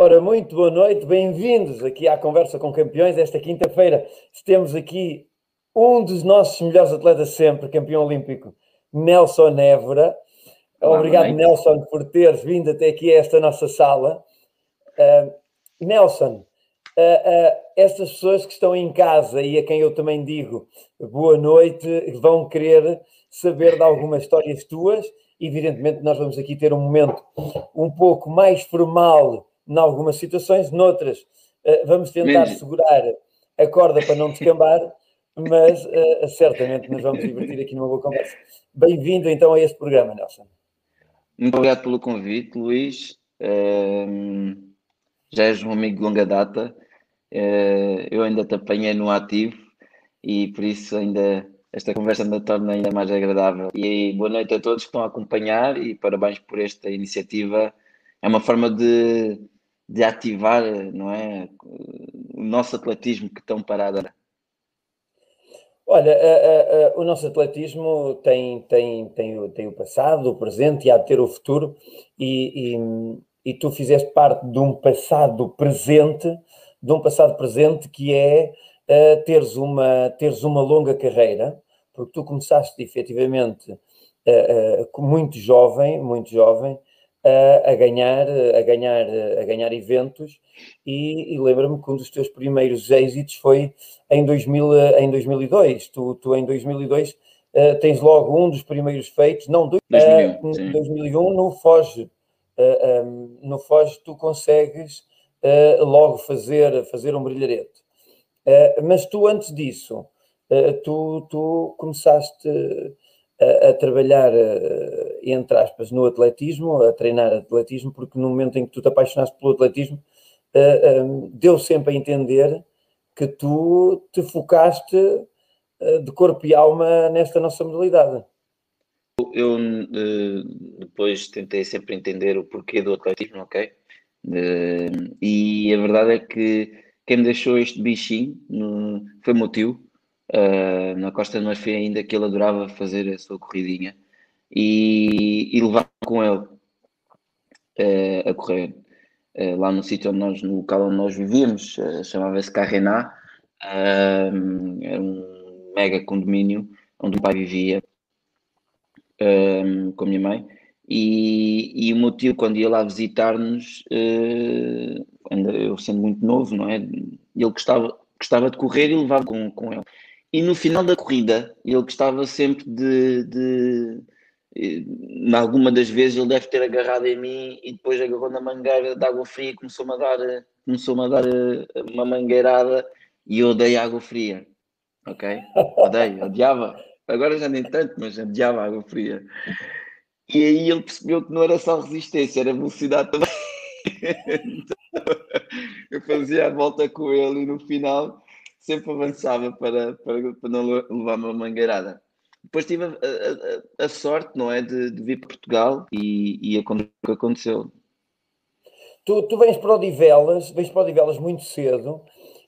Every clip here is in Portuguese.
Ora, muito boa noite, bem-vindos aqui à Conversa com Campeões. Esta quinta-feira temos aqui um dos nossos melhores atletas sempre, campeão olímpico, Nelson Évora. Obrigado. Nelson, por teres vindo até aqui a esta nossa sala. Ah, Nelson, ah, ah, estas pessoas que estão em casa e a quem eu também digo boa noite, vão querer saber de algumas histórias tuas. Evidentemente, nós vamos aqui ter um momento um pouco mais formal em algumas situações, noutras ah, vamos tentar Menos. segurar a corda para não descambar, mas certamente nos vamos divertir aqui numa boa conversa. Bem-vindo então a este programa, Nelson. Muito obrigado pelo convite, Luís. Já és um amigo de longa data. Eh, eu ainda te apanhei no ativo e por isso ainda esta conversa ainda torna ainda mais agradável. E boa noite a todos que estão a acompanhar e parabéns por esta iniciativa. É uma forma de, de ativar, não é, o nosso atletismo que tão parado. Olha, a- a- a- o nosso atletismo tem, tem, tem, o, tem o passado, o presente e há de ter o futuro, e, e, e tu fizeste parte de um passado presente, de um passado presente que é eh, teres, uma, teres uma longa carreira, porque tu começaste efetivamente eh, com muito jovem, muito jovem, a ganhar, a ganhar, a ganhar eventos, e, e lembro-me que um dos teus primeiros êxitos foi em, 2000, eh, em 2002. Tu, tu em 2002 eh, tens logo um dos primeiros feitos, não, dois, 2001, eh, sim. 2001 no Foge. Eh, um, no Foge tu consegues eh, logo fazer, fazer um brilharete. Eh, mas tu antes disso, tu, tu começaste a, a trabalhar, entre aspas, no atletismo, a treinar atletismo, porque no momento em que tu te apaixonaste pelo atletismo, um, deu sempre a entender que tu te focaste de corpo e alma nesta nossa modalidade. Eu eh, depois tentei sempre entender o porquê do atletismo, ok? Eh, e a verdade é que quem me deixou este bichinho no- foi o meu tio, eh, na Costa do Marfim ainda, que ele adorava fazer a sua corridinha e, e levar com ele eh, a correr. Lá no sítio onde nós, no local onde nós vivíamos, chamava-se Carrená, era um mega condomínio onde o pai vivia com a minha mãe, e, e o meu tio, quando ia lá visitar-nos, eh, ainda eu sendo muito novo, não é? Ele gostava, gostava de correr e levava com, com ele. E no final da corrida, ele gostava sempre de, de eh, em alguma das vezes ele deve ter agarrado em mim e depois agarrou na mangueira de água fria e começou-me a dar, eh, começou-me a dar eh, uma mangueirada e eu odeio água fria, ok? Odeio, odiava. Agora já nem tanto, mas odiava água fria. E aí ele percebeu que não era só resistência, era velocidade também. Então, eu fazia a volta com ele e no final sempre avançava para, para, para não le- levar uma mangueirada. Depois tive a, a- a- sorte, não é, de, de vir para Portugal e, e aconte- o que aconteceu. Tu, tu vens para o Odivelas, vens para o Odivelas muito cedo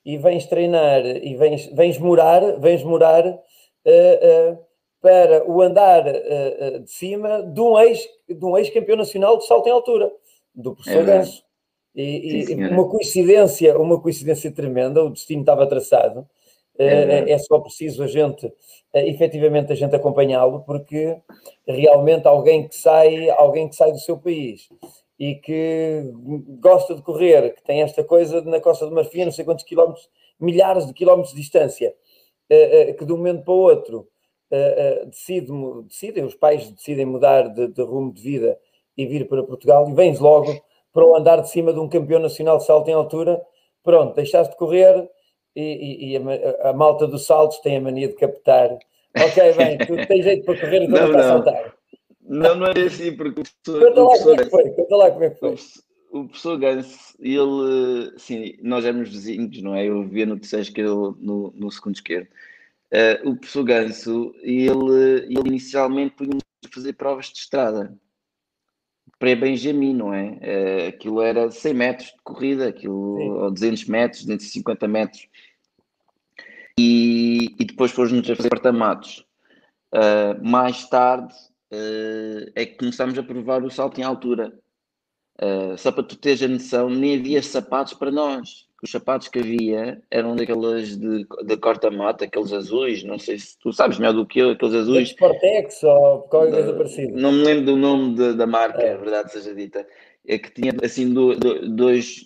e vens treinar e vens, vens morar, vens morar eh, eh, para o andar eh, de cima de um ex, de um ex-campeão nacional de salto em altura, do professor É. Ganso. E, Sim, e uma coincidência, uma coincidência tremenda, o destino estava traçado. É Eh, verdade. é só preciso a gente, efetivamente, a gente acompanhá-lo, porque realmente alguém que sai, alguém que sai do seu país e que gosta de correr, que tem esta coisa de na Costa do Marfim, não sei quantos quilómetros, milhares de quilómetros de distância, que de um momento para o outro eh, decide, decidem, os pais decidem mudar de, de rumo de vida e vir para Portugal e vens logo para o andar de cima de um campeão nacional de salto em altura, pronto, deixaste de correr e, e- e a, a malta dos saltos tem a mania de captar. Ok, bem, tu tens jeito para correr, então Não, não, a saltar. Não, não era assim, porque o professor, Conta como é que foi, conta lá como é que foi. o professor Gans, ele, assim, nós éramos vizinhos, não é? Eu vivia no terceiro esquerdo, no, no segundo esquerdo. Eh, o professor Ganso, ele, ele inicialmente punha-nos a fazer provas de estrada. pré-Benjamin, não é? Uh, aquilo era 100 metros de corrida, aquilo, Sim. ou 200 metros, 250 metros. E, e depois fomos a fazer portamatos. Uh, mais tarde uh, é que começámos a provar o salto em altura. Uh, só para tu teres a noção, nem havia sapatos para nós. Os sapatos que havia eram daquelas de, de corta-mata, aqueles azuis, não sei se tu sabes melhor do que eu, aqueles azuis. Sportex ou qualquer coisa parecida. Não me lembro do nome da- da marca, É. é verdade seja dita. É que tinha assim do- do- dois,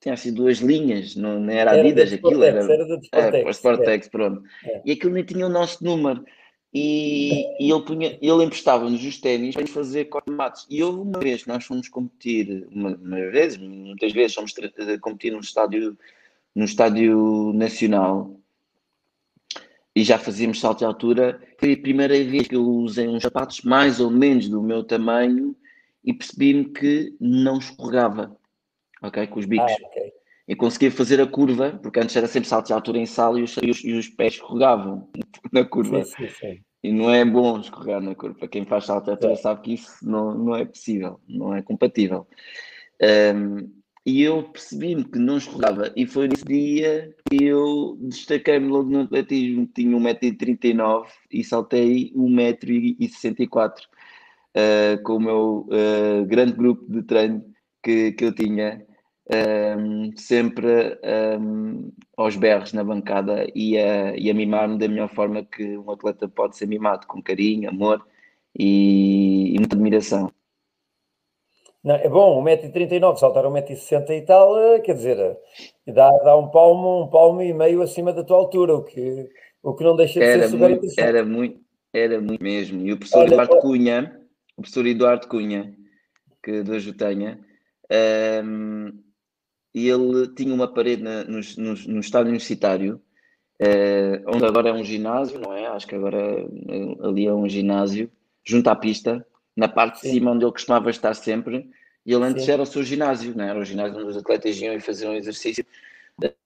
tinha assim duas linhas, não, não era Era da Adidas, aquilo era. era da É, Sportex. para Sportex, pronto. É. E aquilo nem tinha o nosso número. E, e ele, punha, ele emprestava-nos os ténis para fazer corte-matos. E houve uma vez que nós fomos competir, uma, uma vez, muitas vezes fomos tra- competir num estádio, no estádio nacional e já fazíamos salto de altura. Foi a primeira vez que eu usei uns sapatos mais ou menos do meu tamanho e percebi-me que não escorregava, ok? Com os Ah, bicos. Ok. Eu conseguia fazer a curva, porque antes era sempre salto de altura em sala e os, e os, e pés escorregavam na curva. Sim, sim, sim. E não é bom escorregar na curva. Quem faz salto de altura É. sabe que isso não, não é possível, não é compatível. Um, e eu percebi-me que não escorregava, e foi nesse dia que eu destaquei-me logo no atletismo. Tinha 1,39m e saltei 1,64m uh, com o meu uh, grande grupo de treino que, que eu tinha. Um, sempre um, aos berros na bancada e a, e a mimar-me da melhor forma que um atleta pode ser mimado, com carinho, amor e, e muita admiração. Não, é bom, 1,39m, saltar 1,60m e tal, eh, quer dizer, eh, dá, dá um palmo, um palmo e meio acima da tua altura, o que, o que não deixa de Era ser super interessante. era muito, era muito mesmo. E o professor Olha, Eduardo Cunha, o professor Eduardo Cunha, que Deus o tenha, um, ele tinha uma parede na- no, no, no estádio universitário, eh, onde agora é um ginásio, não é? Acho que agora eh, ali é um ginásio, junto à pista, na parte de Sim. cima onde ele costumava estar sempre. E ele antes Sim. era o seu ginásio, não é? era o ginásio onde os atletas iam e faziam exercício.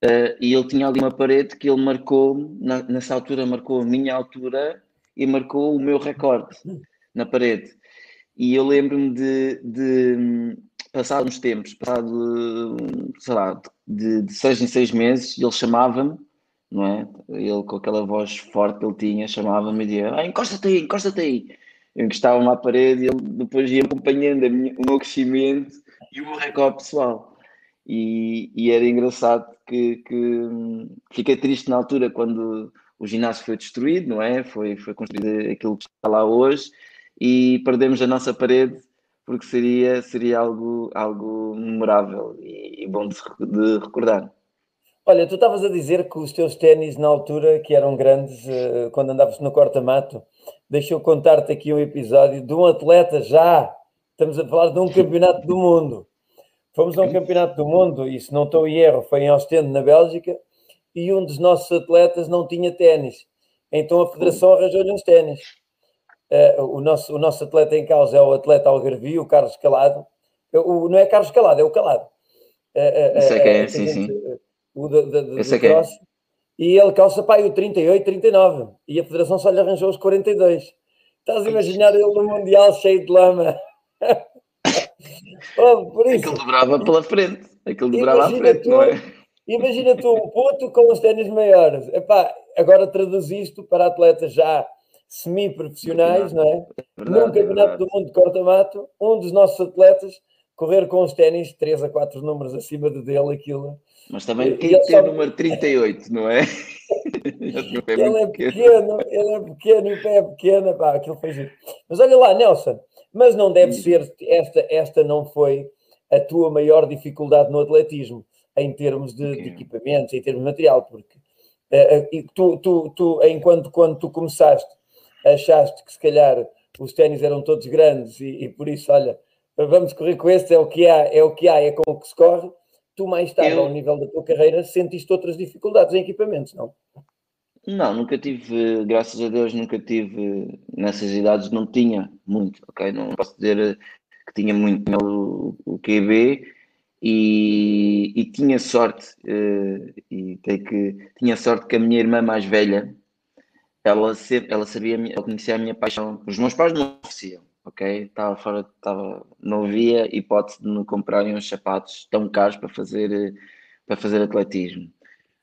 Eh, e ele tinha ali uma parede que ele marcou, na- nessa altura marcou a minha altura e marcou o meu recorde na parede. E eu lembro-me de, de hum, passado uns tempos, passado, sei lá, de, de seis em seis meses, ele chamava-me, não é? Ele com aquela voz forte que ele tinha, chamava-me e dizia, ah, encosta-te aí, encosta-te aí. Eu encostava-me à parede e ele depois ia acompanhando minha- o meu crescimento e o meu recorde pessoal. E, e era engraçado que, que fiquei triste na altura quando o ginásio foi destruído, não é? Foi, foi construído aquilo que está lá hoje e perdemos a nossa parede porque seria, seria algo, algo memorável e, e bom de, de recordar. Olha, tu estavas a dizer que os teus ténis na altura, que eram grandes, eh, quando andavas no corta-mato, deixa eu contar-te aqui um episódio de um atleta já, estamos a falar de um campeonato do mundo. Fomos a um campeonato do mundo, e se não estou em erro, foi em Ostende, na Bélgica, e um dos nossos atletas não tinha ténis. Então a federação arranjou-lhe uns ténis. Eh, o, nosso, o nosso atleta em causa é o atleta Algarvio, o Carlos Calado. O, não é Carlos Calado, é o Calado. Eh, eh, sei quem é, eh, sim, que a sim. eh, O Eu sei quem é. E ele calça pá, aí o 38, 39. E a federação só lhe arranjou os 42. Estás a imaginar ele no Mundial cheio de lama? oh, por isso, Aquilo dobrava pela frente, aquilo dobrava à frente, tu- não é? Imagina tu um puto com os ténis maiores. Epá, agora traduz isto para atletas já semi-profissionais, não é? Num Verdade, é campeonato verdade. do mundo de corta-mato, um dos nossos atletas correr com os ténis 3 a 4 números acima de dele, aquilo. Mas também quem tem o só- número 38, não é? O pé Ele é pequeno. ele é pequeno e o pé é pequeno, pá, aquilo foi giro. Mas olha lá, Nelson, mas não deve ser, esta, esta não foi a tua maior dificuldade no atletismo, em termos de, de Ok. equipamentos, em termos de material, porque e tu, tu, tu, enquanto quando tu começaste, achaste que se calhar os ténis eram todos grandes e, e por isso, olha, vamos correr com este, é o que há, é o que há, é com o que se corre. Tu mais tarde, Eu- ao nível da tua carreira, sentiste outras dificuldades em equipamentos, não? Não, nunca tive, graças a Deus, nunca tive, nessas idades não tinha muito, ok? Não posso dizer que tinha muito o, o QB e, e tinha sorte, eh, e tem que, tinha sorte que a minha irmã mais velha, ela, sempre, ela sabia, ela conhecia a minha paixão, os meus pais não ofereciam, ok? Estava fora, estava, não havia hipótese de me comprarem uns sapatos tão caros para fazer, para fazer atletismo.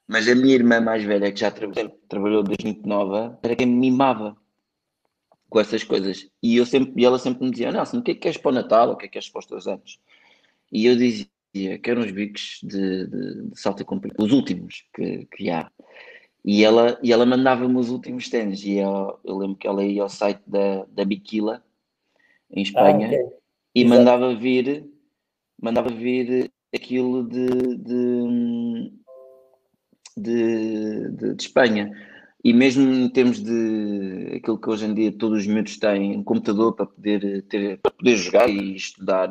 Mas a minha irmã mais velha, que já trabalhou, trabalhou desde muito nova, era quem me mimava com essas coisas. E, eu sempre, e ela sempre me dizia: Nelson, o que é que queres para o Natal? O que é que queres para os teus anos? E eu dizia: Quero uns bicos de, de, de salto comprido, os últimos que, que há. E ela, e ela mandava-me os últimos tênis. E eu, eu lembro que ela ia ao site da, da Biquila, em Espanha, ah, okay. e Exato. mandava vir, mandava vir aquilo de, de, de, de, de Espanha. E mesmo em termos de aquilo que hoje em dia todos os miúdos têm, um computador para poder, ter, para poder jogar e estudar,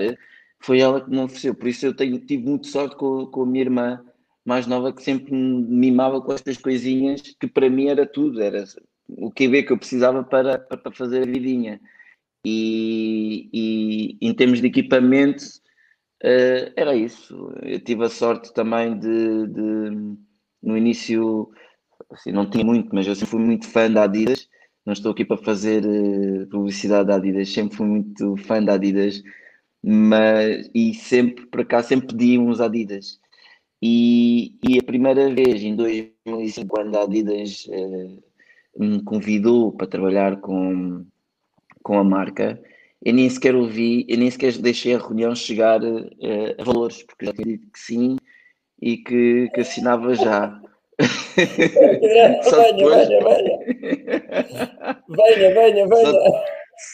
foi ela que me ofereceu. Por isso eu tenho, tive muito sorte com, com a minha irmã mais nova que sempre me mimava com estas coisinhas que para mim era tudo, era o QB que eu precisava para, para fazer a vidinha. E, e em termos de equipamento, uh, era isso. Eu tive a sorte também de, de no início assim, não tinha muito, mas eu sempre fui muito fã da Adidas. Não estou aqui para fazer uh, publicidade da Adidas, sempre fui muito fã da Adidas, mas e sempre para cá sempre pedi uns Adidas. E, e a primeira vez em 2005, quando a Adidas uh, me convidou para trabalhar com, com a marca, eu nem sequer ouvi, eu nem sequer deixei a reunião chegar uh, a valores, porque já tinha dito que sim e que, que assinava já. venha, depois... venha, venha. Venha, venha, venha. Só,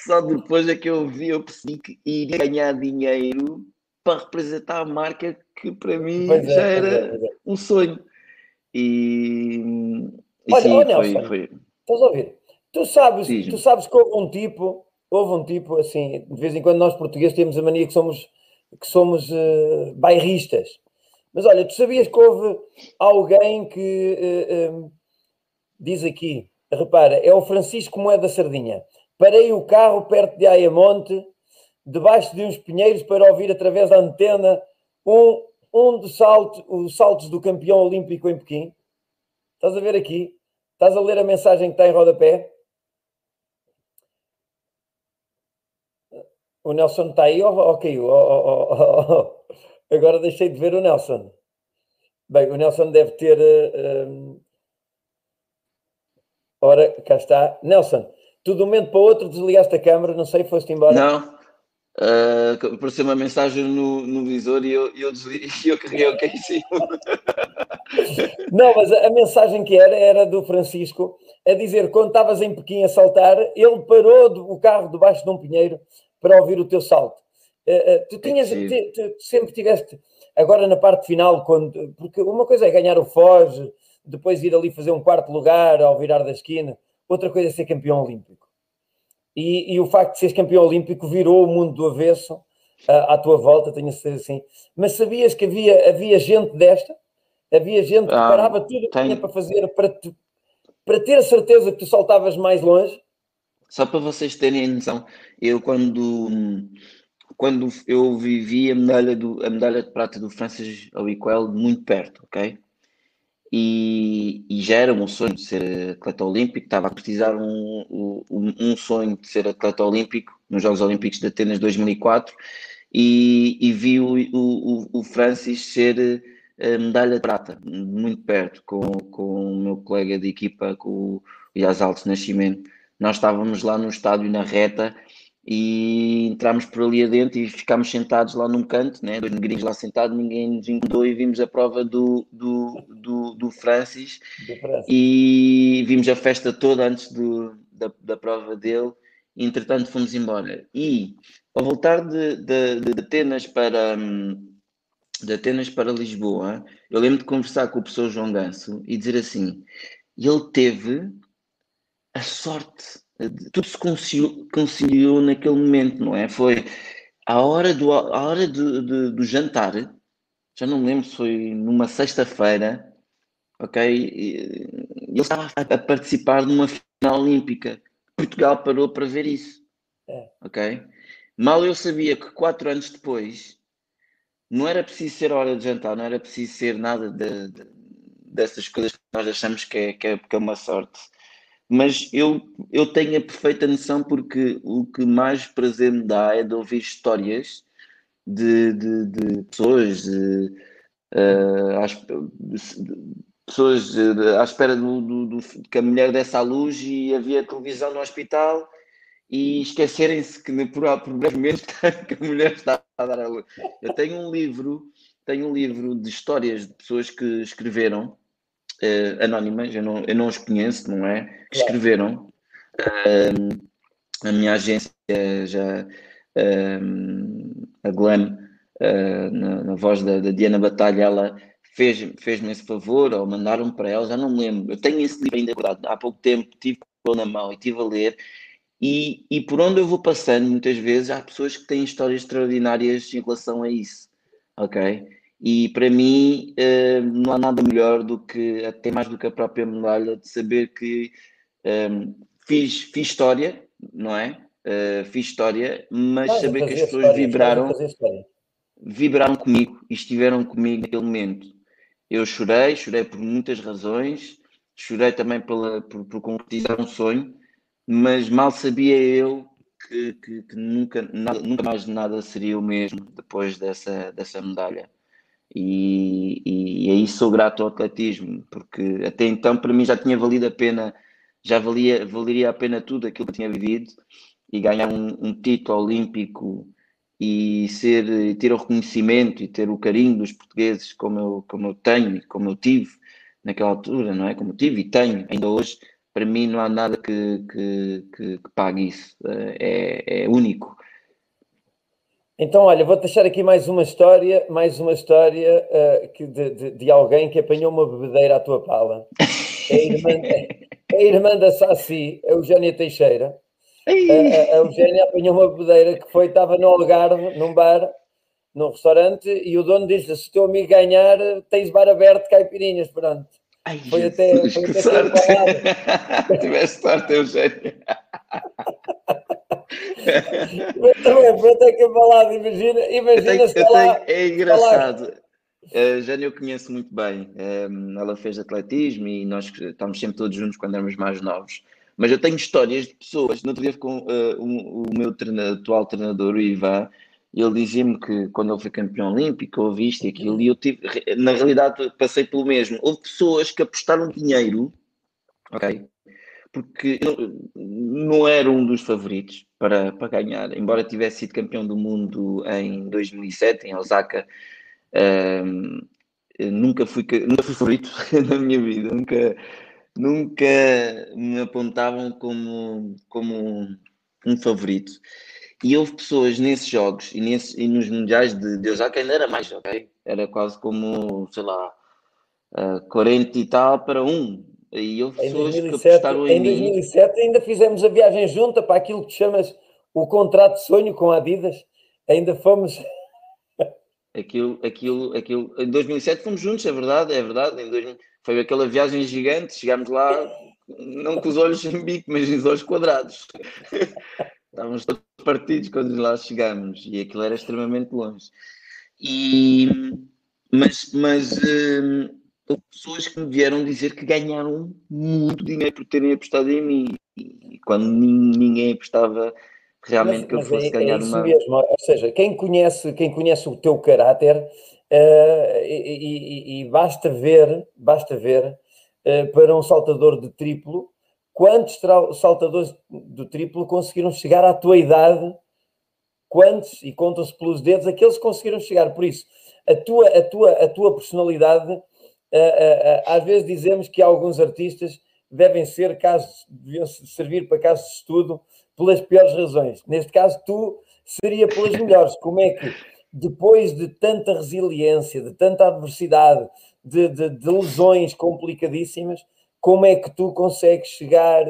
só, depois é que eu vi, eu percebi que iria ganhar dinheiro para representar a marca que para mim é, já era é, é. um sonho. E, e olha, sim, olha, foi, Nelson, foi... estás a ouvir? Tu sabes, tu sabes que houve um tipo, houve um tipo assim, de vez em quando nós portugueses temos a mania que somos, que somos uh, bairristas. Mas olha, tu sabias que houve alguém que uh, uh, diz aqui, repara, é o Francisco Moeda Sardinha. Parei o carro perto de Ayamonte, debaixo de uns pinheiros, para ouvir através da antena um, um dos salto, os saltos do campeão olímpico em Pequim. Estás a ver aqui? Estás a ler a mensagem que está em rodapé? O Nelson está aí ou, ou caiu? Oh, oh, oh, Agora deixei de ver o Nelson. Bem, o Nelson deve ter. Uh. Ora, cá está. Nelson, tu de um momento para o outro desligaste a câmera, não sei, foste embora? Não. Uh, apareceu uma mensagem no, no visor e eu, eu, desliguei, eu carreguei o que em cima. Não, mas a, a, mensagem que era era do Francisco a dizer quando estavas em Pequim a saltar, ele parou do, o carro debaixo de um pinheiro para ouvir o teu salto. Uh, uh, tu tinhas, te, tu sempre tiveste, agora na parte final, quando, porque uma coisa é ganhar o Foz, depois ir ali fazer um quarto lugar ao virar da esquina, outra coisa é ser campeão olímpico. E, e o facto de seres campeão olímpico virou o mundo do avesso uh, à tua volta, tenho a certeza assim. Mas sabias que havia, havia gente desta? Havia gente que ah, parava tudo o que tinha para fazer para, te, para ter a certeza que tu saltavas mais longe? Só para vocês terem noção, eu quando quando eu vivi a medalha, do, a medalha de prata do Francis Oiquel muito perto, ok? E, e, já era um sonho de ser atleta olímpico, estava a precisar um, um, um sonho de ser atleta olímpico nos Jogos Olímpicos de Atenas 2004 e, e vi o, o, o Francis ser a medalha de prata, muito perto, com, com o meu colega de equipa, com o Yazalto Nascimento. Nós estávamos lá no estádio, na reta, e entramos por ali adentro e ficámos sentados lá num canto, né? dois negrinhos lá sentados, ninguém nos incomodou e vimos a prova do, do, do, do Francis e vimos a festa toda antes do, da, da prova dele e entretanto fomos embora. E ao voltar de, de, de Atenas para de Atenas para Lisboa, eu lembro de conversar com o professor João Ganso e dizer assim, ele teve a sorte tudo se conciliou, conciliou, naquele momento, não é? Foi a hora do, a hora do, do, do jantar, já não me lembro se foi numa sexta-feira, ok? Ele estava a participar de uma final olímpica. Portugal parou para ver isso, é. ok? Mal eu sabia que quatro anos depois não era preciso ser hora de jantar, não era preciso ser nada de, de, dessas coisas que nós achamos que é, que é, que é uma sorte mas eu, eu tenho a perfeita noção porque o que mais prazer me dá é de ouvir histórias de, de, de pessoas, de, uh, às, pessoas à espera do, do, do, que a mulher desse à luz e havia televisão no hospital e esquecerem-se que por, por brevemente que a mulher está a dar à luz. Eu tenho um livro, tenho um livro de histórias de pessoas que escreveram uh, anónimas, eu não, eu não os conheço, não é? Que escreveram. Uh, a minha agência já, uh, a Glam, eh, na, na, voz da, da, Diana Batalha, ela fez-me fez esse favor, ou mandaram para ela, já não me lembro. Eu tenho esse livro ainda guardado, há pouco tempo tive na mão e estive a ler. E, e por onde eu vou passando, muitas vezes, há pessoas que têm histórias extraordinárias em relação a isso, ok? E para mim uh, não há nada melhor do que, até mais do que a própria medalha, de saber que um, ehm, fiz, fiz história, não é? Uh, fiz história, mas saber que as pessoas história, vibraram, vibraram comigo e estiveram comigo naquele momento. Eu chorei, chorei por muitas razões, chorei também pela, por, por concretizar um sonho, mas mal sabia eu que, que, que nunca, nada, nunca mais nada seria o mesmo depois dessa, dessa medalha. E, e, e aí sou grato ao atletismo, porque até então para mim já tinha valido a pena, já valia, valeria a pena tudo aquilo que tinha vivido e ganhar um, um título olímpico e ser, ter o reconhecimento e ter o carinho dos portugueses como eu, como eu tenho e como eu tive naquela altura, não é? Como eu tive e tenho ainda hoje, para mim não há nada que, que, que, que pague isso, é, é único. Então, olha, vou deixar aqui mais uma história, mais uma história uh, que de, de, de, alguém que apanhou uma bebedeira à tua pala. É a irmã, é a irmã da Saci, a Eugénia Teixeira. A, a, Eugénia apanhou uma bebedeira que foi, estava no Algarve, num bar, num restaurante, e o dono disse: se o teu amigo ganhar, tens bar aberto, caipirinhas, pronto. Ai, foi Jesus, até, foi que até sorte! Tiveste sorte, Eugénia. Pronto, é imagina, imagina tenho, lá, É engraçado. A Jane eu conheço muito bem. Um, ela fez atletismo e nós estamos sempre todos juntos quando éramos mais novos. Mas eu tenho histórias de pessoas. No outro dia, com uh, um, o meu treinador, atual treinador, o Ivan, ele dizia-me que quando ele foi campeão olímpico, ouvi isto e aquilo, e eu tive, na realidade, passei pelo mesmo. Houve pessoas que apostaram dinheiro, ok? Porque eu não era um dos favoritos para, para ganhar, embora tivesse sido campeão do mundo em 2007, em Osaka. Um, nunca fui, nunca fui favorito na minha vida, nunca, nunca me apontavam como, como um favorito. E houve pessoas nesses jogos e, nesse, e nos mundiais de, de Osaka ainda era mais, ok? Era quase como, sei lá, uh, 40 e tal para um. E houve pessoas 2007, que apostaram em, em 2007 ainda fizemos a viagem junta para aquilo que chamas o contrato de sonho com a Adidas. Ainda fomos. Aquilo, aquilo, aquilo. Em 2007 fomos juntos, é verdade, é verdade. Em 2000, foi aquela viagem gigante, chegámos lá, não com os olhos em bico, mas os olhos quadrados. Estávamos todos partidos quando lá chegámos e aquilo era extremamente longe. E, mas, mas hum, houve pessoas que me vieram dizer que ganharam muito dinheiro por terem apostado em mim. E quando ninguém apostava realmente mas, que eu fosse é, ganhar é uma. Mesmo. Ou seja, quem conhece, quem conhece o teu caráter, uh, e, e, e, basta ver, basta ver uh, para um saltador de triplo, quantos saltadores do triplo conseguiram chegar à tua idade? Quantos, e contam-se pelos dedos, aqueles que conseguiram chegar. Por isso, a tua, a tua, a tua personalidade às vezes dizemos que alguns artistas devem ser casos, deviam servir para casos de estudo pelas piores razões. Neste caso, tu seria pelas melhores. Como é que, depois de tanta resiliência, de tanta adversidade, de, de, de lesões complicadíssimas, como é que tu consegues chegar,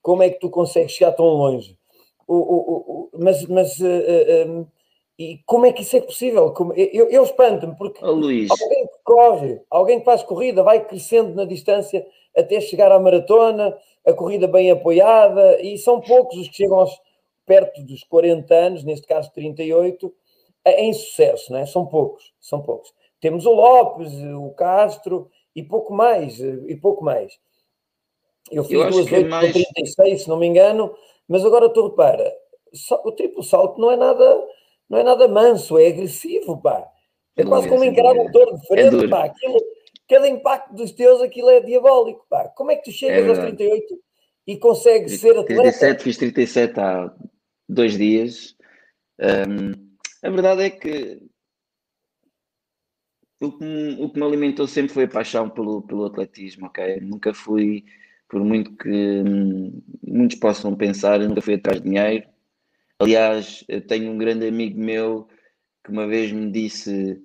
como é que tu consegues chegar tão longe? O, o, o, mas, mas uh, uh, um, e como é que isso é possível? Como, eu, eu espanto-me, porque oh, alguém que corre, alguém que faz corrida, vai crescendo na distância até chegar à maratona, a corrida bem apoiada, e são poucos os que chegam aos, perto dos 40 anos, neste caso 38, em sucesso, não é? São poucos, são poucos. Temos o Lopes, o Castro e pouco mais, e pouco mais. Eu fiz Eu duas que é 8 mais- com 36, se não me engano, mas agora tu repara, o triplo salto não é nada, não é nada manso, é agressivo, pá. É quase como sem encarar um motor de frente, duro. pá. Aquilo, cada impacto dos teus, aquilo é diabólico, pá. Como é que tu chegas aos verdade. 38 e consegues ser atleta? 37, fiz 37 há dois dias. Hum, a verdade é que o que, me, o que me alimentou sempre foi a paixão pelo, pelo atletismo, ok? Nunca fui, por muito que hum, muitos possam pensar, nunca fui atrás de dinheiro. Aliás, eu tenho um grande amigo meu que uma vez me disse: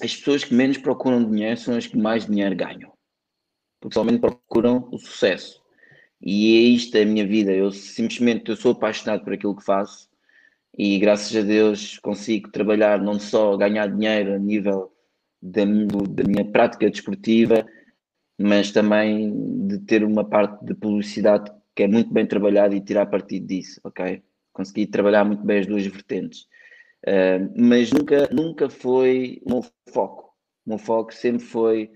as pessoas que menos procuram dinheiro são as que mais dinheiro ganham, porque somente procuram o sucesso. E é isto a minha vida. Eu simplesmente eu sou apaixonado por aquilo que faço e graças a Deus consigo trabalhar não só ganhar dinheiro a nível da, da minha prática desportiva, mas também de ter uma parte de publicidade que é muito bem trabalhada e tirar partido disso, ok? Consegui trabalhar muito bem as duas vertentes. Uh, mas nunca, nunca foi o meu foco. O meu foco sempre foi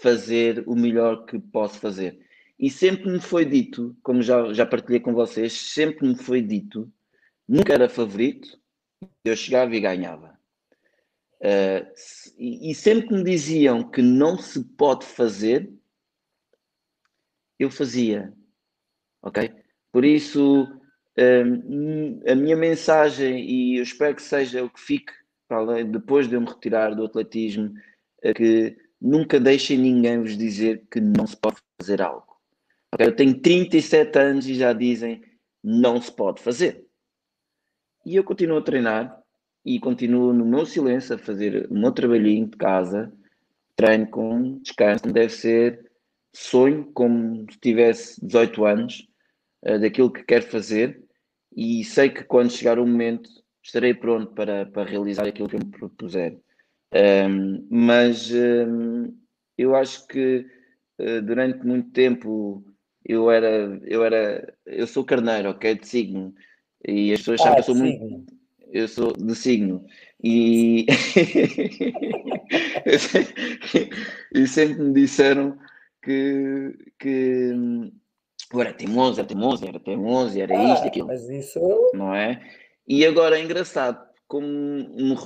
fazer o melhor que posso fazer. E sempre me foi dito, como já, já partilhei com vocês, sempre me foi dito, nunca era favorito, eu chegava e ganhava. Uh, e, e sempre que me diziam que não se pode fazer, eu fazia. Ok? Por isso, a minha mensagem, e eu espero que seja o que fique para depois de eu me retirar do atletismo, é que nunca deixem ninguém vos dizer que não se pode fazer algo. Eu tenho 37 anos e já dizem não se pode fazer. E eu continuo a treinar e continuo no meu silêncio a fazer o meu trabalhinho de casa, treino com descanso, deve ser, sonho como se tivesse 18 anos eh, daquilo que quero fazer e sei que quando chegar o momento estarei pronto para, para realizar aquilo que eu me propuser. Um, mas um, eu acho que uh, durante muito tempo eu era, eu era, eu sou carneiro, ok, de signo, e as pessoas sabem Ah, que eu sou muito, signo. eu sou de signo e, e sempre me disseram que, que eu era teimoso, era teimoso, era teimoso, era isto, Ah, aquilo mas isso não é? E agora é engraçado, como um-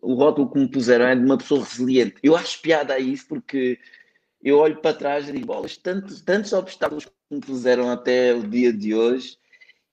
o rótulo que me puseram é de uma pessoa resiliente. Eu acho piada a isso porque eu olho para trás e digo, bolas, tantos, tantos obstáculos que me puseram até o dia de hoje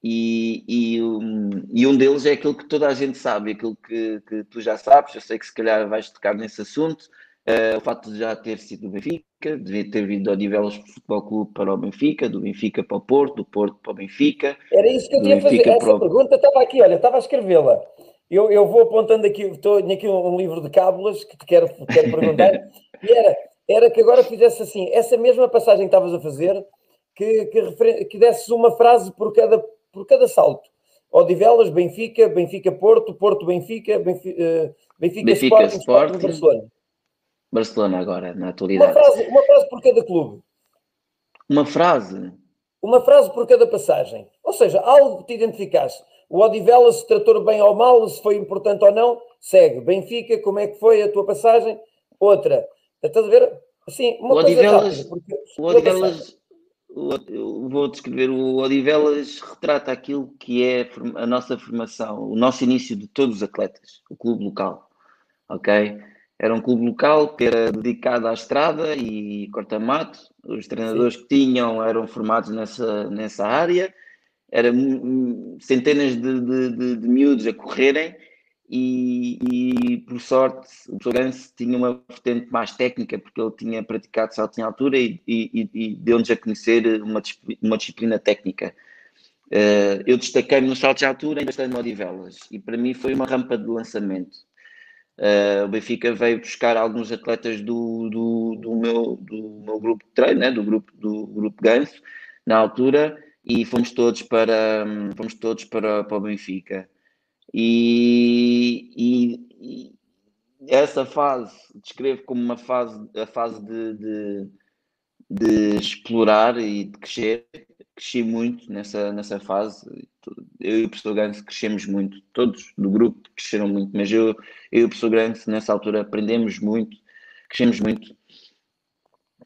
e, e, um, e um deles é aquilo que toda a gente sabe, aquilo que, que tu já sabes, eu sei que se calhar vais tocar nesse assunto, eh, o facto de já ter sido do Benfica, de ter vindo ao Odivelas Futebol Clube para o Benfica, do Benfica para o Porto, do Porto para o Benfica, Era isso que eu do tinha a fazer. Essa o- pergunta estava aqui, olha, estava a escrevê-la. Eu, eu vou apontando aqui, estou tenho aqui um, livro de cábulas que te quero, quero perguntar. e era, era que agora fizesse assim, essa mesma passagem que estavas a fazer, que, que, referen- que desses uma frase por cada, por cada salto. Odivelas, Benfica, Benfica Porto, Porto Benfica, Benfica, eh, Benfica, Benfica, Sporting, Sporting, Sporting. Barcelona. Barcelona agora, na Uma atualidade. frase, uma frase por cada clube. Uma frase. Uma frase por cada passagem. Ou seja, algo que te identificasse. O Odivelas se tratou bem ou mal, se foi importante ou não, segue. Benfica, como é que foi a tua passagem? Outra. Estás a ver? Assim, uma O coisa Odivelas- rápida, O. Odivelas, vou descrever, o Odivelas retrata aquilo que é a nossa formação, o nosso início de todos os atletas, o clube local, ok? Era um clube local que era dedicado à estrada e corta-mato, os treinadores que tinham eram formados nessa, nessa área, eram centenas de, de, de, de miúdos a correrem e, e, por sorte o Soganse tinha uma vertente mais técnica porque ele tinha praticado salto em altura e, e, e deu-nos a conhecer uma, uma disciplina técnica. Eh, eu destaquei-me no salto de altura ainda estando no Odivelas e para mim foi uma rampa de lançamento. Eh, o Benfica veio buscar alguns atletas do, do, do, meu, do meu grupo de treino, né, do grupo do grupo Ganso, na altura, e fomos todos para, fomos todos para, para o Benfica. E, e- e essa fase descrevo como uma fase, a fase de, de, de explorar e de crescer. Cresci muito nessa, nessa fase. Eu e o professor Gans crescemos muito, todos do grupo cresceram muito, mas eu, eu e o professor Gans nessa altura aprendemos muito, crescemos muito.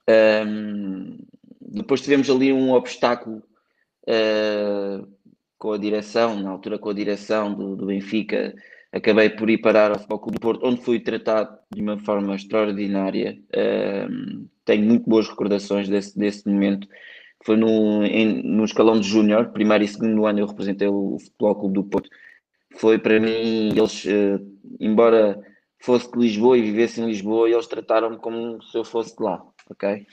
Um, depois tivemos ali um obstáculo uh, com a direção, na altura com a direção do, do, Benfica, acabei por ir parar ao Futebol Clube do Porto, onde fui tratado de uma forma extraordinária. Um, tenho muito boas recordações desse, desse momento. Foi no, em, no escalão de Júnior, primeiro e segundo ano eu representei o Futebol Clube do Porto. Foi para mim, eles, uh, embora fosse de Lisboa e vivesse em Lisboa, eles trataram-me como se eu fosse de lá, ok?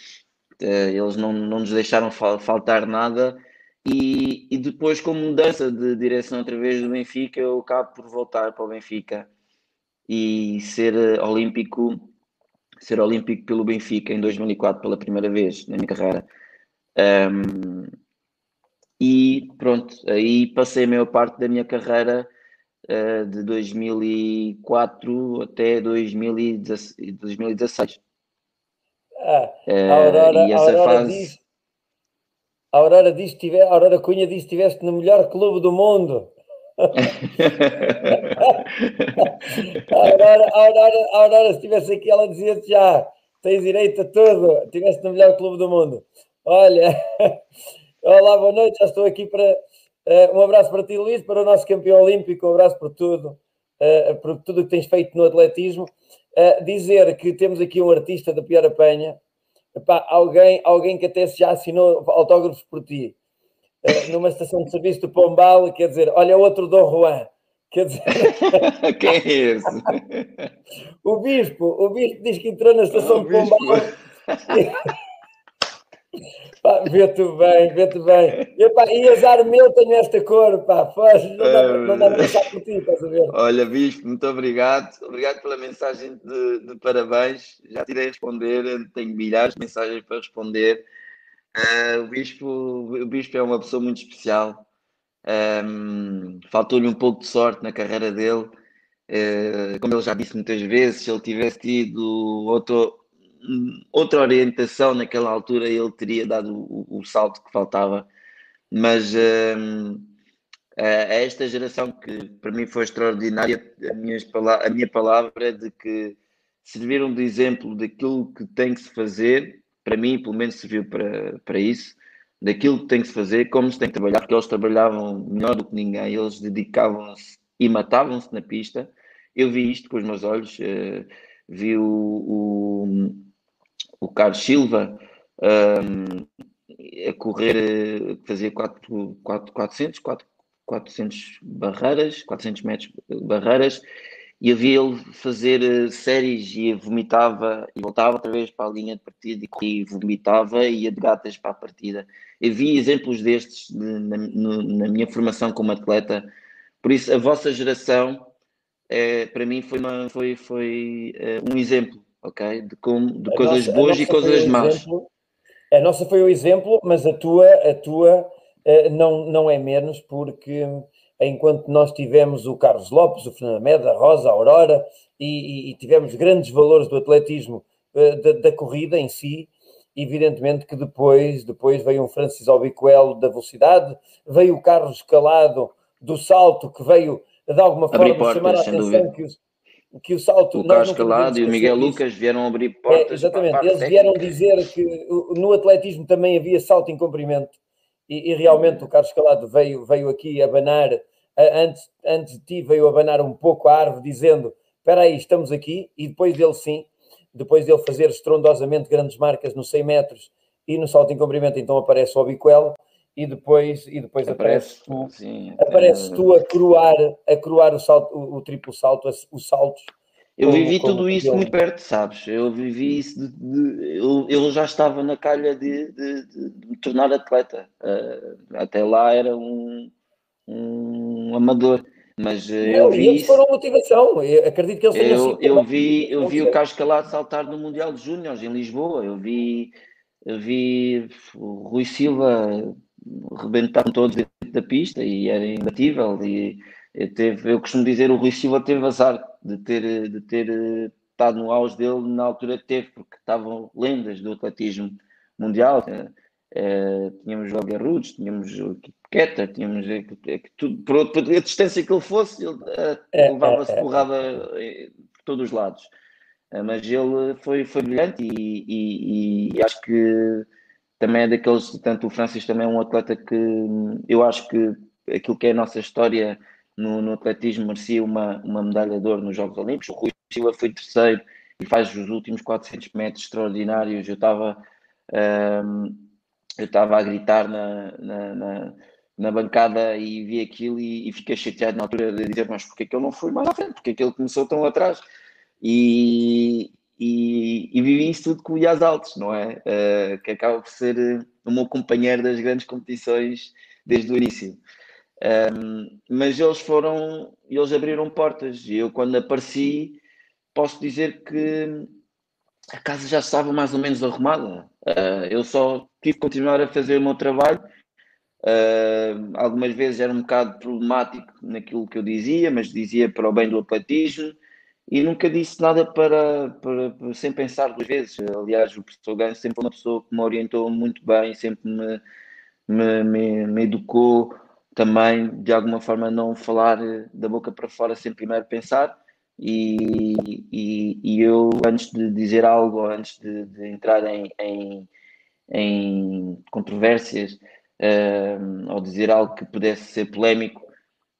Uh, eles não, não nos deixaram fal faltar nada e, e depois com mudança de direção através do Benfica, eu acabo por voltar para o Benfica e ser uh, olímpico, ser olímpico pelo Benfica em 2004 pela primeira vez na minha carreira. Um, e pronto, aí passei a maior parte da minha carreira uh, de 2004 até 2016. Ah, a Aurora, e essa a Aurora fase... diz, a Aurora, diz, tive, a Aurora Cunha diz que estiveste no melhor clube do mundo. a, Aurora, a, Aurora, a Aurora, se estivesse aqui, ela dizia-te já: tens direito a tudo, estiveste no melhor clube do mundo. Olha, olá, boa noite, já estou aqui para. Uh, um abraço para ti, Luís, para o nosso campeão olímpico, um abraço por tudo, uh, por tudo o que tens feito no atletismo. Uh, dizer que temos aqui um artista da Pior Apanha, Epá, alguém, alguém que até já assinou autógrafos por ti, numa estação de serviço do Pombal, quer dizer, olha outro Dom Juan. Quer dizer... Quem é esse? o Bispo, o Bispo diz que entrou na estação oh, de Pombal. Pá, vê-te bem, vê-te bem. E, pá, e azar meu tenho esta cor, pá, faz, não dá, não dá para pensar por ti, estás a ver? Olha, Bispo, muito obrigado. Obrigado pela mensagem de, de parabéns. Já tirei a responder, tenho milhares de mensagens para responder. Uh, o, Bispo, o Bispo é uma pessoa muito especial. Um, Faltou-lhe um pouco de sorte na carreira dele. Uh, como ele já disse muitas vezes, se ele tivesse tido outro, outra orientação naquela altura, ele teria dado o, o salto que faltava. Mas um, a esta geração que para mim foi extraordinária, a minha, a minha palavra é de que serviram de exemplo daquilo que tem que se fazer, para mim, pelo menos serviu para, para isso, daquilo que tem que se fazer, como se tem que trabalhar, porque eles trabalhavam melhor do que ninguém, eles dedicavam-se e matavam-se na pista. Eu vi isto com os meus olhos, uh, vi o, o o Carlos Silva um, a correr, fazia 4, 4, 400, 4, 400 barreiras, 400 metros barreiras, e havia ele fazer eh, séries e vomitava e voltava outra vez para a linha de partida e vomitava e ia de gatas para a partida. Eu vi exemplos destes na, na minha formação como atleta, por isso a vossa geração é, para mim foi, uma, foi, foi é, um exemplo ok? De, como, de coisas nossa, boas e coisas más. Exemplo, a nossa foi o exemplo, mas a tua, a tua uh, não, não é menos, porque enquanto nós tivemos o Carlos Lopes, o Fernando Meda, a Rosa, a Aurora, e, e, e tivemos grandes valores do atletismo uh, da, da, corrida em si, evidentemente que depois, depois veio um Francis Albicoelo da velocidade, veio o Carlos Escalado do salto, que veio de alguma forma chamar a atenção que os, que o salto. O Carlos Calado e o Miguel Lucas vieram abrir portas. É, exatamente, eles vieram dizer que no atletismo também havia salto em comprimento e, e realmente o Carlos Calado veio, veio aqui abanar, antes, antes de ti, veio abanar um pouco a árvore, dizendo: Espera aí, estamos aqui, e depois dele sim, depois dele fazer estrondosamente grandes marcas nos 100 metros e no salto em comprimento, então aparece o Bicuelo e depois, e depois aparece, tu, sim, apareces tu a coroar, a coroar o, salto, o, o triplo salto, os saltos. Eu vivi como, tudo isso muito perto, sabes? Eu vivi isso de, de eu, eu, já estava na calha de, de, de me tornar atleta. Uh, até lá era um, um amador. Mas uh, Não, eu vi. Eles foram motivação. Eu acredito que eles tenham eu, eu vi Eu vi o Carlos Calado saltar no Mundial de Júniores em Lisboa. Eu vi, eu vi o Rui Silva rebentaram todos dentro da pista e era imbatível. E teve, eu costumo dizer, o Rui Silva teve azar de ter, de ter eh, estado no auge dele na altura que teve, porque estavam lendas do atletismo mundial. É, tínhamos o Algarrudes, tínhamos o Queta, tínhamos é, tudo, por, por, a distância que ele fosse, ele é, levava-se porrada por todos os lados. Uh, mas ele foi, foi brilhante e, e, e, acho que também é daqueles, tanto o Francis também é um atleta que eu acho que aquilo que é a nossa história no, no atletismo merecia uma, uma medalha de ouro nos Jogos Olímpicos. O Rui Silva foi terceiro e faz os últimos 400 metros extraordinários. Eu estava um, eu estava a gritar na, na, na, na, bancada e vi aquilo e, e, fiquei chateado na altura de dizer, mas porquê que ele não foi mais à frente? Porque que ele começou tão atrás? E, e, e vivi isso tudo com o Ias Altos, não é? Uh, que acaba por ser o meu companheiro das grandes competições desde o início. Um, mas eles foram, eles abriram portas e eu quando apareci posso dizer que a casa já estava mais ou menos arrumada. Uh, eu só tive que continuar a fazer o meu trabalho. Uh, algumas vezes era um bocado problemático naquilo que eu dizia, mas dizia para o bem do atletismo e nunca disse nada para, para, para sem pensar duas vezes. Aliás, o professor Ganho sempre foi uma pessoa que me orientou muito bem, sempre me, me, me, me educou também de alguma forma não falar da boca para fora sem primeiro pensar e, e, e eu antes de dizer algo antes de, de entrar em, em, em controvérsias uh, ou dizer algo que pudesse ser polémico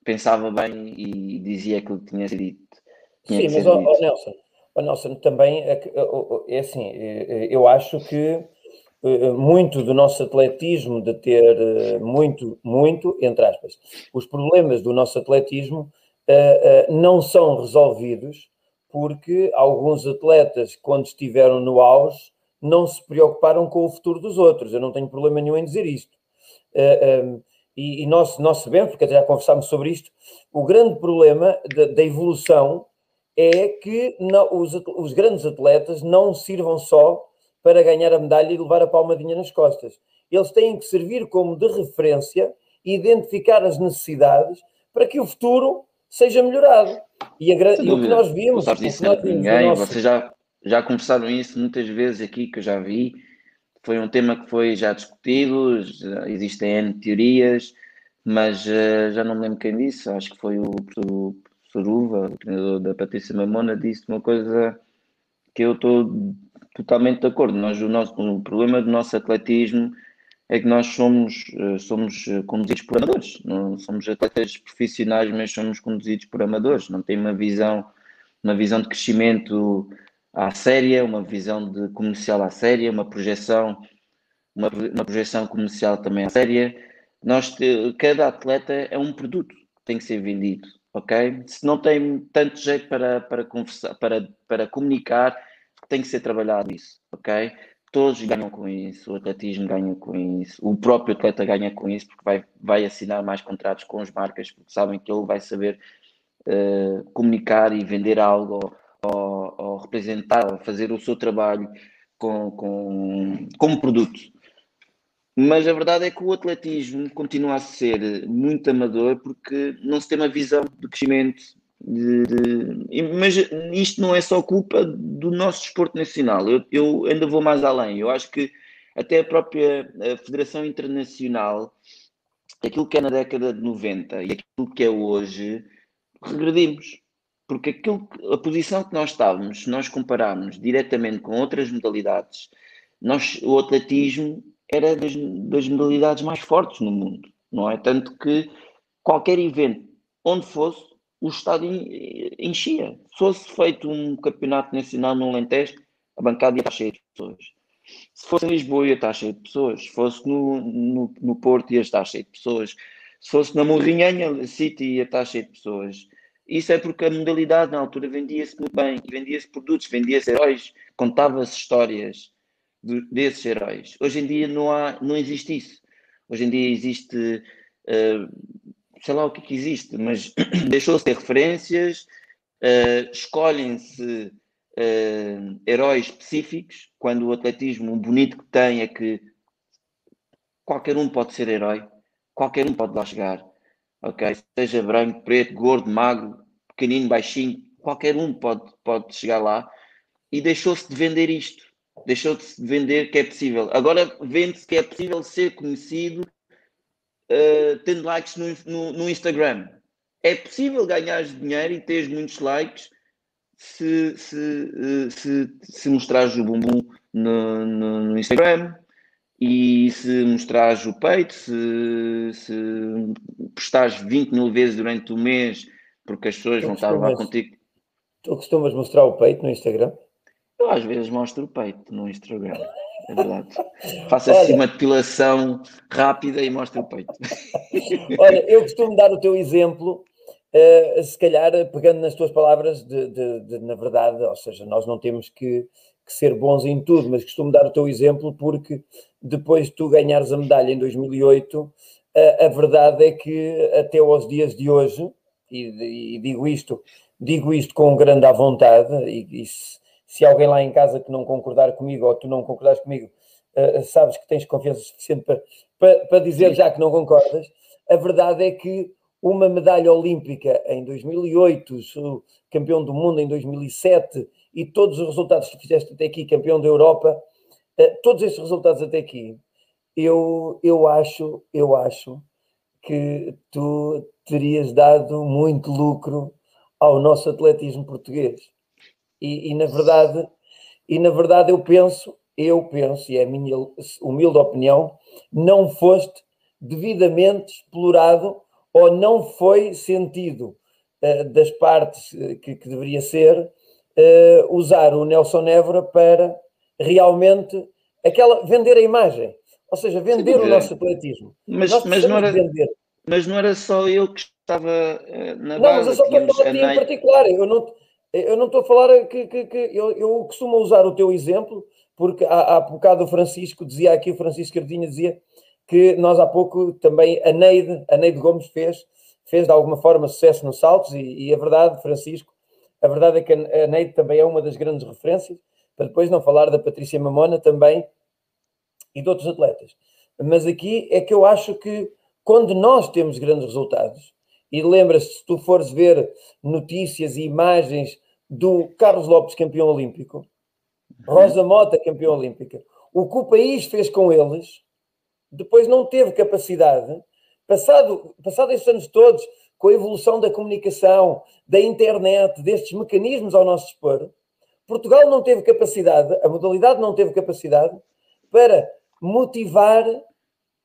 pensava bem e dizia aquilo que tinha sido dito Sim, mas oh, Nelson, oh, Nelson também é, é assim, é, eu acho que eh, muito do nosso atletismo de ter eh, muito, muito, entre aspas, os problemas do nosso atletismo não são resolvidos porque alguns atletas, quando estiveram no auge, não se preocuparam com o futuro dos outros. Eu não tenho problema nenhum em dizer isto. Um, e, nós, nós sabemos, porque já conversámos sobre isto, o grande problema da evolução é que não, os, os grandes atletas não sirvam só para ganhar a medalha e levar a palmadinha nas costas. Eles têm que servir como de referência e identificar as necessidades para que o futuro seja melhorado. E, a, e o que nós vimos. Não disso nós vimos ninguém, nosso... vocês já, já conversaram isso muitas vezes aqui que eu já vi. Foi um tema que foi já discutido, já existem N teorias, mas uh, já não me lembro quem disse, acho que foi o, o professor Uva, o treinador da Patrícia Mamona, disse uma coisa que eu estou totalmente de acordo. Nós, o, nosso, o problema do nosso atletismo é que nós somos, eh, somos eh, conduzidos por amadores. Não somos atletas profissionais, mas somos conduzidos por amadores. Não tem uma visão, uma visão de crescimento à séria, uma visão de comercial à séria, uma projeção, uma, uma projeção comercial também à séria. Nós, cada atleta é um produto que tem que ser vendido, ok? Se não tem tanto jeito para, para conversar, para, para comunicar, tem que ser trabalhado isso, ok? Todos ganham com isso, o atletismo ganha com isso, o próprio atleta ganha com isso porque vai, vai assinar mais contratos com as marcas porque sabem que ele vai saber uh, comunicar e vender algo ou, ou, representar, ou fazer o seu trabalho com, com, como produto. Mas a verdade é que o atletismo continua a ser muito amador porque não se tem uma visão de crescimento, de, de, mas isto não é só culpa do nosso desporto nacional. Eu, eu ainda vou mais além. Eu acho que até a própria a Federação Internacional, aquilo que é na década de 90 e aquilo que é hoje, regredimos. Porque aquilo, a posição que nós estávamos, se nós compararmos diretamente com outras modalidades, nós, o atletismo era das, das modalidades mais fortes no mundo, não é? Tanto que qualquer evento, onde fosse, o estádio enchia. Se fosse feito um campeonato nacional no Alentejo, a bancada ia estar cheia de pessoas. Se fosse em Lisboa, ia estar cheia de pessoas. Se fosse no, no, no Porto, ia estar cheia de pessoas. Se fosse na Morrinhanha City, ia estar cheia de pessoas. Isso é porque a modalidade na altura vendia-se muito bem, vendia-se produtos, vendia-se heróis, contava-se histórias de, desses heróis. Hoje em dia não, há, não existe isso. Hoje em dia existe uh, sei lá o que, que existe, mas deixou-se ter referências, uh, escolhem-se uh, heróis específicos, quando o atletismo, um bonito que tem é que qualquer um pode ser herói, qualquer um pode lá chegar, ok? Seja branco, preto, gordo, magro, pequenino, baixinho, qualquer um pode, pode chegar lá e deixou-se de vender isto, deixou-se de vender que é possível. Agora vende-se que é possível ser conhecido uh, tendo likes no, no, no, Instagram. É possível ganhar dinheiro e ter muitos likes se, se, eh, se, se mostrares o bumbum no, no, no, Instagram e se mostrares o peito, se, se postares 20 mil vezes durante o mês, porque as pessoas tu vão estar lá contigo. Tu costumas mostrar o peito no Instagram? Eu às vezes mostro o peito no Instagram. É verdade. Faço assim uma depilação rápida e mostro o peito. Olha, eu costumo dar o teu exemplo Uh, se calhar pegando nas tuas palavras, de, de, de, na verdade, ou seja, nós não temos que, que, ser bons em tudo, mas costumo dar o teu exemplo porque depois de tu ganhares a medalha em 2008, a, a verdade é que até aos dias de hoje, e, e, digo isto, digo isto com grande à vontade, e, e se, se, alguém lá em casa que não concordar comigo ou tu não concordares comigo, uh, sabes que tens confiança suficiente para, para, para dizer já que não concordas, a verdade é que uma medalha olímpica em 2008, sou campeão do mundo em 2007 e todos os resultados que fizeste até aqui, campeão da Europa, eh, todos esses resultados até aqui, eu, eu acho, eu acho que tu terias dado muito lucro ao nosso atletismo português. E, e, na verdade, e na verdade eu penso, eu penso, e é a minha humilde opinião, não foste devidamente explorado ou não foi sentido uh, das partes eh, que, que deveria ser uh, usar o Nelson Évora para realmente aquela vender a imagem, ou seja, vender Sim, o nosso atletismo. Mas, mas, não era, vender. mas não era só eu que estava uh, na não, base. Não, mas eu só estou a falar em particular. Eu não, eu não estou a falar que, que, que eu, eu, costumo usar o teu exemplo, porque há, há bocado o Francisco dizia aqui, o Francisco Cardinha dizia que nós há pouco também a Neide, a Neide Gomes fez, fez de alguma forma sucesso nos saltos e, e a verdade, Francisco, a verdade é que a Neide também é uma das grandes referências, para depois não falar da Patrícia Mamona também e de outros atletas. Mas aqui é que eu acho que quando nós temos grandes resultados, e lembra-se, se tu fores ver notícias e imagens do Carlos Lopes campeão olímpico, Rosa Mota campeão olímpica, o que o país fez com eles depois não teve capacidade, passado, passado estes anos todos, com a evolução da comunicação, da internet, destes mecanismos ao nosso dispor, Portugal não teve capacidade, a modalidade não teve capacidade para motivar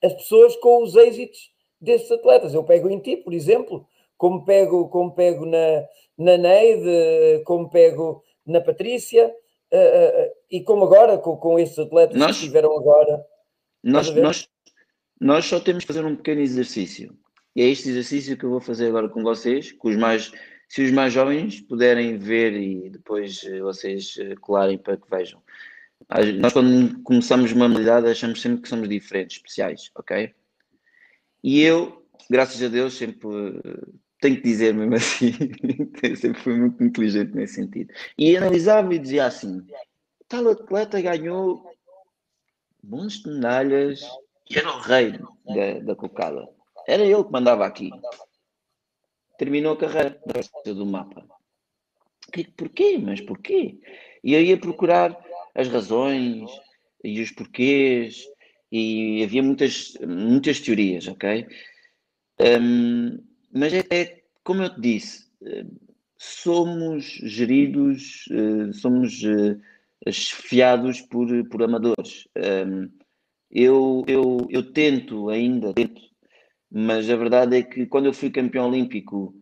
as pessoas com os êxitos destes atletas. Eu pego em ti, por exemplo, como pego, como pego na, na Neide, como pego na Patrícia, uh, uh, e como agora com, com estes atletas nós, que tiveram agora. Nós, nós, nós só temos que fazer um pequeno exercício. E é este exercício que eu vou fazer agora com vocês, com os mais, se os mais jovens puderem ver e depois vocês colarem para que vejam. Nós, quando começamos uma modalidade, achamos sempre que somos diferentes, especiais, ok? E eu, graças a Deus, sempre eh, tenho que dizer mesmo assim, sempre fui muito inteligente nesse sentido. E analisava e dizia assim: tal atleta ganhou de medalhas, e era o rei da, da cocada. Era ele que mandava aqui. Terminou a carreira do mapa. Porquê? Mas porquê? E eu ia procurar as razões e os porquês e havia muitas, muitas teorias, ok? Um, mas é, é, como eu te disse, somos geridos, eh, somos uh, esfiados por, por amadores. Um, eu, eu, eu tento ainda, tento, mas a verdade é que quando eu fui campeão olímpico,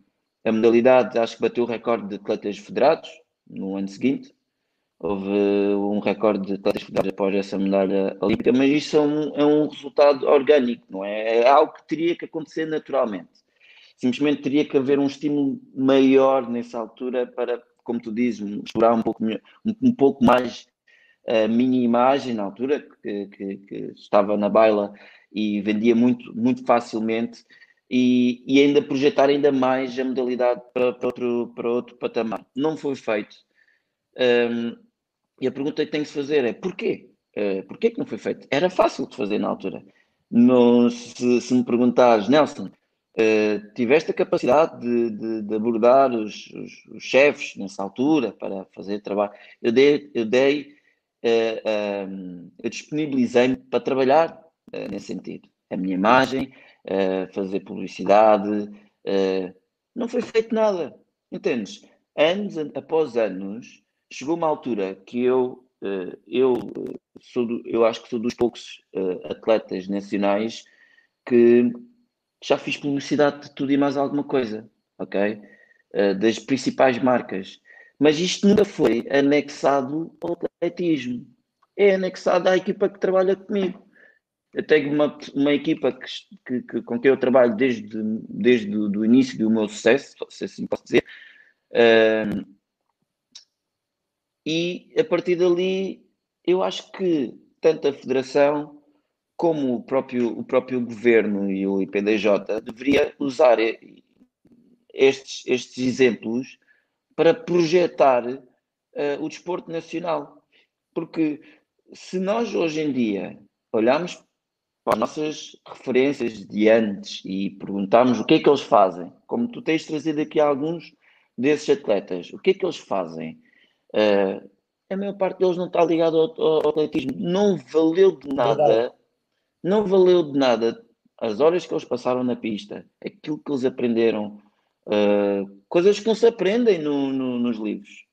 a modalidade acho que bateu o recorde de atletas federados no ano seguinte. Houve um recorde de atletas federados após essa medalha olímpica, mas isso é um, é um resultado orgânico, não é? É algo que teria que acontecer naturalmente. Simplesmente teria que haver um estímulo maior nessa altura para, como tu dizes, explorar um pouco, um, pouco mais a minha imagem na altura, que, que, que, estava na baila e vendia muito, muito facilmente, e, e ainda projetar ainda mais a modalidade para, para, outro, para outro patamar. Não foi feito. Um, e a pergunta que tem que fazer é porquê? Uh, porquê que não foi feito? Era fácil de fazer na altura. No, se, se, me perguntares, Nelson, uh, tiveste a capacidade de, de, de abordar os, os, os, chefes nessa altura para fazer trabalho? Eu dei, eu dei uh, eu disponibilizei-me para trabalhar nesse sentido. A minha imagem, fazer publicidade, não foi feito nada, entendes? anos após anos, chegou uma altura que eu, uh, eu, sou do, eu acho que sou dos poucos uh, atletas nacionais que já fiz publicidade de tudo e mais alguma coisa, ok? Das principais marcas. Mas isto nunca foi anexado ao atletismo. É anexado à equipa que trabalha comigo. Eu tenho uma, uma equipa que, que, que, com quem eu trabalho desde, desde o início do meu sucesso, se assim posso dizer. Uh, e a partir dali, eu acho que tanto a Federação como o próprio, o próprio Governo e o IPDJ deveria usar estes, estes exemplos para projetar uh, o desporto nacional. Porque se nós hoje em dia olharmos para as nossas referências de antes e perguntarmos o que é que eles fazem, como tu tens trazido aqui alguns desses atletas, o que é que eles fazem? Uh, a maior parte deles não está ligado ao, ao, atletismo. Não valeu de nada, Verdade. não valeu de nada as horas que eles passaram na pista, aquilo que eles aprenderam, uh, coisas que não se aprendem no, no, nos livros.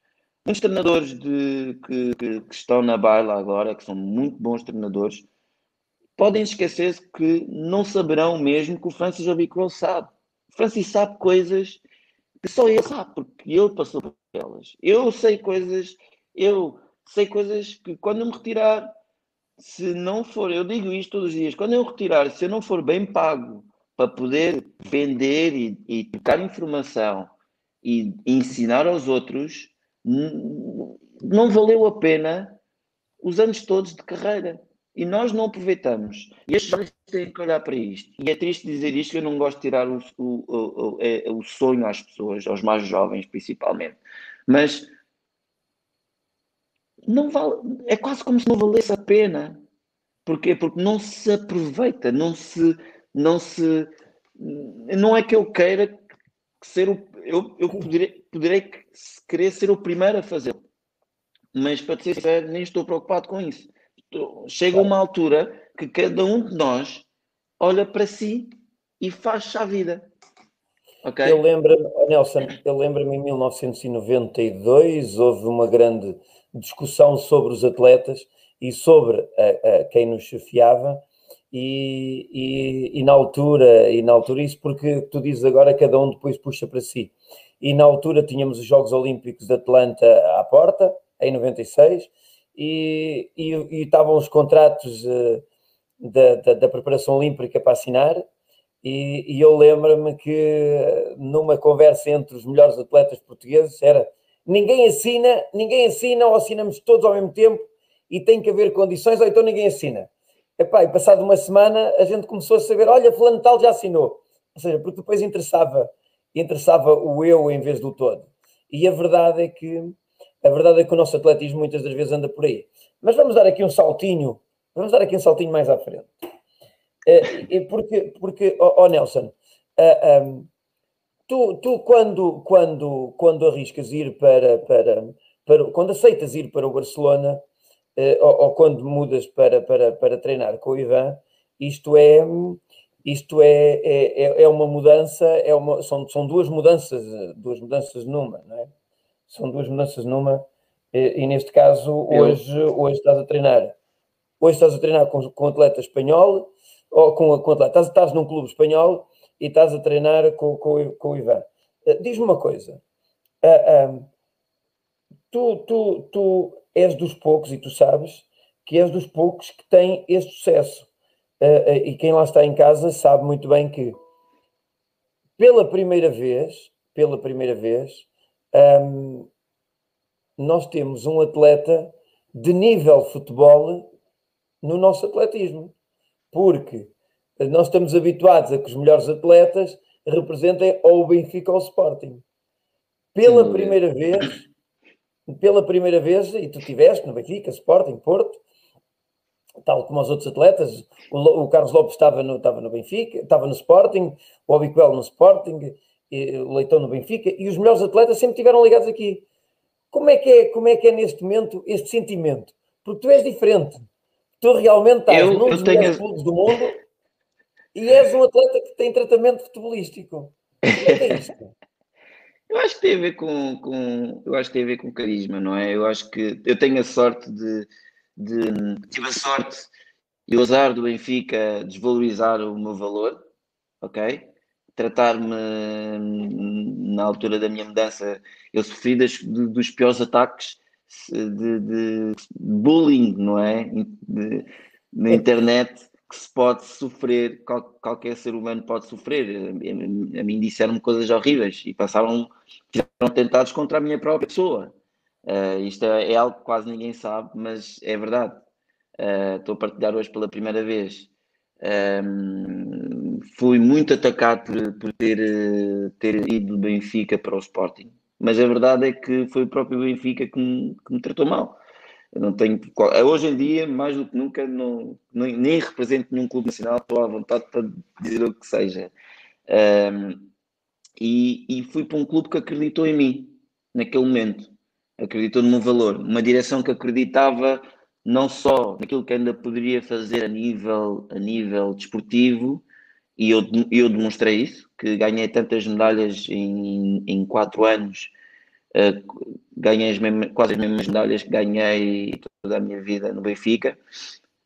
Muitos treinadores de, que, que, que, estão na baila agora, que são muito bons treinadores, podem esquecer-se que não saberão mesmo que o Francis Obicol sabe. O Francis sabe coisas que só ele sabe, porque ele passou por elas. Eu sei coisas, eu sei coisas que quando eu me retirar, se não for, eu digo isto todos os dias, quando eu retirar, se eu não for bem pago para poder vender e, e trocar informação e ensinar aos outros, não valeu a pena os anos todos de carreira. E nós não aproveitamos. E estes jovens têm que olhar para isto. E é triste dizer isto, eu não gosto de tirar o, o, o, é, o sonho às pessoas, aos mais jovens principalmente. Mas não vale, é quase como se não valesse a pena. Porquê? Porque não se aproveita, não se, não se, não é que eu queira ser o, eu, eu poderei, poderei querer ser o primeiro a fazer, mas para ser sincero, nem estou preocupado com isso chega uma altura que cada um de nós olha para si e faz-se a vida. Okay? Eu lembro-me, oh Nelson, eu lembro-me em 1992 houve uma grande discussão sobre os atletas e sobre a, a quem nos chefiava e, e, e, na altura, e na altura isso porque tu dizes agora cada um depois puxa para si. E na altura tínhamos os Jogos Olímpicos de Atlanta à porta, em 96, e, e, e estavam os contratos uh, da, da, da, preparação olímpica para assinar. E, e eu lembro-me que numa conversa entre os melhores atletas portugueses era ninguém assina, ninguém assina ou assinamos todos ao mesmo tempo e tem que haver condições ou então ninguém assina. Epá, e passado uma semana a gente começou a saber, olha, fulano tal já assinou. Ou seja, porque depois interessava, interessava o eu em vez do todo. E a verdade é que a verdade é que o nosso atletismo muitas das vezes anda por aí. Mas vamos dar aqui um saltinho, vamos dar aqui um saltinho mais à frente. Uh, porque, porque oh, Nelson, eh, um, tu, tu quando, quando, quando arriscas ir para, para, para, quando aceitas ir para o Barcelona, uh, ou, ou, quando mudas para, para, para treinar com o Ivan, isto é, isto é, é, é uma mudança, é uma, são, são duas mudanças, duas mudanças numa, não é? São duas mudanças numa, e, e neste caso, hoje, hoje estás a treinar. Hoje estás a treinar com, com atleta espanhol, ou com, com atleta, estás, estás num clube espanhol e estás a treinar com, com, com o Ivan. Uh, Diz-me uma coisa. Uh, uh, tu, tu, tu és dos poucos, e tu sabes, que és dos poucos que têm este sucesso. e quem lá está em casa sabe muito bem que, pela primeira vez, pela primeira vez, um, nós temos um atleta de nível futebol no nosso atletismo, porque nós estamos habituados a que os melhores atletas representem ou o Benfica ou o Sporting. Pela Sim, primeira vez, pela primeira vez, e tu tiveste no Benfica, Sporting, Porto, tal como os outros atletas, o, o Carlos Lopes estava no, estava no Benfica, estava no Sporting, o Obiquel no Sporting, Leitão no Benfica, e os melhores atletas sempre estiveram ligados aqui. Como é que é, como é, que é neste momento este sentimento? Porque tu és diferente. Tu realmente estás eu, num dos tenho... melhores clubes do mundo e és um atleta que tem tratamento futebolístico. Como é que é isto? Eu acho que tem a ver com, com, eu acho que tem a ver com carisma, não é? Eu acho que eu tenho a sorte de, de tive a sorte e o azar do Benfica desvalorizar o meu valor, ok? Tratar-me na altura da minha mudança, eu sofri das, de, dos piores ataques de, de bullying, não é? De, na internet que se pode sofrer, qual, qualquer ser humano pode sofrer. A, mim disseram-me coisas horríveis e passaram, fizeram tentados contra a minha própria pessoa. Uh, isto é, é, algo que quase ninguém sabe, mas é verdade. Uh, estou a partilhar hoje pela primeira vez. Um, fui muito atacado por, por ter, ter ido do Benfica para o Sporting, mas a verdade é que foi o próprio Benfica que me, que me tratou mal. Eu não tenho. Hoje em dia, mais do que nunca, não, nem, nem represento nenhum clube nacional, estou à vontade para dizer o que seja. Um, e, e fui para um clube que acreditou em mim, naquele momento. Acreditou no meu valor. Uma direção que acreditava não só naquilo que ainda poderia fazer a nível, a nível desportivo, e eu, eu demonstrei isso, que ganhei tantas medalhas em, em quatro anos Uh, ganhei as mesmas, quase as mesmas medalhas que ganhei toda a minha vida no Benfica.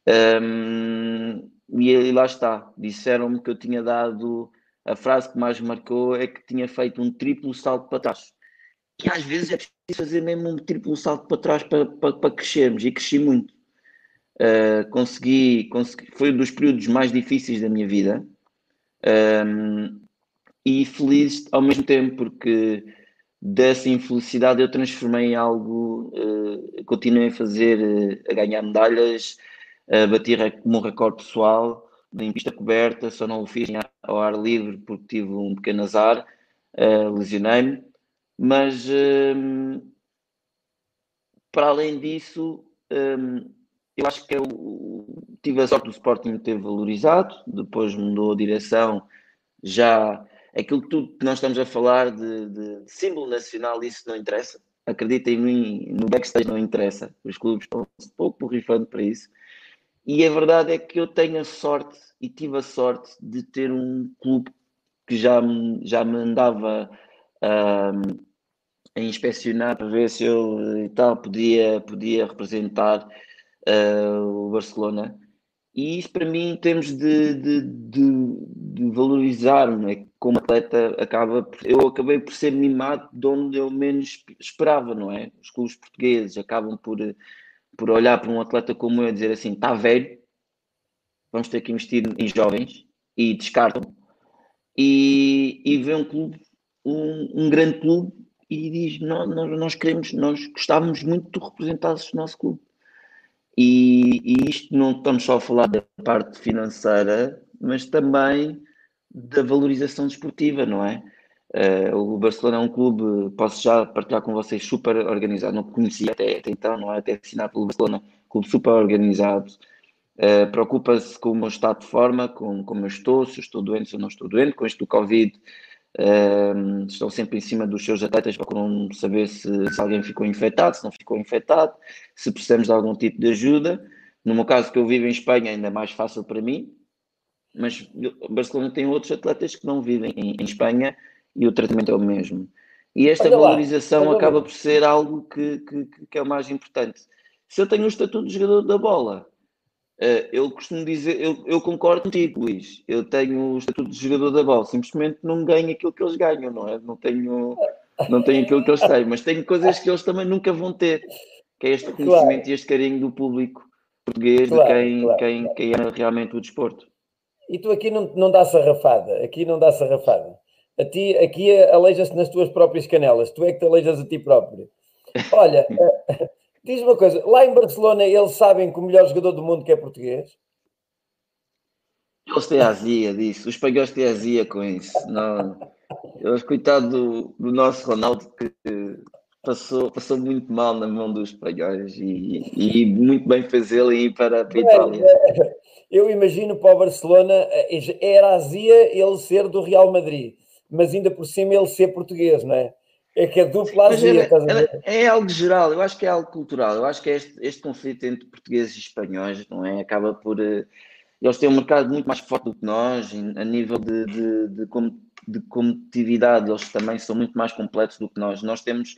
Um, e lá está, disseram-me que eu tinha dado a frase que mais marcou é que tinha feito um triplo salto para trás. E às vezes é preciso fazer mesmo um triplo salto para trás para, para, para crescermos, e cresci muito. Uh, consegui, consegui, foi um dos períodos mais difíceis da minha vida um, e feliz ao mesmo tempo, porque dessa infelicidade eu transformei em algo, uh, continuei a fazer, uh, a ganhar medalhas, a bater um recorde pessoal em pista coberta, só não o fiz ao ar livre porque tive um pequeno azar, uh, lesionei-me, mas um, para além disso, um, eu acho que eu tive a sorte do Sporting ter valorizado, depois mudou a direção, já aquilo tudo que nós estamos a falar de, de, de símbolo nacional, isso não interessa. Acredita em mim, no backstage não interessa. Os clubes estão um pouco borrifando para isso. E a verdade é que eu tenho a sorte e tive a sorte de ter um clube que já, já me andava um, a inspecionar para ver se eu e tal podia, podia representar uh, o Barcelona. E isso para mim, em termos de, de, de, de valorizar é? como atleta, acaba, eu acabei por ser mimado de onde eu menos esperava, não é? Os clubes portugueses acabam por, por olhar para um atleta como eu e dizer assim: está velho, vamos ter que investir em jovens, e descartam. E, e vê um clube, um, um grande clube, e diz: nós, nós queremos, nós gostávamos muito de representar o nosso clube. E, e, isto não estamos só a falar da parte financeira, mas também da valorização desportiva, não é? Uh, o Barcelona é um clube, posso já partilhar com vocês, super organizado. Não conhecia até, até então, não é? Até assinar pelo Barcelona, clube super organizado. Uh, Preocupa-se com o meu estado de forma, com como eu estou, se eu estou doente, se eu não estou doente. Com isto do Covid, estão sempre em cima dos seus atletas, procuram saber se, se alguém ficou infectado, se não ficou infectado, se precisamos de algum tipo de ajuda. No meu caso, que eu vivo em Espanha, ainda é mais fácil para mim, mas o Barcelona tem outros atletas que não vivem em, em Espanha e o tratamento é o mesmo. E esta olha valorização lá, acaba por ser algo que, que, que, é o mais importante. Se eu tenho o estatuto de jogador da bola, eu costumo dizer, eu, eu, concordo contigo, Luís. Eu tenho o estatuto de jogador da bola, simplesmente não ganho aquilo que eles ganham, não é? Não tenho, não tenho aquilo que eles têm, mas tenho coisas que eles também nunca vão ter, que é este reconhecimento claro. e este carinho do público português, claro, de quem, claro. quem, quem é realmente o desporto. E tu aqui não, não dá sarrafada, aqui não dá sarrafada. A ti, aqui aleija-se nas tuas próprias canelas, tu é que te aleijas a ti próprio. Olha, diz uma coisa, lá em Barcelona eles sabem que o melhor jogador do mundo que é português? Eles têm azia disso, os espanhóis têm azia com isso. Não, eles, coitado do, do nosso Ronaldo, que passou, passou muito mal na mão dos espanhóis e, e muito bem fez ele ir para, a Itália. Eu imagino para o Barcelona, eh, era azia ele ser do Real Madrid, mas ainda por cima ele ser português, não é? É que é dupla azia. É, é, algo geral, eu acho que é algo cultural. Eu acho que é este, este conflito entre portugueses e espanhóis, não é? Acaba por. Uh, eles têm um mercado muito mais forte do que nós, a nível de, de, de, de competitividade, eles também são muito mais completos do que nós. Nós temos,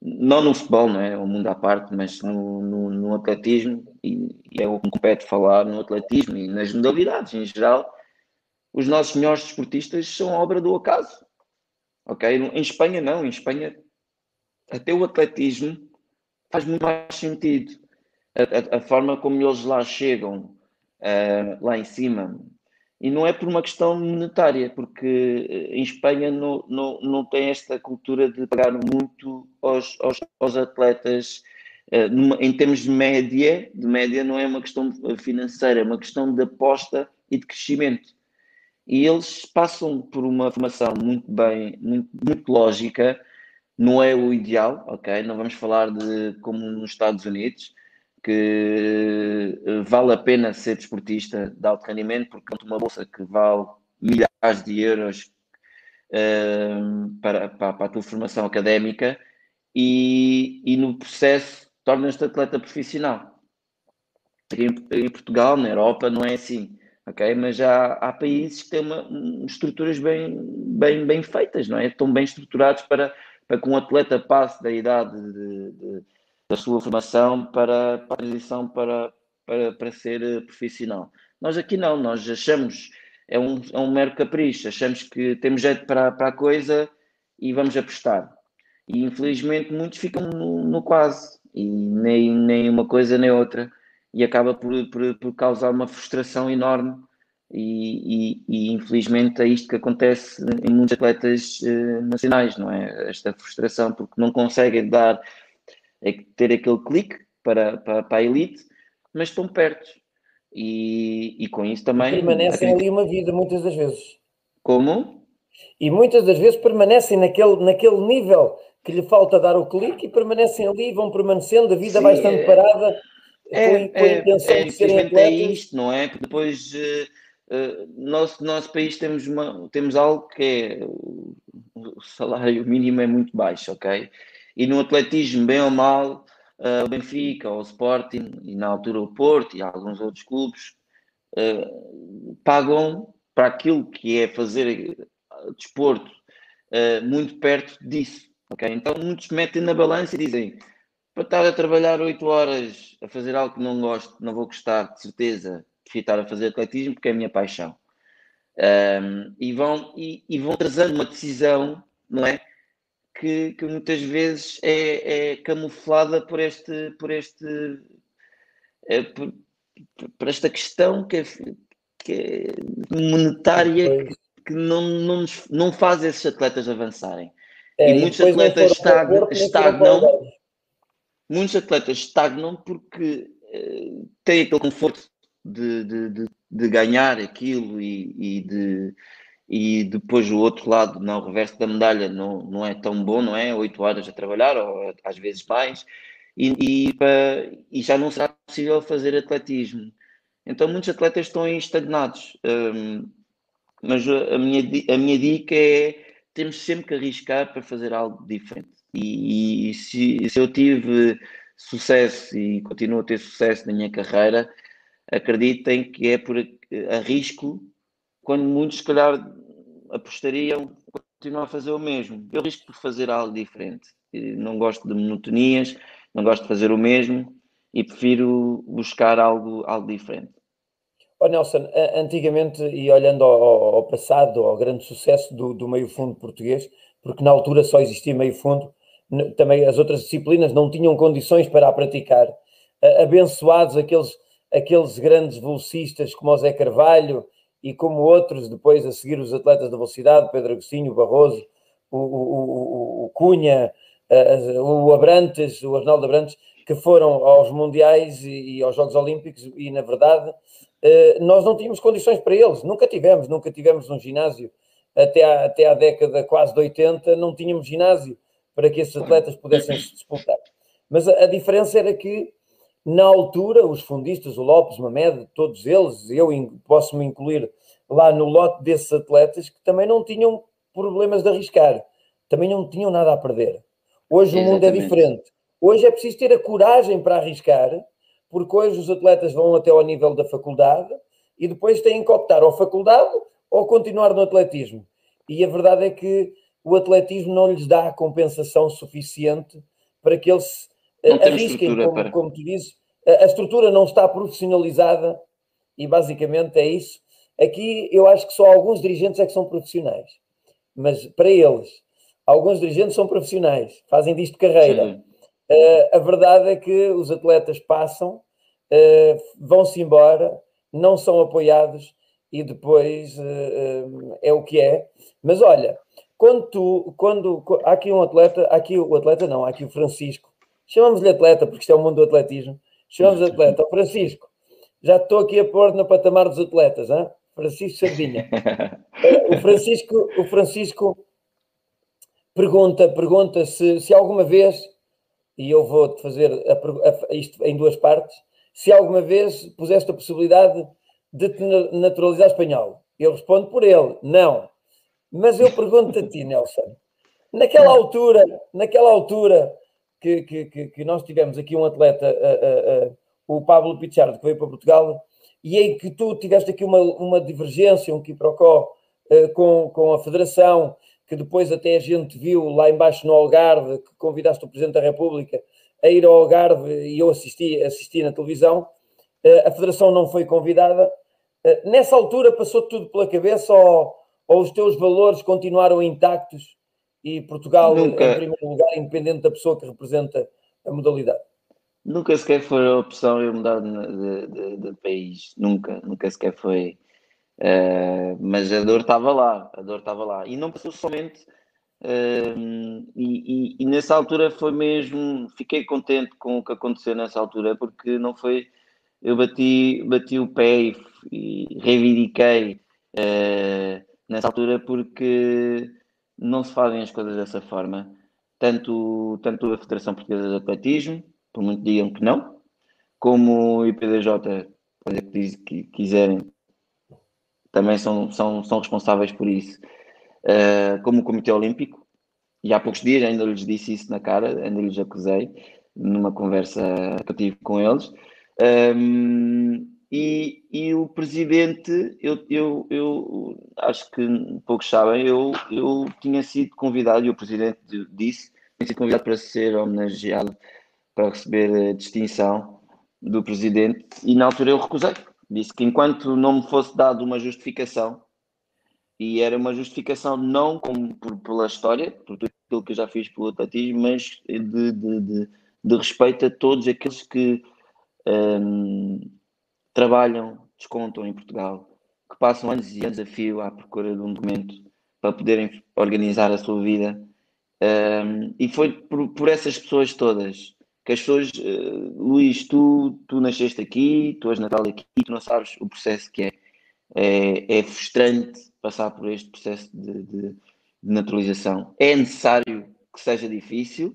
não no futebol, não é? O mundo à parte, mas no, no, no atletismo, e, e é o que me compete falar no atletismo e nas modalidades em geral, os nossos melhores desportistas são obra do acaso. Ok? Em Espanha, não. Em Espanha, até o atletismo faz muito mais sentido. A, a, a forma como eles lá chegam, uh, lá em cima, e não é por uma questão monetária, porque eh, em Espanha não, não, não tem esta cultura de pagar muito aos, aos, aos atletas. Uh, numa, em termos de média, de média não é uma questão financeira, é uma questão de aposta e de crescimento. E eles passam por uma formação muito bem, muito, muito lógica, não é o ideal, ok? Não vamos falar de como nos Estados Unidos, que eh, vale a pena ser desportista de alto rendimento, porque uma bolsa que vale milhares de euros uh, para, para, para, a tua formação académica e, e no processo tornas-te atleta profissional. Em, em, Portugal, na Europa, não é assim, ok? Mas já há países que têm uma, estruturas bem, bem, bem feitas, não é? Estão bem estruturados para, para que um atleta passe da idade de, de da sua formação para, para a transição para, para, para ser eh, profissional. Nós aqui não, nós achamos, é um, é um mero capricho, achamos que temos jeito para, para a coisa e vamos apostar. E infelizmente muitos ficam no, no quase, e nem, nem uma coisa nem outra, e acaba por, por, por causar uma frustração enorme. E, e, e, infelizmente é isto que acontece em muitos atletas uh, nacionais, não é? Esta frustração, porque não conseguem dar é ter aquele clique para, para, para a elite, mas estão perto. E, e com isso também. E permanecem acredito... ali uma vida, muitas das vezes. Como? E muitas das vezes permanecem naquele, naquele nível que lhe falta dar o clique e permanecem ali, vão permanecendo, a vida Sim, vai estando é, parada é, com, a é, intenção é, de serem atletas. É isto, não é? Porque depois. Uh, Uh, nosso, nosso país temos, uma, temos algo que é o salário mínimo é muito baixo, ok? E no atletismo, bem ou mal, uh, o Benfica, o Sporting, e na altura o Porto e alguns outros clubes, uh, pagam para aquilo que é fazer desporto uh, muito perto disso. Okay? Então muitos metem na balança e dizem para estar a trabalhar 8 horas a fazer algo que não gosto, não vou gostar, de certeza, de estar a fazer atletismo porque é a minha paixão. Um, e, vão, e, e, vão trazendo uma decisão, não é? que, que muitas vezes é, é, camuflada por este, por este, é, por, por, esta questão que é, que é monetária que, que, não, não, não faz esses atletas avançarem. É, e muitos atletas estagnam, estagnam muitos atletas estagnam porque uh, têm aquele conforto de, de, de, de ganhar aquilo e, e de e depois o outro lado, não, o reverso da medalha não, não é tão bom, não é? Oito horas a trabalhar, ou às vezes mais, e, e, e, já não será possível fazer atletismo. Então muitos atletas estão estagnados. Um, mas a minha, a minha dica é temos sempre que arriscar para fazer algo diferente. E, e se, se eu tive sucesso e continuo a ter sucesso na minha carreira, acreditem que é por arrisco quando muitos, se calhar, apostariam continuar a fazer o mesmo. Eu risco por fazer algo diferente. Não gosto de monotonias, não gosto de fazer o mesmo e prefiro buscar algo, algo diferente. Oh Nelson, antigamente, e olhando ao, ao passado, ao grande sucesso do, do meio fundo português, porque na altura só existia meio fundo, também as outras disciplinas não tinham condições para a praticar. Abençoados aqueles, aqueles grandes velocistas como o Zé Carvalho, e como outros, depois a seguir os atletas da velocidade, Pedro Agostinho, Barroso, o, o, o, Cunha, o Abrantes, o Arnaldo Abrantes, que foram aos Mundiais e, e aos Jogos Olímpicos e, na verdade, eh, nós não tínhamos condições para eles, nunca tivemos, nunca tivemos um ginásio. Até à, até à década quase de 80 não tínhamos ginásio para que esses atletas pudessem se disputar. Mas a, a diferença era que na altura, os fundistas, o Lopes, Mamed, todos eles, eu posso me incluir lá no lote desses atletas que também não tinham problemas de arriscar, também não tinham nada a perder. Hoje Exatamente. o mundo é diferente. Hoje é preciso ter a coragem para arriscar, porque hoje os atletas vão até ao nível da faculdade e depois têm que optar ou faculdade ou continuar no atletismo. E a verdade é que o atletismo não lhes dá a compensação suficiente para que eles Não temos arrisquem, como, para- como tu dizes, a, a estrutura não está profissionalizada e basicamente é isso. Aqui eu acho que só alguns dirigentes é que são profissionais, mas para eles, alguns dirigentes são profissionais, fazem disto carreira. Uh, a verdade é que os atletas passam, uh, vão-se embora, não são apoiados e depois uh, é o que é. Mas olha, quando tu, quando há aqui um atleta, há aqui o atleta não, há aqui o Francisco, chamamos-lhe atleta porque isto é o mundo do atletismo, chamamos de atleta, o Francisco, já estou aqui a pôr no patamar dos atletas, hein? Francisco Sardinha. O Francisco, o Francisco pergunta, pergunta se, se alguma vez, e eu vou-te fazer a a- isto em duas partes, se alguma vez puseste a possibilidade de te na- naturalizar espanhol. Eu respondo por ele, não. Mas eu pergunto-te a ti, Nelson, naquela altura, naquela altura que, que, que, nós tivemos aqui um atleta, ah, ah, ah, o Pablo Pichardo, que veio para Portugal, e em que tu tiveste aqui uma, uma divergência, um quiprocó eh, com, com a Federação, que depois até a gente viu lá embaixo no Algarve, que convidaste o Presidente da República a ir ao Algarve e eu assisti, assisti na televisão, eh, a Federação não foi convidada. Eh, nessa altura passou tudo pela cabeça ou, ou os teus valores continuaram intactos e Portugal Nunca. em primeiro lugar, independente da pessoa que representa a modalidade? Nunca sequer foi a opção eu mudar de, de- de- país. Nunca, nunca sequer foi. Eh, mas a dor estava lá, a dor estava lá. E não passou somente. eh, e, e- e nessa altura foi mesmo. Fiquei contente com o que aconteceu nessa altura, porque não foi. Eu bati, bati o pé e, e reivindiquei eh, nessa altura, porque não se fazem as coisas dessa forma. Tanto, tanto a Federação Portuguesa de Atletismo, por muito digam que não, como o IPDJ, pode que diz- que quiserem, também são, são, são responsáveis por isso, Uh, como o Comitê Olímpico, e há poucos dias ainda lhes disse isso na cara, ainda lhes acusei, numa conversa que eu tive com eles. Um, e, e o presidente, eu, eu, eu acho que poucos sabem, eu, eu tinha sido convidado, e o presidente disse, tinha sido convidado para ser homenageado, para receber a distinção do presidente, e na altura eu recusei. Disse que enquanto não me fosse dado uma justificação, e era uma justificação não como por, pela história, por tudo aquilo que eu já fiz pelo atletismo, mas de, de, de, de respeito a todos aqueles que hum, trabalham, descontam em Portugal, que passam anos e anos a fio à procura de um documento para poderem organizar a sua vida. Um, e foi por, por essas pessoas todas que as pessoas, uh, Luís, tu, tu nasceste aqui, tu és natal aqui, tu não sabes o processo que é. É, é frustrante passar por este processo de, de, de, naturalização. É necessário que seja difícil,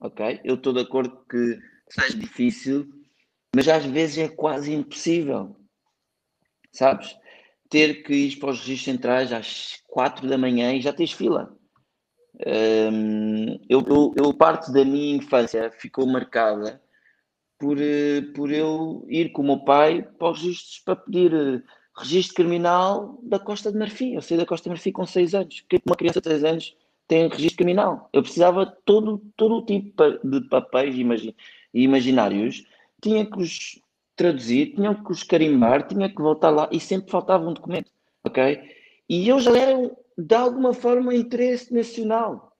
ok? Eu estou de acordo que seja difícil, mas às vezes é quase impossível, sabes? Ter que ir para os registros centrais às quatro da manhã e já tens fila. Um, eu, eu, eu, parte da minha infância ficou marcada por, por eu ir com o meu pai para os registros para pedir registro criminal da Costa de Marfim. Eu saí da Costa de Marfim com 6 anos. Uma criança de 6 anos tem registro criminal. Eu precisava de todo, todo o tipo de papéis imaginários. Tinha que os traduzir, tinha que os carimbar, tinha que voltar lá e sempre faltava um documento. Ok? E já era, de alguma forma, interesse nacional.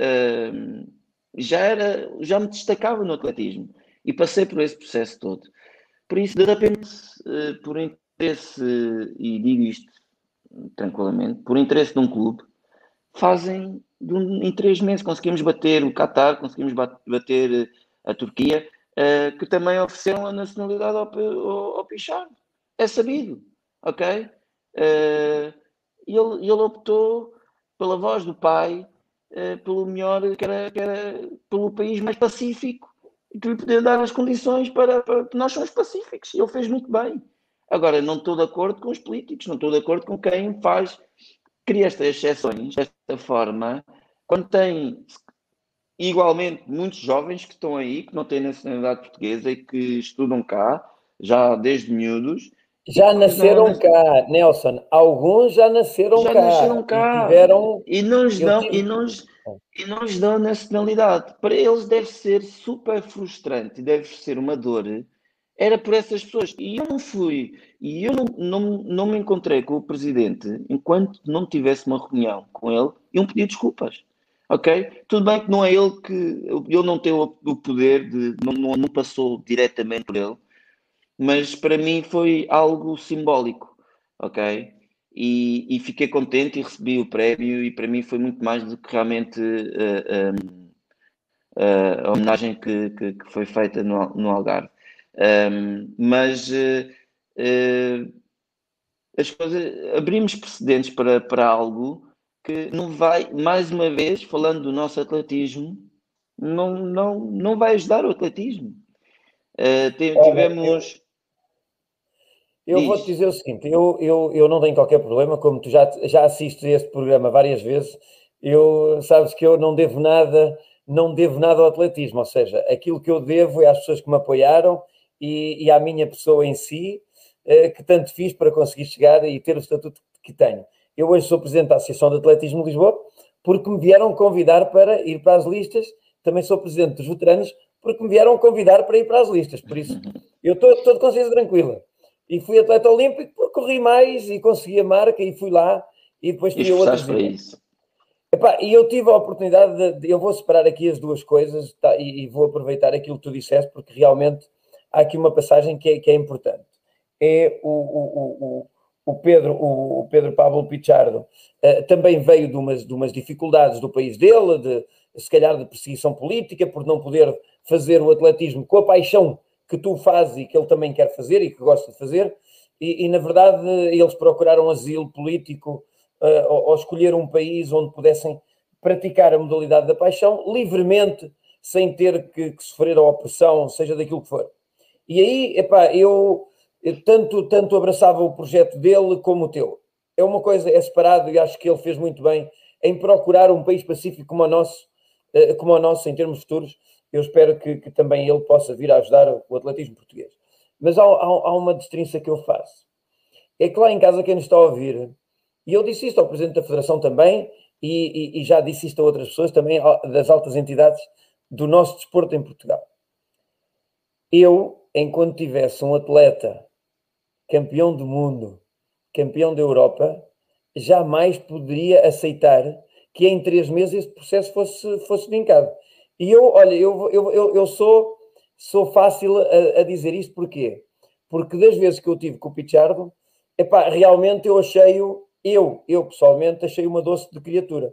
Uh, já era, já me destacava no atletismo. E passei por esse processo todo. Por isso, de repente, uh, por interesse, e digo isto tranquilamente, por interesse de um clube, fazem um, em três meses conseguimos bater o Qatar, conseguimos bater a Turquia, uh, que também ofereceram a nacionalidade ao, ao, ao. É sabido, ok? Uh, ele, ele optou pela voz do pai, uh, pelo melhor, que era, que era pelo país mais pacífico, que lhe podia dar as condições para, para nós somos pacíficos, e ele fez muito bem. Agora, não estou de acordo com os políticos, não estou de acordo com quem faz, cria estas exceções, desta forma, quando tem igualmente muitos jovens que estão aí, que não têm nacionalidade portuguesa e que estudam cá, já desde miúdos, Já nasceram cá, Nelson. Alguns já nasceram já cá. nasceram cá. E, tiveram... e não lhes dão, tive- e não lhes- e não lhes dão nacionalidade. Para eles deve ser super frustrante, deve ser uma dor. Era por essas pessoas. E eu não fui, e eu não, não, não me encontrei com o presidente enquanto não tivesse uma reunião com ele e um pedido de desculpas. Ok? Tudo bem que não é ele que. Ele não tem o, poder de. Não, não, passou diretamente por ele, mas para mim foi algo simbólico. Ok? E, e fiquei contente e recebi o prémio, e para mim foi muito mais do que realmente eh, um, eh, a homenagem que, que, que foi feita no, no Algarve. Um, mas eh, eh, as coisas abrimos precedentes para, para algo que não vai, mais uma vez, falando do nosso atletismo, não, não, não vai ajudar o atletismo. Olha, tivemos. Eu vou-te dizer o seguinte: eu, eu, eu não tenho qualquer problema, como tu já, já assistes a este programa várias vezes, eu sabes que eu não devo nada, não devo nada ao atletismo, ou seja, aquilo que eu devo é às pessoas que me apoiaram e, e à minha pessoa em si, eh, que tanto fiz para conseguir chegar e ter o estatuto que tenho. Eu hoje sou presidente da Associação de Atletismo de Lisboa, porque me vieram convidar para ir para as listas, também sou presidente dos veteranos, porque me vieram convidar para ir para as listas, por isso eu estou estou de consciência tranquila. E fui atleta olímpico porque corri mais e consegui a marca e fui lá e depois E outros esforçaste para isso. Epá, e eu tive a oportunidade de, de- eu vou separar aqui as duas coisas tá, e, e vou aproveitar aquilo que tu disseste, porque realmente há aqui uma passagem que é, que é importante. É o, o, o, o- Pedro, o, Pedro Pablo Pichardo eh, também veio de umas, de umas dificuldades do país dele, de se calhar de perseguição política, por não poder fazer o atletismo com a paixão que tu fazes e que ele também quer fazer e que gosta de fazer. E, e, na verdade eles procuraram asilo político eh, ou, ou escolher um país onde pudessem praticar a modalidade da paixão livremente, sem ter que, que sofrer a opressão, seja daquilo que for. E aí, epá, eu tanto, tanto abraçava o projeto dele como o teu. É uma coisa, é separado e acho que ele fez muito bem em procurar um país pacífico como o nosso, eh, como o nosso em termos futuros. Eu espero que, que também ele possa vir a ajudar o atletismo português. Mas há, há, há uma destrinça que eu faço. É que lá em casa, quem nos está a ouvir, e eu disse isto ao Presidente da Federação também, e, e- e já disse isto a outras pessoas também, das altas entidades do nosso desporto em Portugal. Eu, enquanto tivesse um atleta campeão do mundo, campeão da Europa, jamais poderia aceitar que em três meses esse processo fosse, fosse vincado. E eu, olha, eu, eu, eu, eu sou, sou fácil a, a dizer isto, porquê? Porque das vezes que eu tive com o Pichardo, epá, realmente eu achei-o, eu, eu pessoalmente, achei uma doce de criatura.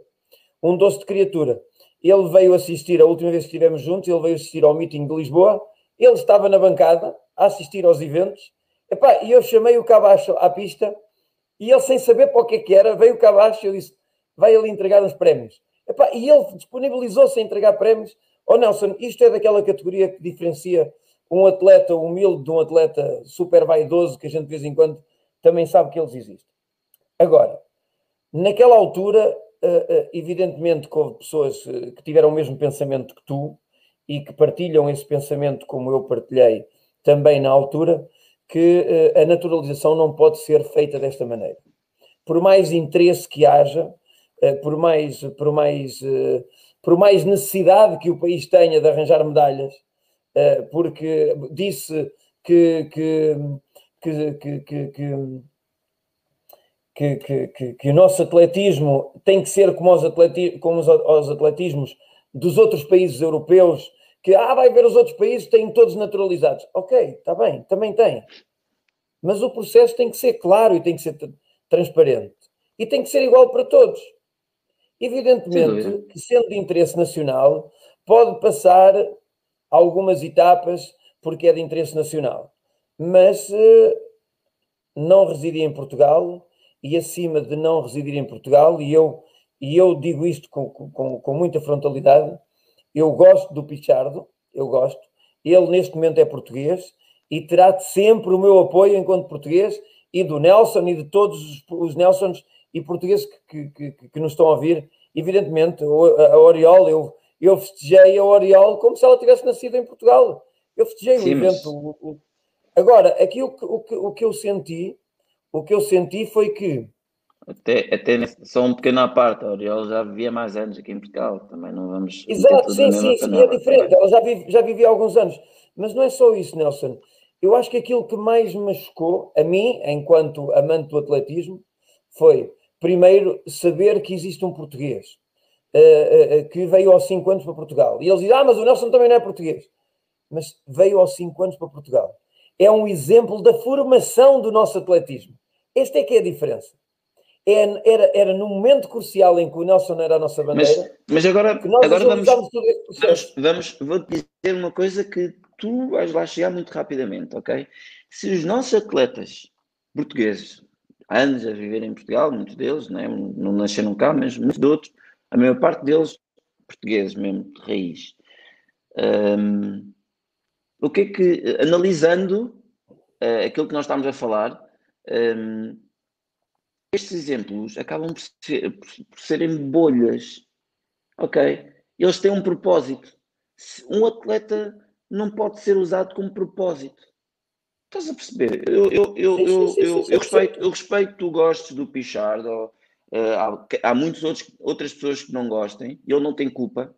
Um doce de criatura. Ele veio assistir, a última vez que estivemos juntos, ele veio assistir ao meeting de Lisboa, ele estava na bancada a assistir aos eventos, epá, e eu chamei o Cabacho à pista, e ele, sem saber para o que é que era, veio o Cabacho e eu disse, vai ali entregar uns prémios. Epá, e ele disponibilizou-se a entregar prémios. Ó Nelson, isto é daquela categoria que diferencia um atleta humilde de um atleta super vaidoso, que a gente de vez em quando também sabe que eles existem. Agora, naquela altura, eh, eh, evidentemente que houve pessoas eh, que tiveram o mesmo pensamento que tu e que partilham esse pensamento como eu partilhei também na altura, que eh, a naturalização não pode ser feita desta maneira. Por mais interesse que haja, eh, por mais, por mais, eh, por mais necessidade que o país tenha de arranjar medalhas, porque disse que, que, que, que que, que, que, que o nosso atletismo tem que ser como os, atleti como os, os atletismos dos outros países europeus, que ah, vai ver os outros países, têm todos naturalizados. Ok, está bem, também tem. Mas o processo tem que ser claro e tem que ser tr- transparente. E tem que ser igual para todos. Evidentemente que, sendo de interesse nacional, pode passar algumas etapas porque é de interesse nacional. Mas eh, não residir em Portugal e acima de não residir em Portugal, e eu, e eu digo isto com, com, com muita frontalidade, eu gosto do Pichardo, eu gosto, ele neste momento é português e terá sempre o meu apoio enquanto português e do Nelson e de todos os, Nelsons e portugueses que, que, que, que nos estão a ouvir. Evidentemente, a, Oriol, eu, eu festejei a Oriol como se ela tivesse nascido em Portugal. Eu festejei Sim, o mas- evento, o- Agora, aqui o que, o, que, o que eu senti, o que eu senti foi que Até, até só um pequeno à parte, a Oriol já vivia mais anos aqui em Portugal, também não vamos. Exato, sim, sim, sim, é diferente. Ela já vive, já vive há alguns anos. Mas não é só isso, Nelson. Eu acho que aquilo que mais me chocou, a mim, enquanto amante do atletismo, foi, primeiro, saber que existe um português eh, eh, que veio aos 5 anos para Portugal. E eles dizem, ah, mas o Nelson também não é português. Mas veio aos 5 anos para Portugal. É um exemplo da formação do nosso atletismo. Esta é que é a diferença. É- era, era no momento crucial em que o Nelson era a nossa bandeira Mas, mas agora, agora vamos, vamos, vamos, vou-te dizer uma coisa que tu vais lá chegar muito rapidamente, ok? Se os nossos atletas portugueses, há anos a viver em Portugal, muitos deles, né? não nasceram cá, mas muitos de outros, a maior parte deles portugueses mesmo, de raiz. Hum, o que é que, analisando eh, aquilo que nós estamos a falar, hum, estes exemplos acabam por, ser- por- serem bolhas, ok? Eles têm um propósito. Um atleta não pode ser usado como propósito. Estás a perceber? Eu, eu, eu, Sim, sim, eu, sim, eu, sim, eu sim, respeito, eu respeito que tu gostes do Pichard, ou, eh, há, há muitas outras pessoas que não gostem, e ele não tem culpa,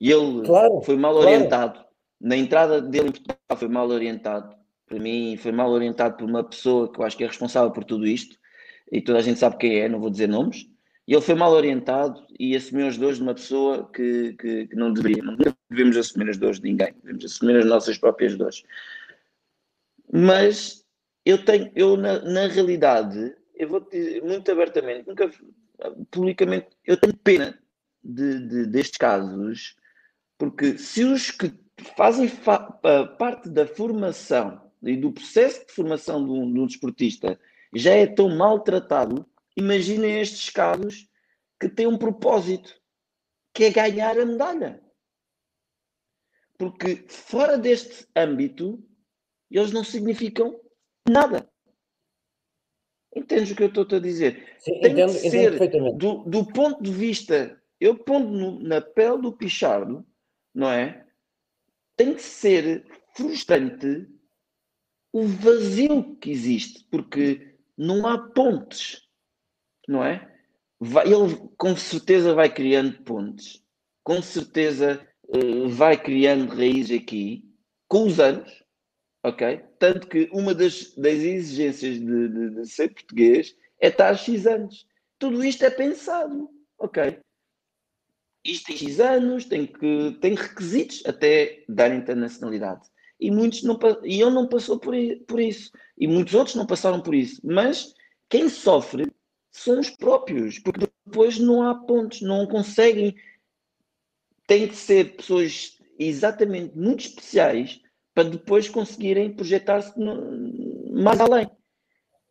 e ele Claro, foi mal claro. orientado. Na entrada dele em Portugal foi mal orientado. Para mim, foi mal orientado por uma pessoa que eu acho que é responsável por tudo isto, e toda a gente sabe quem é, não vou dizer nomes. E ele foi mal orientado e assumiu as dores de uma pessoa que, que, que não deveria. Não devemos assumir as dores de ninguém, devemos assumir as nossas próprias dores. Mas eu tenho, eu na, na realidade, eu vou dizer muito abertamente, nunca publicamente, eu tenho pena de, de- destes casos, porque se os que fazem fa- pa- parte da formação e do processo de formação de um, de um desportista já é tão maltratado, imaginem estes casos que têm um propósito, que é ganhar a medalha. Porque fora deste âmbito, eles não significam nada. Entendes o que eu estou a dizer? Sim, Tem entendo, entendo ser, perfeitamente. do, do ponto de vista, eu pondo no- na pele do Pichardo, não é? Tem que ser frustrante o vazio que existe, porque não há pontes, não é? Vai- ele com certeza vai criando pontes, com certeza eh, vai criando raízes aqui, com os anos, ok? Tanto que uma das, das exigências de, de- de ser português é estar X anos. Tudo isto é pensado, ok? Isto tem X anos, tem, que, tem requisitos até dar internacionalidade. E muitos não e ele não passou por, por isso. E muitos outros não passaram por isso. Mas quem sofre são os próprios, porque depois não há pontos, não conseguem. Tem que ser pessoas exatamente muito especiais para depois conseguirem projetar-se mais além.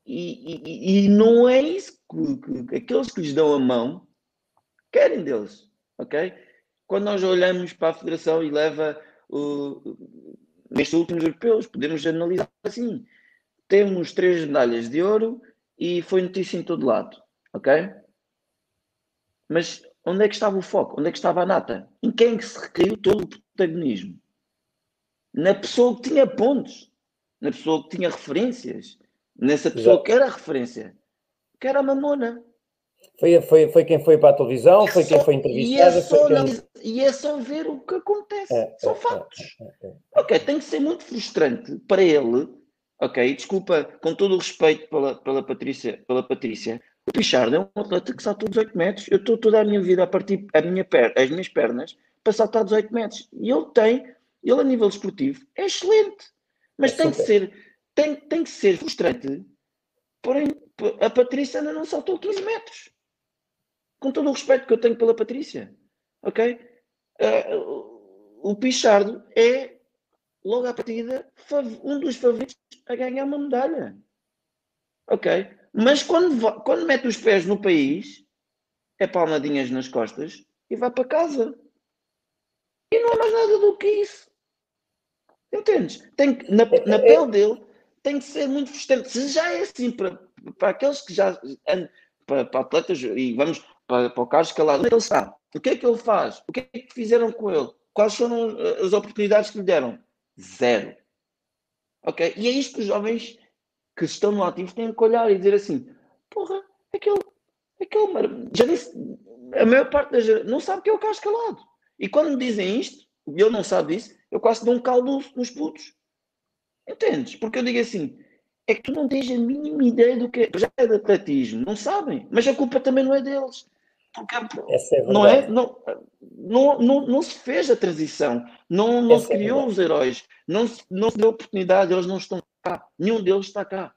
E, e- e não é isso que, que- que aqueles que lhes dão a mão querem deles, ok? Quando nós olhamos para a Federação e leva o, nestes últimos europeus, podemos analisar assim: temos três medalhas de ouro e foi notícia em todo lado, ok? Mas onde é que estava o foco? Onde é que estava a nata? Em quem que se recaiu todo o protagonismo? Na pessoa que tinha pontos, na pessoa que tinha referências, nessa pessoa Exato. que era a referência, que era a mamona. Foi, foi, foi quem foi para a televisão, foi quem Só- foi e, é só Foi quem... e é só ver o que acontece. É, São é, é, é. Ok, tem que ser muito frustrante para ele. Ok, desculpa, com todo o respeito pela, pela, Patrícia, pela Patrícia, o Pichardo é um atleta que saltou 18 metros. Eu estou toda a minha vida a partir a minha per, as minhas pernas para saltar 18 metros. E ele tem, ele a nível esportivo, é excelente. Mas É tem que ser, tem, tem que ser frustrante. Porém, a Patrícia ainda não saltou 15 metros. Com todo o respeito que eu tenho pela Patrícia. Ok? Eh, o- Pichardo é, logo à partida, um dos favoritos a ganhar uma medalha. Ok? Mas quando, quando mete os pés no país, é palmadinhas nas costas e vai para casa. E não é mais nada do que isso. Entendes? Tem que, na, na pele dele tem que ser muito frustrante. Se já é assim para, para aqueles que já para, para atletas, e vamos para, para o Carlos Calado, onde ele está? O que é que ele faz? O que é que fizeram com ele? Quais foram eh, as oportunidades que lhe deram? Zero. Ok? E é isto que os jovens que estão no ativo têm que olhar e dizer assim: porra, aquele, aquele já disse, a maior parte das gera- não sabe que é o Carlos Calado. E quando me dizem isto, e ele não sabe disso, eu quase dou um caldo nos putos. Entendes? Porque eu digo assim: é que tu não tens a mínima ideia do que é, já é de atletismo, não sabem, mas a culpa também não é deles. Porque é não é? Não, não, não, não se fez a transição, não, não Essa se é criou verdade. os heróis, não se, não se deu oportunidade, eles não estão cá, nenhum deles está cá,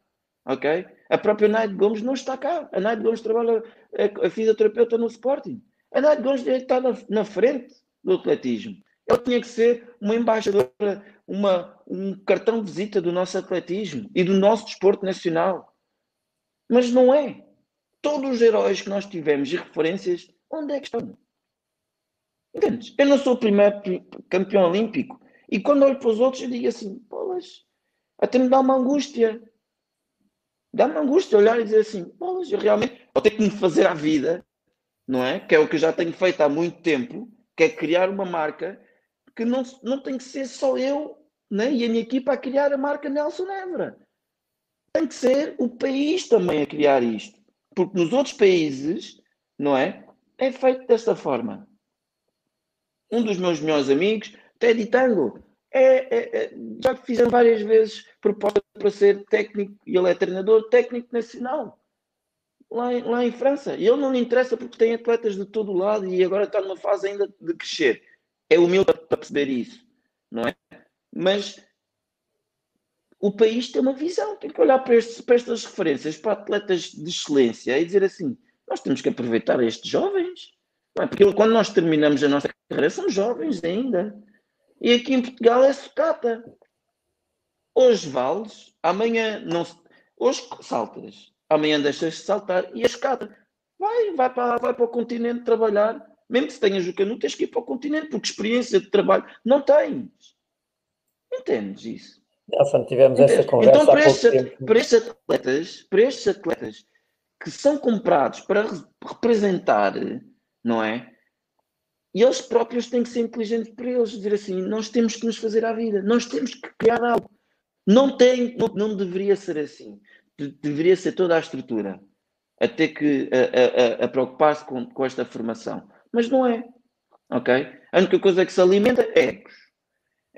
ok? A própria Naide Gomes não está cá, a Naide Gomes trabalha, é a fisioterapeuta no Sporting, a Naide Gomes estar na, na frente do atletismo, ela tinha que ser uma embaixadora, uma, um cartão de visita do nosso atletismo e do nosso desporto nacional, mas não é. Todos os heróis que nós tivemos e referências, onde é que estão? Entendes? Eu não sou o primeiro pri- campeão olímpico. E quando olho para os outros, eu digo assim: bolas, até me dá uma angústia. Dá-me angústia olhar e dizer assim: bolas, eu realmente vou ter que me fazer à vida, não é? Que é o que eu já tenho feito há muito tempo, que é criar uma marca que não, não tem que ser só eu né? e a minha equipa a criar a marca Nelson Évora. Tem que ser o país também a criar isto. Porque nos outros países, não é? É feito desta forma um dos meus melhores amigos, Teddy Tango, é, é- é- já fizeram várias vezes proposta para ser técnico, e ele é treinador técnico nacional, lá lá em França. E ele não lhe interessa porque tem atletas de todo lado e agora está numa fase ainda de crescer. É humilde para perceber isso, não é? Mas o país tem uma visão, tem que olhar para, estes- para estas referências, para atletas de excelência e dizer assim: nós temos que aproveitar estes jovens. Não é? Porque quando nós terminamos a nossa carreira, somos jovens ainda. E aqui em Portugal é sucata. Hoje vales, amanhã não Hoje saltas, amanhã deixas de saltar e é sucata. Vai, vai para, vai para o continente trabalhar. Mesmo se tenhas o canudo, tens que ir para o continente, porque experiência de trabalho não tens. Entendes isso? Nelson, tivemos essa Entende? conversa Então, para estes, para estes atletas, para estes atletas que são comprados para re- representar, não é? E eles próprios têm que ser inteligentes para eles, dizer assim, nós temos que nos fazer à vida, nós temos que criar algo. Não tem, não, não deveria ser assim. De- deveria ser toda a estrutura a ter que a, a- a preocupar-se com, com esta formação. Mas não é. Ok? A única coisa que se alimenta é egos.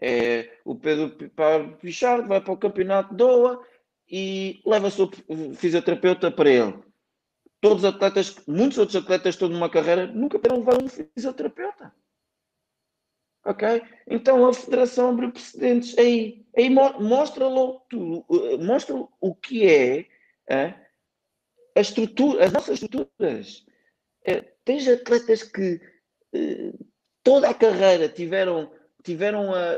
É, o Pedro Pichardo vai para o campeonato de Doha e leva-se o fisioterapeuta para ele. Todos os atletas, muitos outros atletas estão numa carreira, nunca terão levar um fisioterapeuta. Ok? Então a federação abriu precedentes aí. Aí mo- mostra logo eh, mostra o que é eh, a estrutura, as nossas estruturas. Eh, tens atletas que eh, toda a carreira tiveram, tiveram a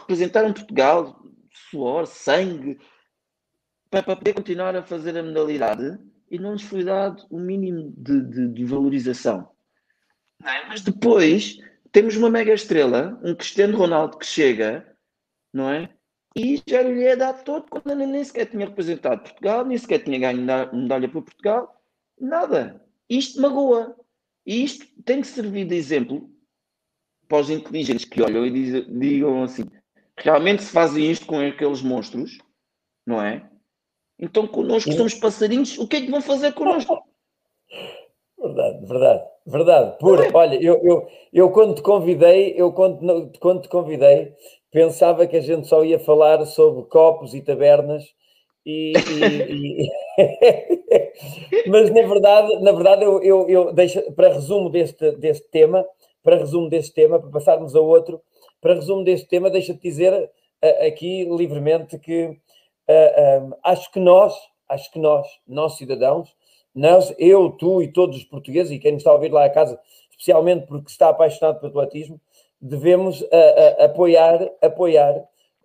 representaram Portugal, suor, sangue, para, para poder continuar a fazer a modalidade e não lhes foi dado o mínimo de, de- de valorização. É? Mas depois temos uma mega estrela, um Cristiano Ronaldo que chega, não é? E já lhe é dado todo quando ele nem sequer tinha representado Portugal, nem sequer tinha ganho medalha- medalha para Portugal, nada. Isto magoa. E isto tem que servir de exemplo para os inteligentes que olham e diz- digam assim: realmente se fazem isto com aqueles monstros, não é? Então connosco somos passarinhos, o que é que vão fazer connosco? Verdade, verdade, verdade. Pura. é? Olha, eu, eu, eu quando te convidei, eu quando, quando te convidei, pensava que a gente só ia falar sobre copos e tabernas e, e- e- mas na verdade, na verdade eu, eu, eu deixo para resumo deste, deste tema, para resumo deste tema, para passarmos a outro, para resumo deste tema, deixa-te dizer ah, aqui livremente que ah, ah, acho que nós, acho que nós, nós cidadãos, nós, eu, tu e todos os portugueses, e quem nos está a ouvir lá a casa, especialmente porque está apaixonado pelo atletismo, devemos apoiar, apoiar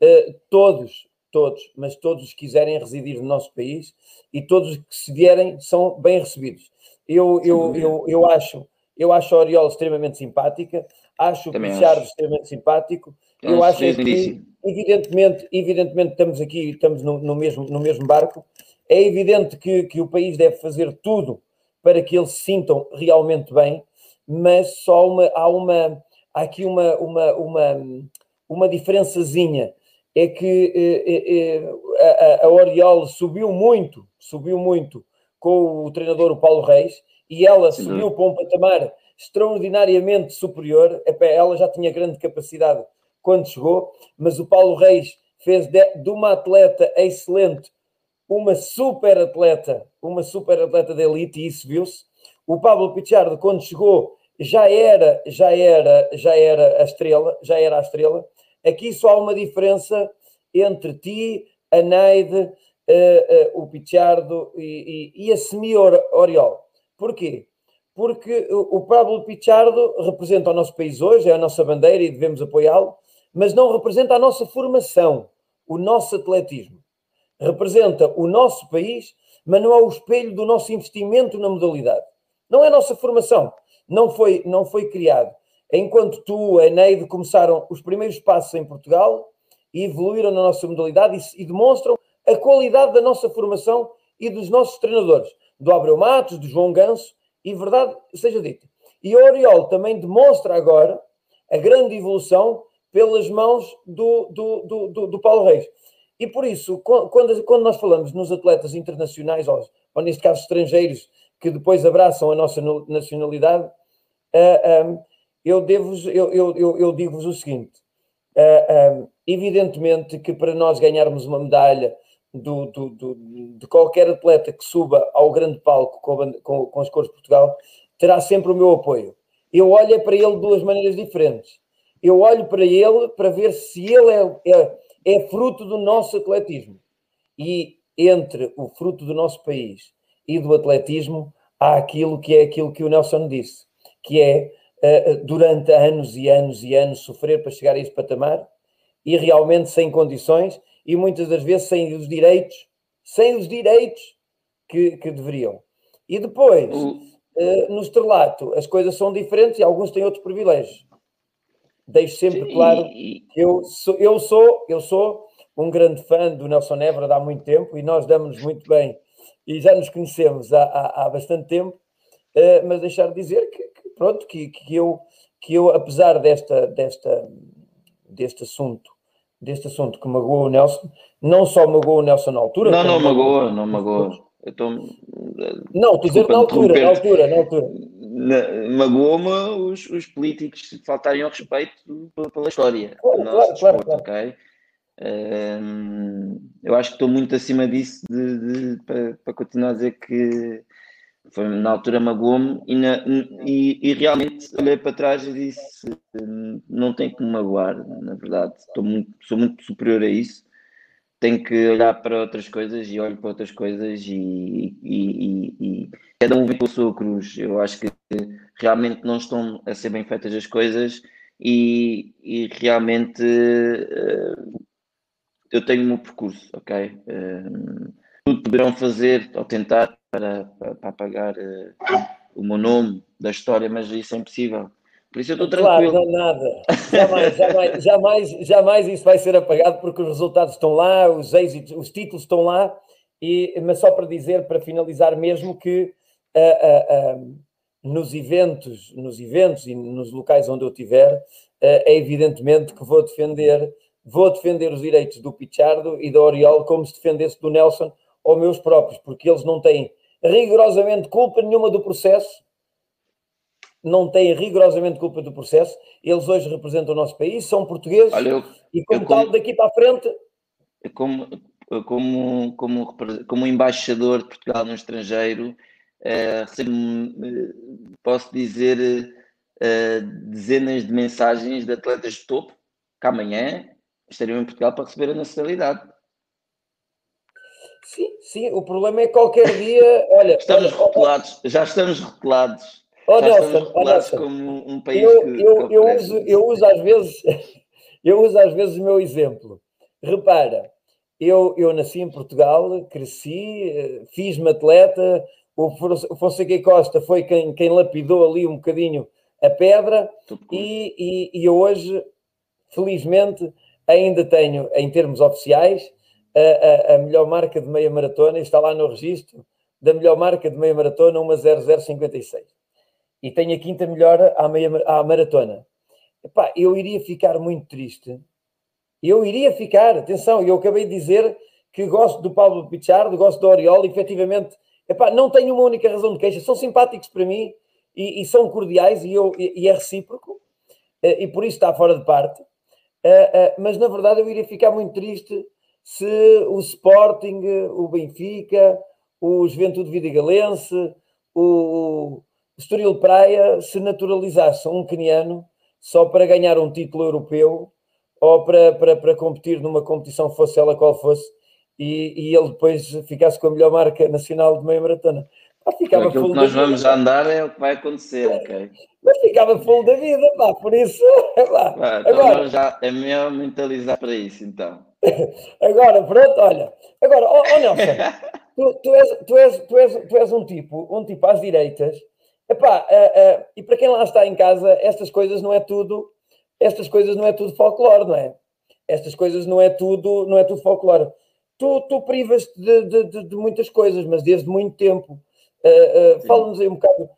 ah, todos, todos, mas todos os que quiserem residir no nosso país e todos os que se vierem são bem recebidos. Eu, eu, eu, eu acho, eu acho a Oriola extremamente simpática, acho Também o Pichardo extremamente simpático. Eu acho que, evidentemente, evidentemente estamos aqui, estamos no, no mesmo, no mesmo barco. É evidente que, que o país deve fazer tudo para que eles se sintam realmente bem, mas só uma, há uma há aqui uma, uma, uma, uma diferençazinha é que eh, eh, a, a Oriol subiu muito, subiu muito com o treinador o Paulo Reis e ela subiu para um patamar extraordinariamente superior. Ela já tinha grande capacidade quando chegou, mas o Paulo Reis fez de, de uma atleta excelente uma super atleta, uma super atleta de elite, e isso viu-se. O Pablo Pichardo, quando chegou, já era, já era, já era a estrela, já era a estrela. Aqui só há uma diferença entre ti, a Neide, uh, uh, o Pichardo e, e, e a Semi-Oriol. Porquê? Porque o, Pablo Pichardo representa o nosso país hoje, é a nossa bandeira e devemos apoiá-lo, mas não representa a nossa formação, o nosso atletismo. Representa o nosso país, mas não é o espelho do nosso investimento na modalidade. Não é a nossa formação. Não foi, não foi criado. Enquanto tu, a Neide, começaram os primeiros passos em Portugal e evoluíram na nossa modalidade e, e demonstram a qualidade da nossa formação e dos nossos treinadores, do Abreu Matos, do João Ganso, e verdade seja dita. E o Oriol também demonstra agora a grande evolução pelas mãos do, do, do, do, Paulo Reis. E por isso, quando, quando nós falamos nos atletas internacionais, ou, ou neste caso estrangeiros, que depois abraçam a nossa nacionalidade, uh, ah, um, eu, devo, eu, eu, eu digo-vos o seguinte: uh, ah, um, evidentemente que para nós ganharmos uma medalha do, do, do, de qualquer atleta que suba ao grande palco com, com, com as cores de Portugal, terá sempre o meu apoio. Eu olho para ele de duas maneiras diferentes. Eu olho para ele para ver se ele é, é é fruto do nosso atletismo. E entre o fruto do nosso país e do atletismo, há aquilo que é aquilo que o Nelson disse, que é uh, durante anos e anos e anos sofrer para chegar a esse patamar e realmente sem condições e muitas das vezes sem os direitos, sem os direitos que, que deveriam. E depois, uh, no estrelato, as coisas são diferentes e alguns têm outros privilégios deixo sempre claro que eu sou, eu sou, eu sou um grande fã do Nelson Évora há muito tempo e nós damos-nos muito bem e já nos conhecemos há, há, há bastante tempo, uh, mas deixar de dizer que, que, pronto, que, que, eu, que eu, apesar desta, desta, deste assunto, deste assunto que magoou o Nelson, não só magoou o Nelson na altura. Não, não magoa, não magoa. Tô... Não, tu dizer na altura, na altura, na altura magoou-me os, os políticos faltarem ao respeito pela história claro, claro, desporto, claro, ok? Um, eu acho que estou muito acima disso de, de, para, para, continuar a dizer que foi, na altura magoou-me e, e, e, realmente olhei para trás e disse não tem que me magoar, na verdade, estou muito, sou muito superior a isso tenho que olhar para outras coisas e olho para outras coisas e, e, cada um vem com a sua cruz. Eu acho que realmente não estão a ser bem feitas as coisas e, e realmente uh, eu tenho o meu percurso, ok? Uh, tudo poderão fazer ou tentar para, para, para apagar uh, o meu nome da história, mas isso é impossível. Por isso eu estou tranquilo. Claro, não nada. Jamais, jamais, jamais, jamais isso vai ser apagado porque os resultados estão lá, os êxitos, os títulos estão lá. E, mas só para dizer, para finalizar mesmo, que uh, uh, nos eventos, nos eventos e nos locais onde eu estiver, é evidentemente que vou defender, vou defender os direitos do Pichardo e da Oriol como se defendesse do Nelson ou meus próprios, porque eles não têm rigorosamente culpa nenhuma do processo não têm rigorosamente culpa do processo. Eles hoje representam o nosso país, são portugueses Olha, eu, e, como, tal, daqui para a frente. Como, como, como, como embaixador de Portugal no estrangeiro, eh, posso dizer eh, dezenas de mensagens de atletas de topo que amanhã estariam em Portugal para receber a nacionalidade. Sim, sim, o problema é que qualquer dia, olha, estamos olha, rotulados, já estamos rotulados. Oh, Nelson, oh, Nelson, como um país eu, que, eu, eu, uso, eu uso às vezes eu uso às vezes o meu exemplo. Repara, eu, eu nasci em Portugal, cresci, fiz-me atleta, o Fonseca Costa foi quem, quem lapidou ali um bocadinho a pedra e, e, e hoje, felizmente, ainda tenho, em termos oficiais, a, a, a melhor marca de meia maratona, está lá no registro, da melhor marca de meia maratona, uma 0056 e tenho a quinta melhor à, meia, à maratona. Epá, eu iria ficar muito triste, Eu iria ficar, atenção, eu acabei de dizer que gosto do Pablo Pichardo, gosto do Oriol, efetivamente, epá, não tenho uma única razão de queixa, são simpáticos para mim e, e são cordiais e, eu, e, e é recíproco, eh, e por isso está fora de parte. Eh, eh, mas na verdade eu iria ficar muito triste se o Sporting, o Benfica, o Juventude Vidigalense, o, Estoril Praia se naturalizassem um queniano só para ganhar um título europeu ou para, para, para competir numa competição, fosse ela qual fosse, e, e ele depois ficasse com a melhor marca nacional de meia maratona. Pá, ficava Aquilo que nós vamos vida. andar é o que vai acontecer, ok? Mas ficava full da vida, pá, por isso. Pá. Pá, então agora, já é melhor mentalizar para isso, então. agora, pronto, olha. Agora, ó, oh, Nelson, tu, tu, és, tu, és, tu, és, tu és um tipo, um tipo às direitas. Epá, uh, uh, e para quem lá está em casa, estas coisas não é tudo, estas coisas não é tudo folclore, não é? Estas coisas não é tudo, não é tudo folclore. Tu, tu privas-te de, de, de, de, muitas coisas, mas desde muito tempo. Uh, Fala-nos aí um bocado.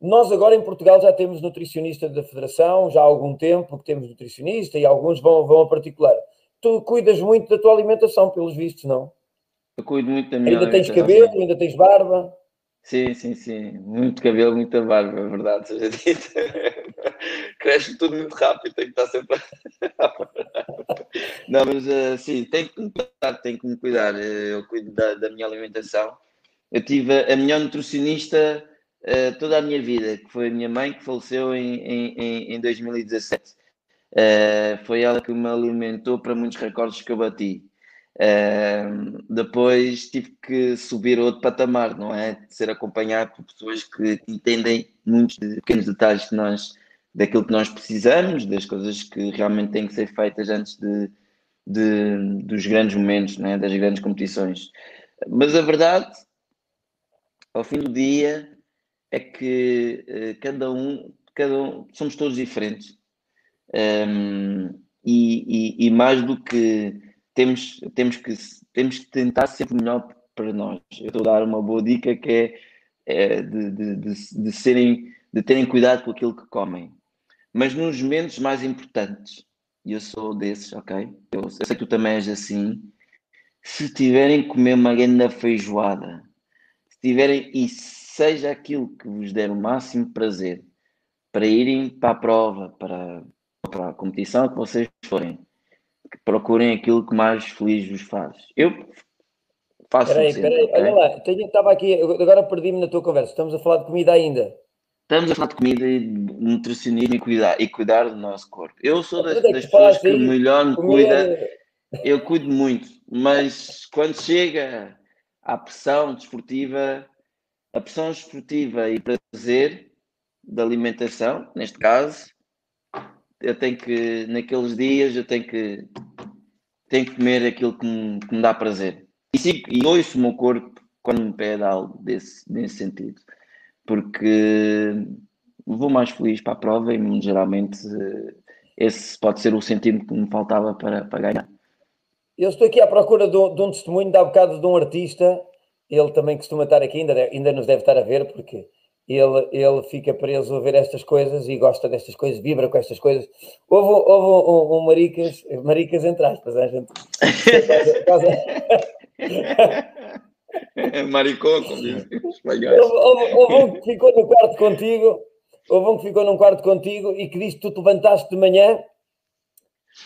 Nós agora em Portugal já temos nutricionista da Federação, já há algum tempo que temos nutricionista e alguns vão, vão a particular. Tu cuidas muito da tua alimentação, pelos vistos, não? Eu cuido muito da minha Ainda tens cabelo, ainda tens barba? Sim, sim, sim. Muito cabelo, muita barba, é verdade, seja dito. Cresce tudo muito rápido, tem que estar sempre. Não, mas uh, sim, tem que me cuidar, tem que me cuidar. Eh, eu cuido da, da minha alimentação. Eu tive a melhor nutricionista uh, toda a minha vida, que foi a minha mãe, que faleceu em, em, em 2017. Uh, foi ela que me alimentou para muitos recordes que eu bati. Uh, depois tive que subir outro patamar, não é? De ser acompanhado por pessoas que entendem muitos pequenos detalhes que nós, daquilo que nós precisamos, das coisas que realmente têm que ser feitas antes de, de dos grandes momentos, não é? das grandes competições. Mas a verdade, ao fim do dia, é que uh, cada um, cada um, somos todos diferentes. Um, e, e, e mais do que temos, temos, que, temos que tentar ser melhor para nós. Eu estou a dar uma boa dica que é, é de, de, de, de, serem, de terem cuidado com aquilo que comem. Mas nos momentos mais importantes, e eu sou desses, ok? Eu, eu sei que tu também és assim. Se tiverem que comer uma grande feijoada, se tiverem, e seja aquilo que vos der o máximo prazer, para irem para a prova, para, para a competição que vocês forem, que procurem aquilo que mais feliz vos faz. Eu faço Peraí, sempre, peraí, okay? olha lá, tenho, estava aqui, agora perdi-me na tua conversa, estamos a falar de comida ainda. Estamos a falar de comida e de nutricionismo e cuidar, e cuidar do nosso corpo. Eu sou das, das pessoas que melhor me cuida, eu cuido muito, mas quando chega à pressão desportiva, a pressão desportiva e prazer da alimentação, neste caso, eu tenho que, naqueles dias, eu tenho que, tenho que comer aquilo que me, que me dá prazer. E, sigo, e ouço o meu corpo quando me pede algo desse, nesse sentido. Porque vou mais feliz para a prova e geralmente esse pode ser o sentido que me faltava para, para ganhar. Eu estou aqui à procura de um, de um testemunho, há bocado, de um artista. Ele também costuma estar aqui, ainda, ainda nos deve estar a ver, porque ele, ele fica preso a ver estas coisas e gosta destas coisas, vibra com estas coisas. Houve, houve um, um, um maricas, maricas entre aspas, a gente. Maricó, como dizem houve, houve um que ficou no quarto contigo, houve um que ficou num quarto contigo e que disse que tu te levantaste de manhã,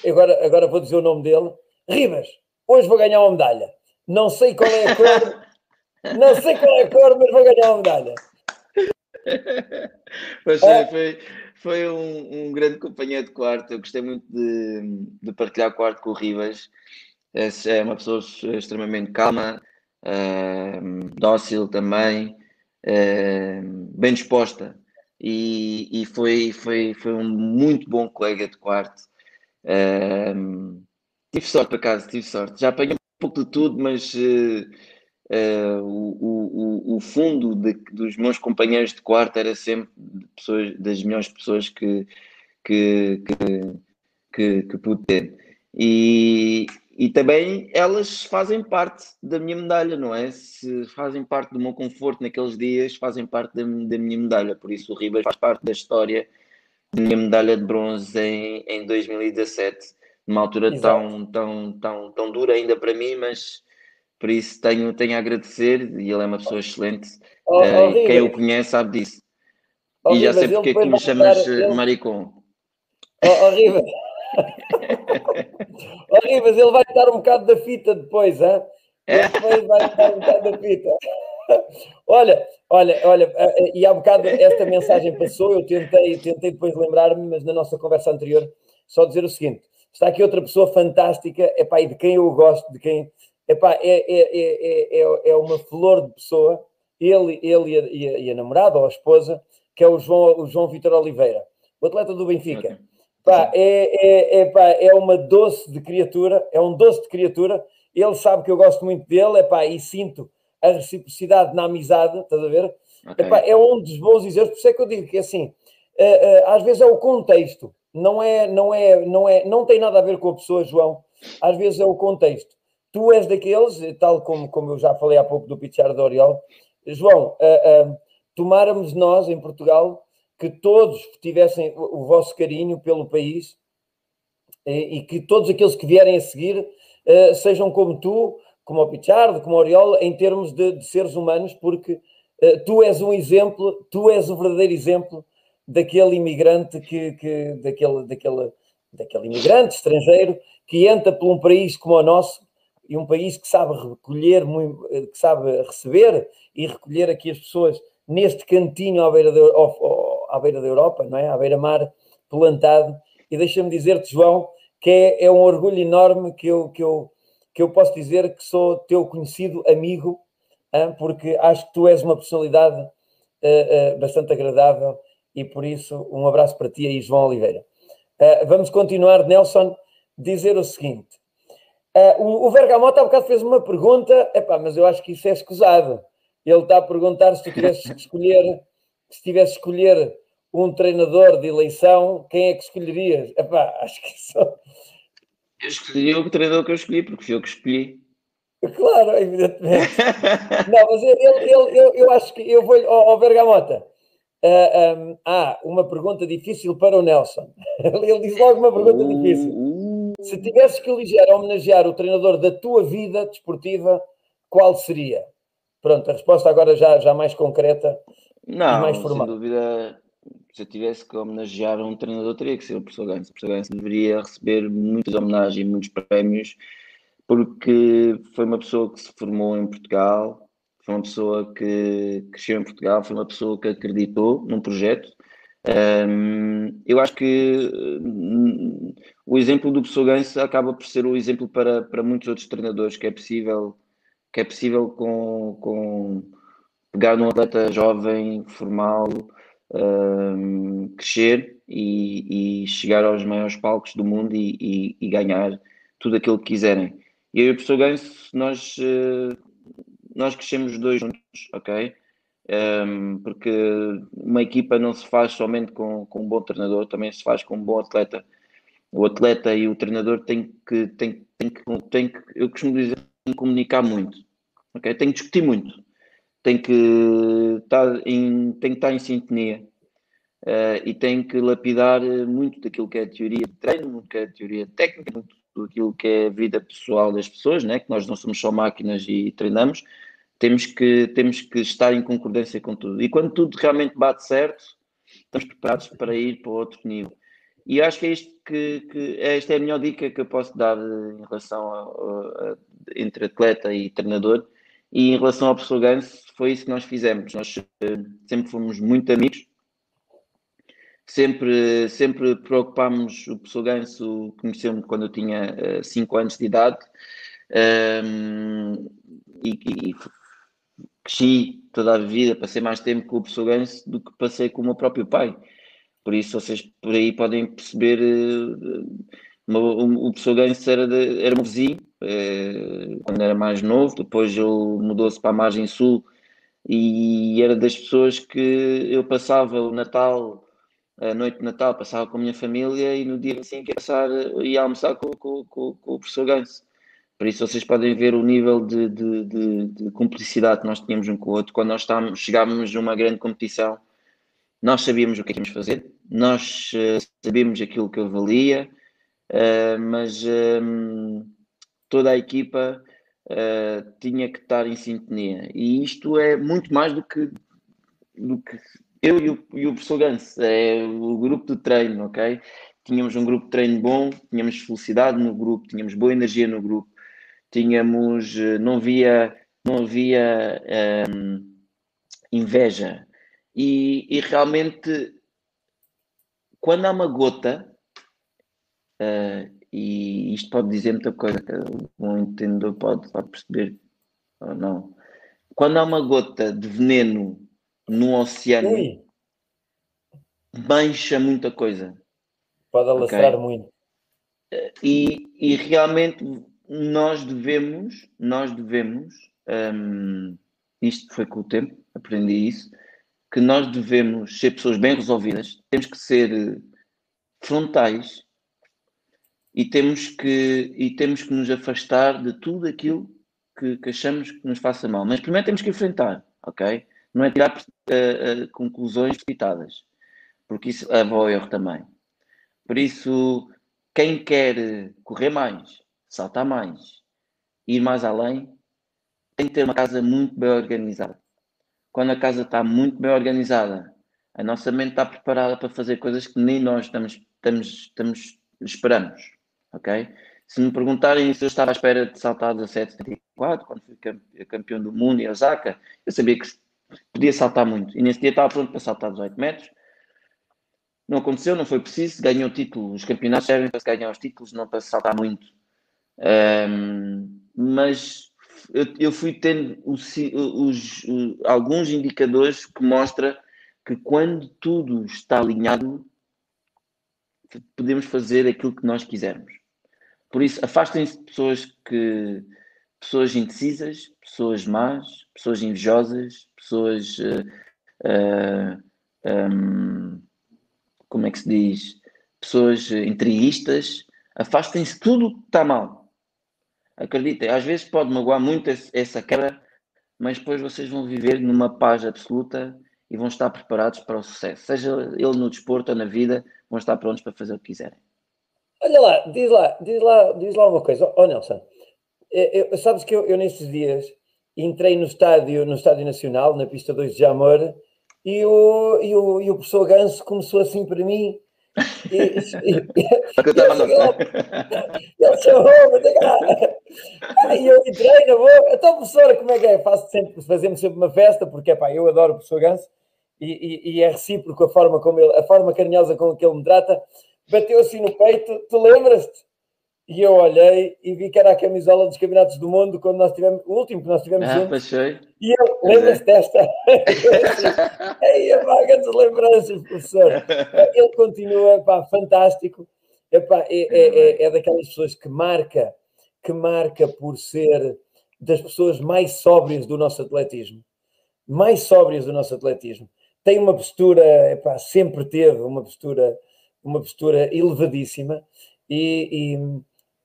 agora, agora vou dizer o nome dele, Ribas, hoje vou ganhar uma medalha. Não sei qual é a cor, não sei qual é a cor, mas vou ganhar uma medalha. Mas é, foi, foi um, um, grande companheiro de quarto. Eu gostei muito de, de partilhar quarto com o Rivas. É, uma pessoa extremamente calma, uh, dócil também, uh, bem disposta. E, e, foi, foi, foi um muito bom colega de quarto. Uh, tive sorte, por acaso, tive sorte. Já apanhei um pouco de tudo, mas Uh, o, o, o, fundo de, dos meus companheiros de quarto era sempre pessoas, das melhores pessoas que, que, que, que, que pude ter. E, e também elas fazem parte da minha medalha, não é? Se fazem parte do meu conforto naqueles dias, fazem parte da, da minha medalha. Por isso, o Ribas faz parte da história da minha medalha de bronze em, em 2017. numa altura Exato. tão, tão, tão, tão dura ainda para mim, mas por isso tenho, tenho a agradecer e ele é uma pessoa excelente. Oh, Eh, oh, quem o conhece sabe disso. e já sei porque é que me chamas eh, ele- maricom. Oh, Ribas. oh, Ribas, ele vai dar um bocado da fita depois, hein? Ele depois vai dar um bocado da fita. olha, olha, olha, eh, e há bocado esta mensagem passou, eu tentei, tentei depois lembrar-me, mas na nossa conversa anterior, só dizer o seguinte: está aqui outra pessoa fantástica, epá, e de quem eu gosto, de quem. Epá, é, é, é, é, é uma flor de pessoa, ele, ele e, a, e a- e namorada ou a esposa, que é o João, o João Vitor Oliveira, o atleta do Benfica. Pá, é, é, é, pá, é uma doce de criatura, é um doce de criatura. Ele sabe que eu gosto muito dele, epá, e sinto a reciprocidade na amizade, estás a ver? Ok. Epá, é um dos bons exemplos, por isso é que eu digo que assim, eh, eh, às vezes é o contexto, não é, não é, não é, não tem nada a ver com a pessoa, João, às vezes é o contexto. Tu és daqueles, eh, tal como, como eu já falei há pouco do Pichardo de Oriol, João, eh, eh, tomáramos nós em Portugal que todos tivessem o, o vosso carinho pelo país e, que todos aqueles que vierem a seguir sejam como tu, como o Pichardo, como o Oriol, em termos de, de seres humanos, porque tu és um exemplo, tu és o verdadeiro exemplo daquele imigrante que, que daquele, daquele, daquele imigrante estrangeiro que entra por um país como o nosso e um país que sabe recolher, que sabe receber e recolher aqui as pessoas neste cantinho à beira da, à beira da Europa, não é? À beira-mar, plantado. E deixa-me dizer-te, João, que é, é um orgulho enorme que eu, que, eu, que eu posso dizer que sou teu conhecido amigo, hã? porque acho que tu és uma personalidade eh, eh, bastante agradável e por isso um abraço para ti aí, João Oliveira. Eh, vamos continuar, Nelson, dizer o seguinte. Eh, o, o Vergamota há bocado fez uma pergunta, epá, mas eu acho que isso é escusado. Ele está a perguntar se tu tivesses que escolher, se tivesse escolher um treinador de eleição, quem é que escolherias? Epá, acho que isso. Eu escolhi o treinador que eu escolhi, porque fui eu que escolhi. Claro, evidentemente. Não, mas ele, ele- eu, eu acho que eu vou. Ó, ó, Bergamota, ah, hum, há uma pergunta difícil para o Nelson. Ele diz logo uma pergunta difícil. Se tivesses que eleger, homenagear o treinador da tua vida desportiva, qual seria? Pronto, a resposta agora já, já mais concreta. Não, mais sem formal. dúvida, se eu tivesse que homenagear um treinador, teria que ser o professor Ganso. O professor Ganso deveria receber muitas homenagens, muitos prémios, porque foi uma pessoa que se formou em Portugal, foi uma pessoa que cresceu em Portugal, foi uma pessoa que acreditou num projeto. Hum, eu acho que hum, o exemplo do professor Ganso acaba por ser o exemplo para, para muitos outros treinadores, que é possível, que é possível com, com pegar num atleta jovem, formal, hum, crescer e, e chegar aos maiores palcos do mundo e, e- e ganhar tudo aquilo que quiserem. E eu e o professor Ganso, nós, eh, nós crescemos os dois juntos, ok? Um, porque uma equipa não se faz somente com, com um bom treinador, também se faz com um bom atleta. O atleta e o treinador têm que, têm, têm que, têm que eu costumo dizer, têm que comunicar muito, ok? Tem que discutir muito, tem que estar em, tem que estar em sintonia eh, e tem que lapidar eh, muito daquilo que é teoria de treino, muito que é teoria técnica, muito daquilo que é a vida pessoal das pessoas, né? que nós não somos só máquinas e treinamos, temos que, temos que estar em concordância com tudo. E quando tudo realmente bate certo, estamos preparados para ir para outro nível. E acho que é isto que, que esta é a melhor dica que eu posso dar eh, em relação a, a- a- entre atleta e treinador. E em relação ao professor Ganso, foi isso que nós fizemos. Nós eh, sempre fomos muito amigos, sempre, sempre preocupámos. O professor Ganso conheceu-me quando eu tinha 5 anos de idade um, e, e cresci toda a vida, passei mais tempo com o professor Ganso do que passei com o meu próprio pai. Por isso, vocês por aí podem perceber. eh, o, professor Ganso era, de, era vizinho eh, quando era mais novo, depois ele mudou-se para a margem sul e era das pessoas que eu passava o Natal, a noite de Natal, passava com a minha família e no dia assim ia, passar, ia almoçar com, com, com, com o professor Ganso. Por isso vocês podem ver o nível de, de, de, de cumplicidade que nós tínhamos um com o outro. Quando nós estávamos, chegávamos a uma grande competição, nós sabíamos o que íamos fazer, nós uh, sabíamos aquilo que eu valia, uh, mas um, toda a equipa uh, tinha que estar em sintonia. E isto é muito mais do que, do que eu e o, e o professor Gans, é o grupo de treino, ok? Tínhamos um grupo de treino bom, tínhamos felicidade no grupo, tínhamos boa energia no grupo, tínhamos, não havia, não havia um, inveja. E, e, realmente, quando há uma gota, uh, e isto pode dizer muita coisa, que um entendedor pode, pode perceber ou não. Quando há uma gota de veneno no oceano, Ui. mancha muita coisa. Pode alastrar okay? muito. E, e realmente nós devemos, nós devemos, um, isto foi com o tempo, aprendi isso, que nós devemos ser pessoas bem resolvidas, temos que ser frontais e temos que, e temos que nos afastar de tudo aquilo que, que achamos que nos faça mal. Mas primeiro temos que enfrentar, ok? Não é tirar uh, uh, conclusões precipitadas, porque isso leva ao erro também. Por isso, quem quer correr mais, saltar mais, ir mais além, tem que ter uma casa muito bem organizada. Quando a casa está muito bem organizada, a nossa mente está preparada para fazer coisas que nem nós estamos, estamos, estamos esperamos ok? Se me perguntarem se eu estava à espera de saltar 17,74, quando fui campeão do mundo em Osaka, eu sabia que podia saltar muito. E nesse dia estava pronto para saltar 18 metros. Não aconteceu, não foi preciso, ganhou o título. Os campeonatos servem para se ganhar os títulos, não para saltar muito. Um, mas eu, eu, fui tendo os, os, alguns indicadores que mostram que quando tudo está alinhado, podemos fazer aquilo que nós quisermos. Por isso, afastem-se de pessoas que pessoas indecisas, pessoas más, pessoas invejosas, pessoas uh, uh, um, como é que se diz? Pessoas intriguistas. Afastem-se de tudo que está mal. Acreditem, às vezes pode magoar muito essa quebra, mas depois vocês vão viver numa paz absoluta e vão estar preparados para o sucesso. Seja ele no desporto ou na vida, vão estar prontos para fazer o que quiserem. Olha lá, diz lá, diz lá, diz lá uma coisa. Ó oh, Nelson, eu, sabes que eu, eu, nestes dias entrei no estádio, no estádio nacional, na pista 2 de Jamor, e o, e o, e o professor Ganso começou assim para mim. E, eu entrei na boca. Então, professora, como é que é? Faço sempre, fazemos sempre uma festa, porque pá, eu adoro o professor Ganso e, e, e, é recíproco a forma como ele, a forma carinhosa com que ele me trata bateu assim no peito, tu lembras-te? E eu olhei e vi que era a camisola dos Campeonatos do Mundo quando nós tivemos, o último que nós tivemos ah, juntos. E eu, lembras-te é. desta? Ei, a vaga de lembranças, professor. Ele continua, pá, fantástico. Epá, é, é, é, é daquelas pessoas que marca, que marca por ser das pessoas mais sóbrias do nosso atletismo. Mais sóbrias do nosso atletismo. Tem uma postura, epá, sempre teve uma postura uma postura elevadíssima e, e,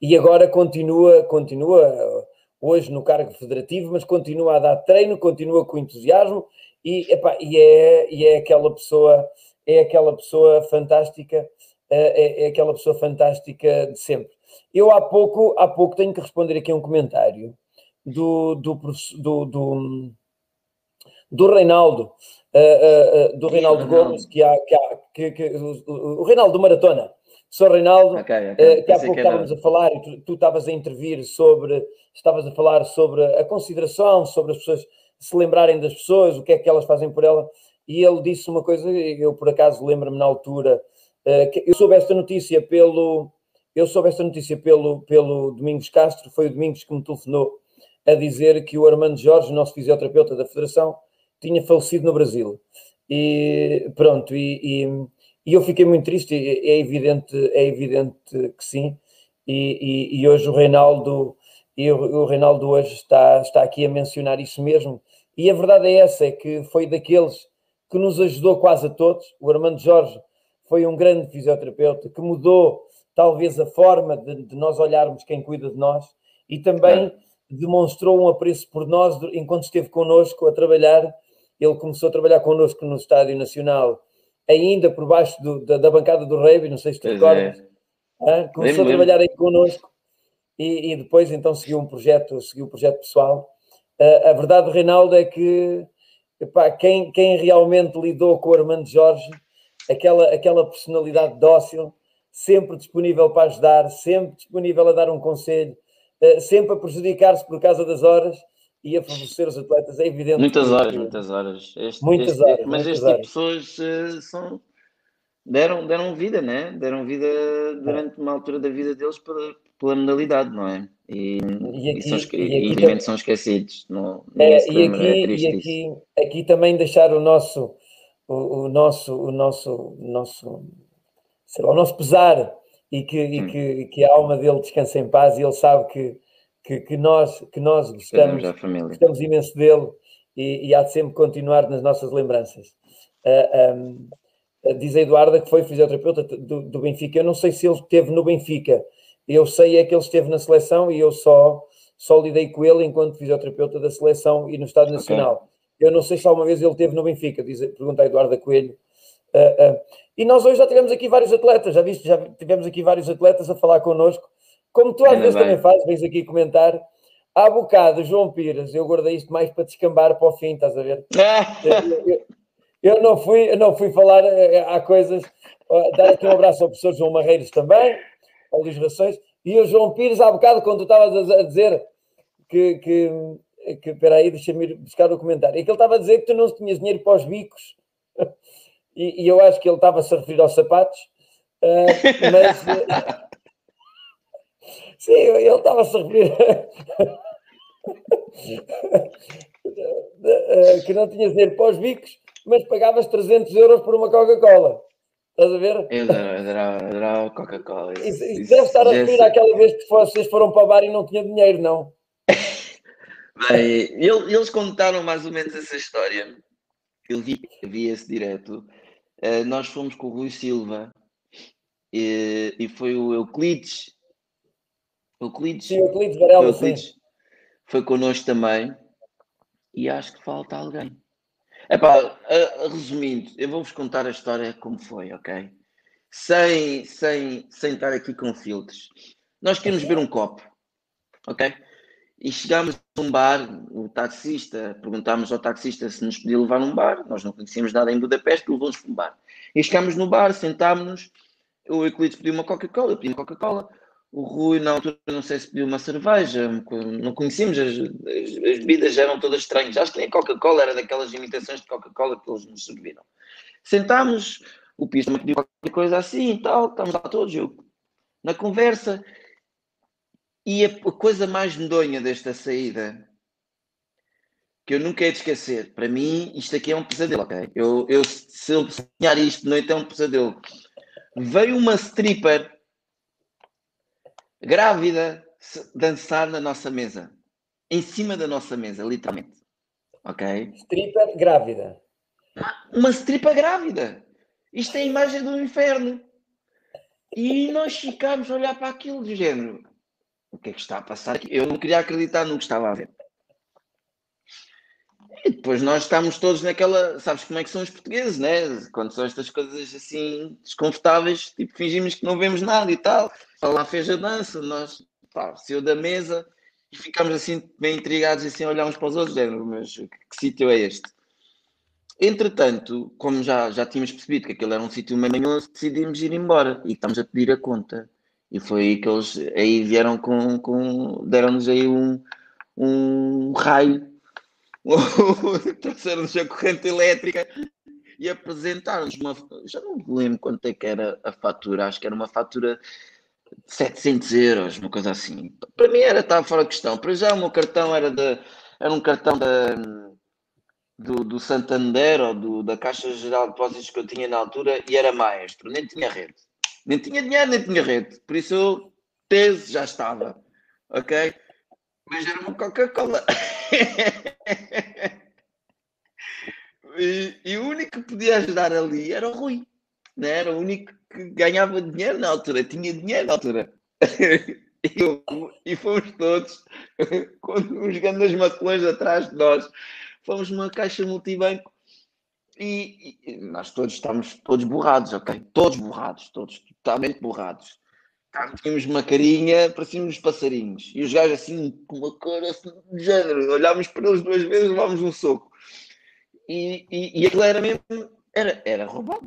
e, agora continua, continua hoje no cargo federativo, mas continua a dar treino, continua com entusiasmo e, epá, e, é, e é aquela pessoa, é aquela pessoa fantástica, é, é, é aquela pessoa fantástica de sempre. Eu há pouco, há pouco tenho que responder aqui a um comentário do, do, do, do, do Reinaldo, uh, uh, do Reinaldo Gomes, que há, que há que, que o, o, Reinaldo Maratona, Sr. Reinaldo, okay, okay. que há pouco que estávamos a falar, e tu, tu estavas a intervir sobre, estavas a falar sobre a consideração, sobre as pessoas se lembrarem das pessoas, o que é que elas fazem por ela, e ele disse uma coisa, eu por acaso lembro-me na altura, que eu soube esta notícia pelo, eu soube esta notícia pelo, pelo Domingos Castro, foi o Domingos que me telefonou a dizer que o Armando Jorge, nosso fisioterapeuta da Federação, tinha falecido no Brasil. E pronto, e, e, e eu fiquei muito triste, é evidente, é evidente que sim. E, e, e hoje o Reinaldo, e o, o Reinaldo hoje está, está aqui a mencionar isso mesmo. E a verdade é essa, é que foi daqueles que nos ajudou quase a todos. O Armando Jorge foi um grande fisioterapeuta que mudou talvez a forma de, de nós olharmos quem cuida de nós e também é. demonstrou um apreço por nós enquanto esteve connosco a trabalhar ele começou a trabalhar connosco no Estádio Nacional, ainda por baixo do, da, da, bancada do Rei, não sei se tu recordas. É. Ah, Começou a trabalhar aí connosco e, e depois então seguiu um projeto, seguiu um projeto pessoal. Ah, a verdade, Reinaldo, é que epá, quem, quem realmente lidou com o Armando Jorge, aquela, aquela personalidade dócil, sempre disponível para ajudar, sempre disponível a dar um conselho, ah, sempre a prejudicar-se por causa das horas e a favorecer os atletas, é evidente. Muitas que- horas, que- muitas horas. Este- Muitas este- horas, Mas muitas este tipo de pessoas eh, são, deram, deram vida, né? Deram vida durante uma altura da vida deles pela, pela modalidade, não é? E, E aqui- e, são, esque- e aqui infelizmente são esquecidos. Não, É, se e lembra, é aqui, triste e aqui, aqui também deixar o nosso, o, o nosso, o nosso, o nosso, sei lá, o nosso pesar e que, Hum. que, que a alma dele descanse em paz e ele sabe que, que, que nós, que nós Sabemos gostamos, gostamos imenso dele e, e há de sempre continuar nas nossas lembranças. Ah, ahm, diz a Eduarda que foi fisioterapeuta do, do Benfica. Eu não sei se ele esteve no Benfica. Eu sei é que ele esteve na seleção e eu só, só lidei com ele enquanto fisioterapeuta da seleção e no Estado Nacional. Eu não sei se alguma vez ele esteve no Benfica, diz, pergunta a Eduarda Coelho. Ah, ah, e nós hoje já tivemos aqui vários atletas, já viste? Já tivemos aqui vários atletas a falar connosco. Como tu às Ainda vezes bem. também fazes, vens aqui comentar. Há bocado, João Pires, eu guardei isto mais para descambar para o fim, estás a ver? Eu, eu- eu não fui, eu não fui falar, eh, há coisas. Dar aqui um abraço ao professor João Marreiros também, ao Luís Rações, e o João Pires, há bocado, quando tu estavas a dizer que. que, que espera aí, deixa-me ir buscar o comentário. É que ele estava a dizer que tu não tinhas dinheiro para os bicos, e, e eu acho que ele estava-se a referir aos sapatos, eh, mas. Eh, Sim, ele estava-se a referir. eh, que não tinhas dinheiro para os bicos, mas pagavas 300 euros por uma Coca-Cola. Estás a ver? Eu adorava, Coca-Cola. Isso, isso deve estar a referir àquela vez que vocês foram para o bar e não tinha dinheiro, não? Bem, ele- eles contaram mais ou menos essa história. Eu vi, vi esse direto. Eh, nós fomos com o Rui Silva e, e foi o Euclides. Euclides, Sim, Euclides Varela, sim. Euclides foi connosco também. E acho que falta alguém. Epá, resumindo, eu vou-vos contar a história como foi, ok? Sem, sem, sem estar aqui com filtros. Nós queríamos beber um copo, ok? E chegámos a um bar, o taxista, perguntámos ao taxista se nos podia levar a um bar, nós não conhecíamos nada em Budapeste, levou-nos para um bar. E chegámos no bar, sentámos-nos, o Euclides pediu uma Coca-Cola, eu pedi uma Coca-Cola, o Rui, na altura, não sei se pediu uma cerveja, não conhecíamos, as, as- as bebidas eram todas estranhas. Acho que nem Coca-Cola era daquelas imitações de Coca-Cola que eles nos serviram. Sentámos, o Pires também pediu qualquer coisa assim e tal, estamos lá todos, eu na conversa. E a, a coisa mais medonha desta saída, que eu nunca hei de esquecer, para mim, isto aqui é um pesadelo, ok? Eu, eu se eu sonhar isto de noite, é um pesadelo. Veio uma stripper grávida dançar na nossa mesa. Em cima da nossa mesa, literalmente. Ok? Stripper grávida. Uma stripper grávida. Isto é a imagem do inferno. E nós ficámos a olhar para aquilo do género. O que é que está a passar aqui? Eu não queria acreditar no que estava a ver. E depois nós estamos todos naquela. Sabes como é que são os portugueses, né? Quando são estas coisas assim desconfortáveis, tipo, fingimos que não vemos nada e tal. Lá fez a dança, nós pá, saiu da mesa e ficámos assim bem intrigados, assim, a olhar uns para os outros, género, mas que, que sítio é este? Entretanto, como já, já tínhamos percebido que aquele era um sítio manhoso, decidimos ir embora e estamos a pedir a conta. E foi aí que eles aí vieram com, com deram-nos aí um, um raio, trouxeram-nos a corrente elétrica e apresentaram-nos uma. Já não me lembro quanto é que era a fatura, acho que era uma fatura de 700 euros, uma coisa assim. Para mim era, estava fora de questão. Para já o meu cartão era, de, era um cartão da do, do Santander ou do, da Caixa Geral de Depósitos que eu tinha na altura e era maestro, nem tinha rede. Nem tinha dinheiro, nem tinha rede. Por isso eu, tese, já estava. Ok? Mas era uma Coca-Cola. e, e o único que podia ajudar ali era o Rui. Né? Era o único que ganhava dinheiro na altura, tinha dinheiro na altura. e, e fomos todos com uns grandes macolões atrás de nós fomos numa caixa multibanco e, e nós todos estamos todos borrados, ok? Todos borrados, todos totalmente borrados. Tínhamos uma carinha, parecíamos passarinhos. E os gajos assim, com uma cor assim, de género. Olhámos para eles duas vezes, levámos um soco. E, e, e aquilo era mesmo, era, era roubado.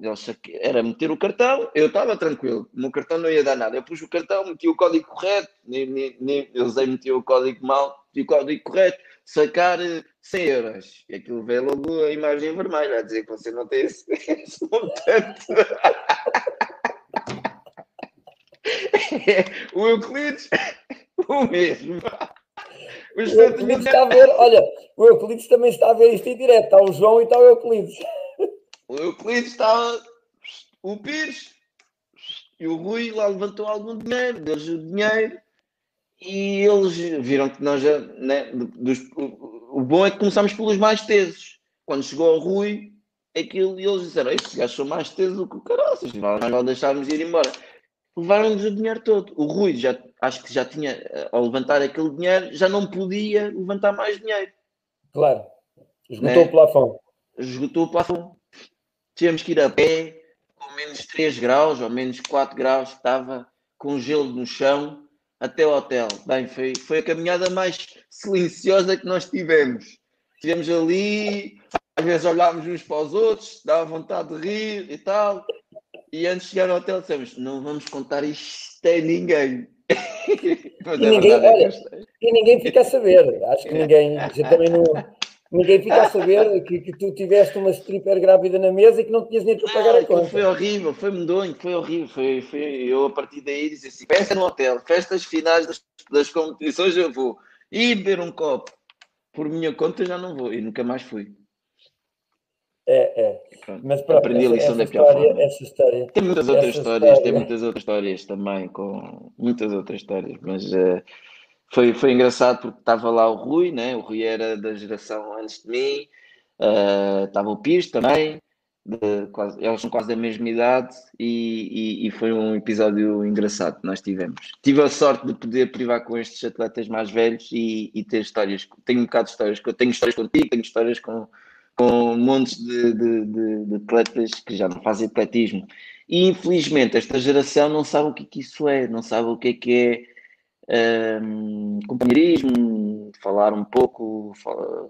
Era meter o cartão, eu estava tranquilo, o meu cartão não ia dar nada. Eu pus o cartão, meti o código correto, nem, nem, nem, aí metiam o código mal, meti o código correto, sacar eh, 100 euros. E aquilo veio logo a imagem vermelha, a dizer que você não tem esse, esse montante. o Euclides, o mesmo. O Euclides está a ver, olha, o Euclides também está a ver isto em direto. Está o João e está o Euclides. O Euclides estava. O Pires e o Rui lá levantou algum dinheiro, deu-lhes o dinheiro e eles viram que nós já. Né, dos- o, o bom é que começámos pelos mais tesos. Quando chegou ao Rui, aquilo, e eles disseram: Estes gajos são mais tesos do que o caraças, mais vale deixarmos ir embora. Levaram-nos o dinheiro todo. O Rui já, acho que já tinha, eh, ao levantar aquele dinheiro, já não podia levantar mais dinheiro. Claro. Esgotou Né? o plafond. esgotou o plafond. Tínhamos que ir a pé, com menos 3 graus ou menos 4 graus, estava com gelo no chão, até o hotel. Bem, foi, foi a caminhada mais silenciosa que nós tivemos. Estivemos ali, às vezes olhávamos uns para os outros, dava vontade de rir e tal. E antes de chegar ao hotel, dissemos: não vamos contar isto a ninguém. Mas E é ninguém- olha. E ninguém fica a saber. Acho que ninguém, também não, ninguém fica a saber que, que tu tiveste uma stripper grávida na mesa e que não tinhas nem para pagar Ah, a aquilo conta. foi horrível, foi medonho, foi horrível. Foi, foi, eu a partir daí disse assim: festa no hotel, festas finais das, das competições eu vou. E beber um copo. Por minha conta já não vou. E nunca mais fui. É, é. Pronto. Mas pronto, Aprendi a lição essa da pior história, forma. essa história. Tem muitas outras histórias, tem muitas outras histórias também, com muitas outras histórias, mas eh, foi, foi engraçado porque estava lá o Rui, né? O Rui era da geração antes de mim, eh, estava o Pires também, quase, eles são quase da mesma idade e, e, e foi um episódio engraçado que nós tivemos. Tive a sorte de poder privar com estes atletas mais velhos e, e ter histórias, tenho um bocado de histórias, tenho histórias contigo, tenho histórias com, com montes de, de, de, de atletas que já não fazem atletismo. E infelizmente esta geração não sabe o que, é que isso é, não sabe o que é que é hum, companheirismo, falar um pouco,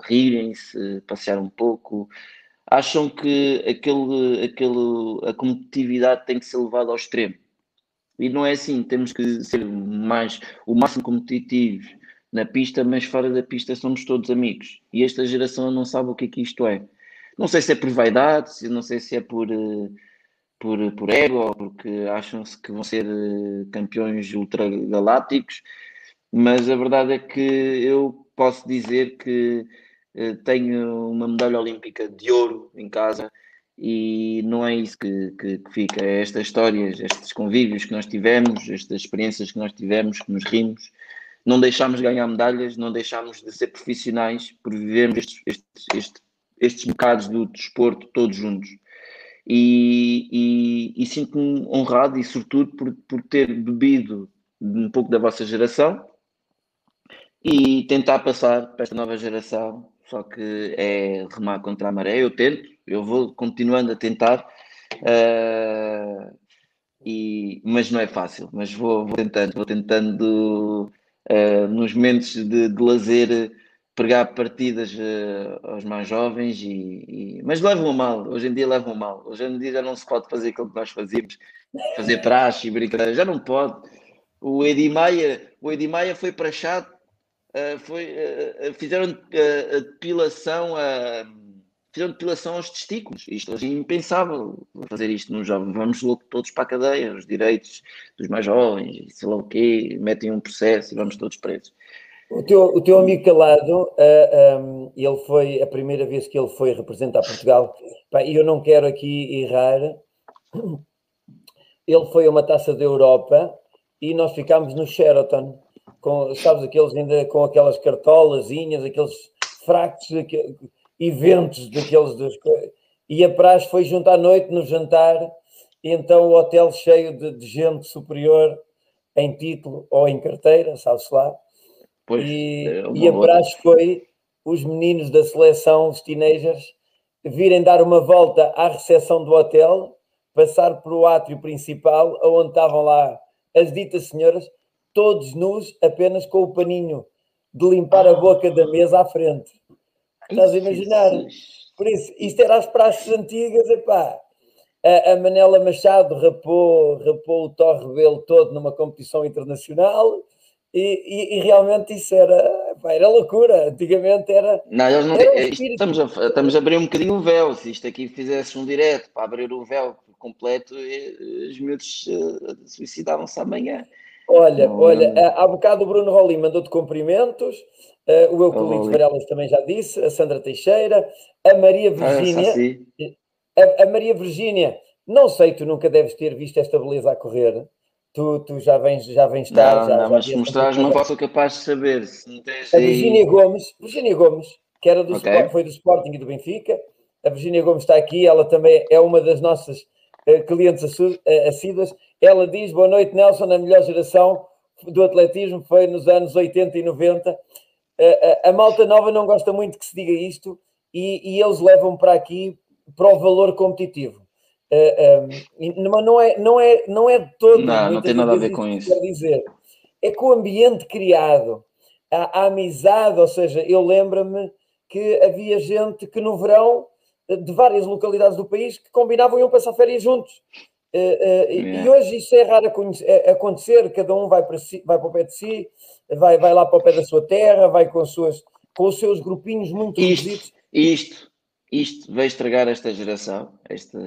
rirem-se, passear um pouco. Acham que aquele, aquele, a competitividade tem que ser levada ao extremo. E não é assim, temos que ser mais, o máximo competitivos na pista, mas fora da pista somos todos amigos. E esta geração não sabe o que é que isto é. Não sei se é por vaidade, não sei se é por, eh, por, por ego, ou porque acham-se que vão ser eh, campeões ultragalácticos, mas a verdade é que eu posso dizer que eh, tenho uma medalha olímpica de ouro em casa e não é isso que, que, que fica, é estas histórias, estes convívios que nós tivemos, estas experiências que nós tivemos, que nos rimos, não deixámos de ganhar medalhas, não deixámos de ser profissionais por vivermos estes, estes, estes, estes bocados do desporto todos juntos. E, e, e sinto-me honrado e sobretudo por, por ter bebido um pouco da vossa geração e tentar passar para esta nova geração, só que é remar contra a maré, eu tento, eu vou continuando a tentar, uh, e, mas não é fácil, mas vou, vou tentando, vou tentando uh, nos momentos de, de lazer pregar partidas uh, aos mais jovens, e, e, mas levam mal, hoje em dia levam mal, hoje em dia já não se pode fazer aquilo que nós fazíamos, fazer praxe e brincadeira, já não pode. O Edi Maia, o Edi Maia foi para chato, uh, foi, fizeram a depilação a fizeram depilação aos testículos. Isto é impensável fazer isto num jovem. Vamos logo todos para a cadeia, os direitos dos mais jovens, sei lá o quê, metem um processo e vamos todos presos. O teu, o teu amigo Calado, uh, um, ele foi a primeira vez que ele foi representar Portugal, e eu não quero aqui errar, ele foi a uma taça da Europa e nós ficámos no Sheraton, com, sabes, aqueles ainda com aquelas cartolazinhas, aqueles aqueles, eventos daqueles dos e a praxe foi junto à noite no jantar, e então o hotel cheio de, de gente superior em título ou em carteira, sabe-se lá. Pois, e, é e a praxe foi os meninos da seleção, os teenagers, virem dar uma volta à recepção do hotel, passar para o átrio principal, onde estavam lá as ditas senhoras, todos nus, apenas com o paninho de limpar a boca da mesa à frente. Estás a imaginar? Por isso, isto era as praxes antigas, epá. A, a Manela Machado rapou, rapou o Thor Rebelo todo numa competição internacional e, e, e realmente isso era, epá, era loucura. Antigamente era. Não, eles não, Era é, isto- estamos, a, estamos a abrir um bocadinho o véu. Se isto aqui fizesse um direto para abrir o véu completo, os miúdos eh, suicidavam-se amanhã. Olha, olha, há bocado o Bruno Rolim mandou-te cumprimentos, eh, o Euclides Rolim. Varelas também já disse, a Sandra Teixeira, a Maria Ah, Virgínia. Saci. A, a Maria Virgínia, não sei, tu nunca deves ter visto esta beleza a correr. Tu, tu já vens, já vens estar. Não, já, não, já mas se mostrares, não posso capaz de saber. Se tens A Virgínia Gomes, Virgínia Gomes, que era do Ok. Sport- foi do Sporting e do Benfica. A Virgínia Gomes está aqui, ela também é uma das nossas eh, clientes eh, assíduas. Ela diz: Boa noite, Nelson, a melhor geração do atletismo foi nos anos 80 e 90. A, a malta nova não gosta muito que se diga isto e, e eles levam para aqui para o valor competitivo. Eh, e não, é, não, é, não é de todo. Não, não tem nada a ver com isso. quero dizer. É que o ambiente criado, a, a amizade, ou seja, eu lembro-me que havia gente que no verão, de várias localidades do país, que combinavam iam passar férias juntos. Eh, eh, e- hoje isso é raro eh, acontecer, cada um vai para, si, vai para o pé de si, vai, vai lá para o pé da sua terra, vai com, as suas, com os seus grupinhos muito reduzidos. Isto, isto, isto vai estragar esta geração, este,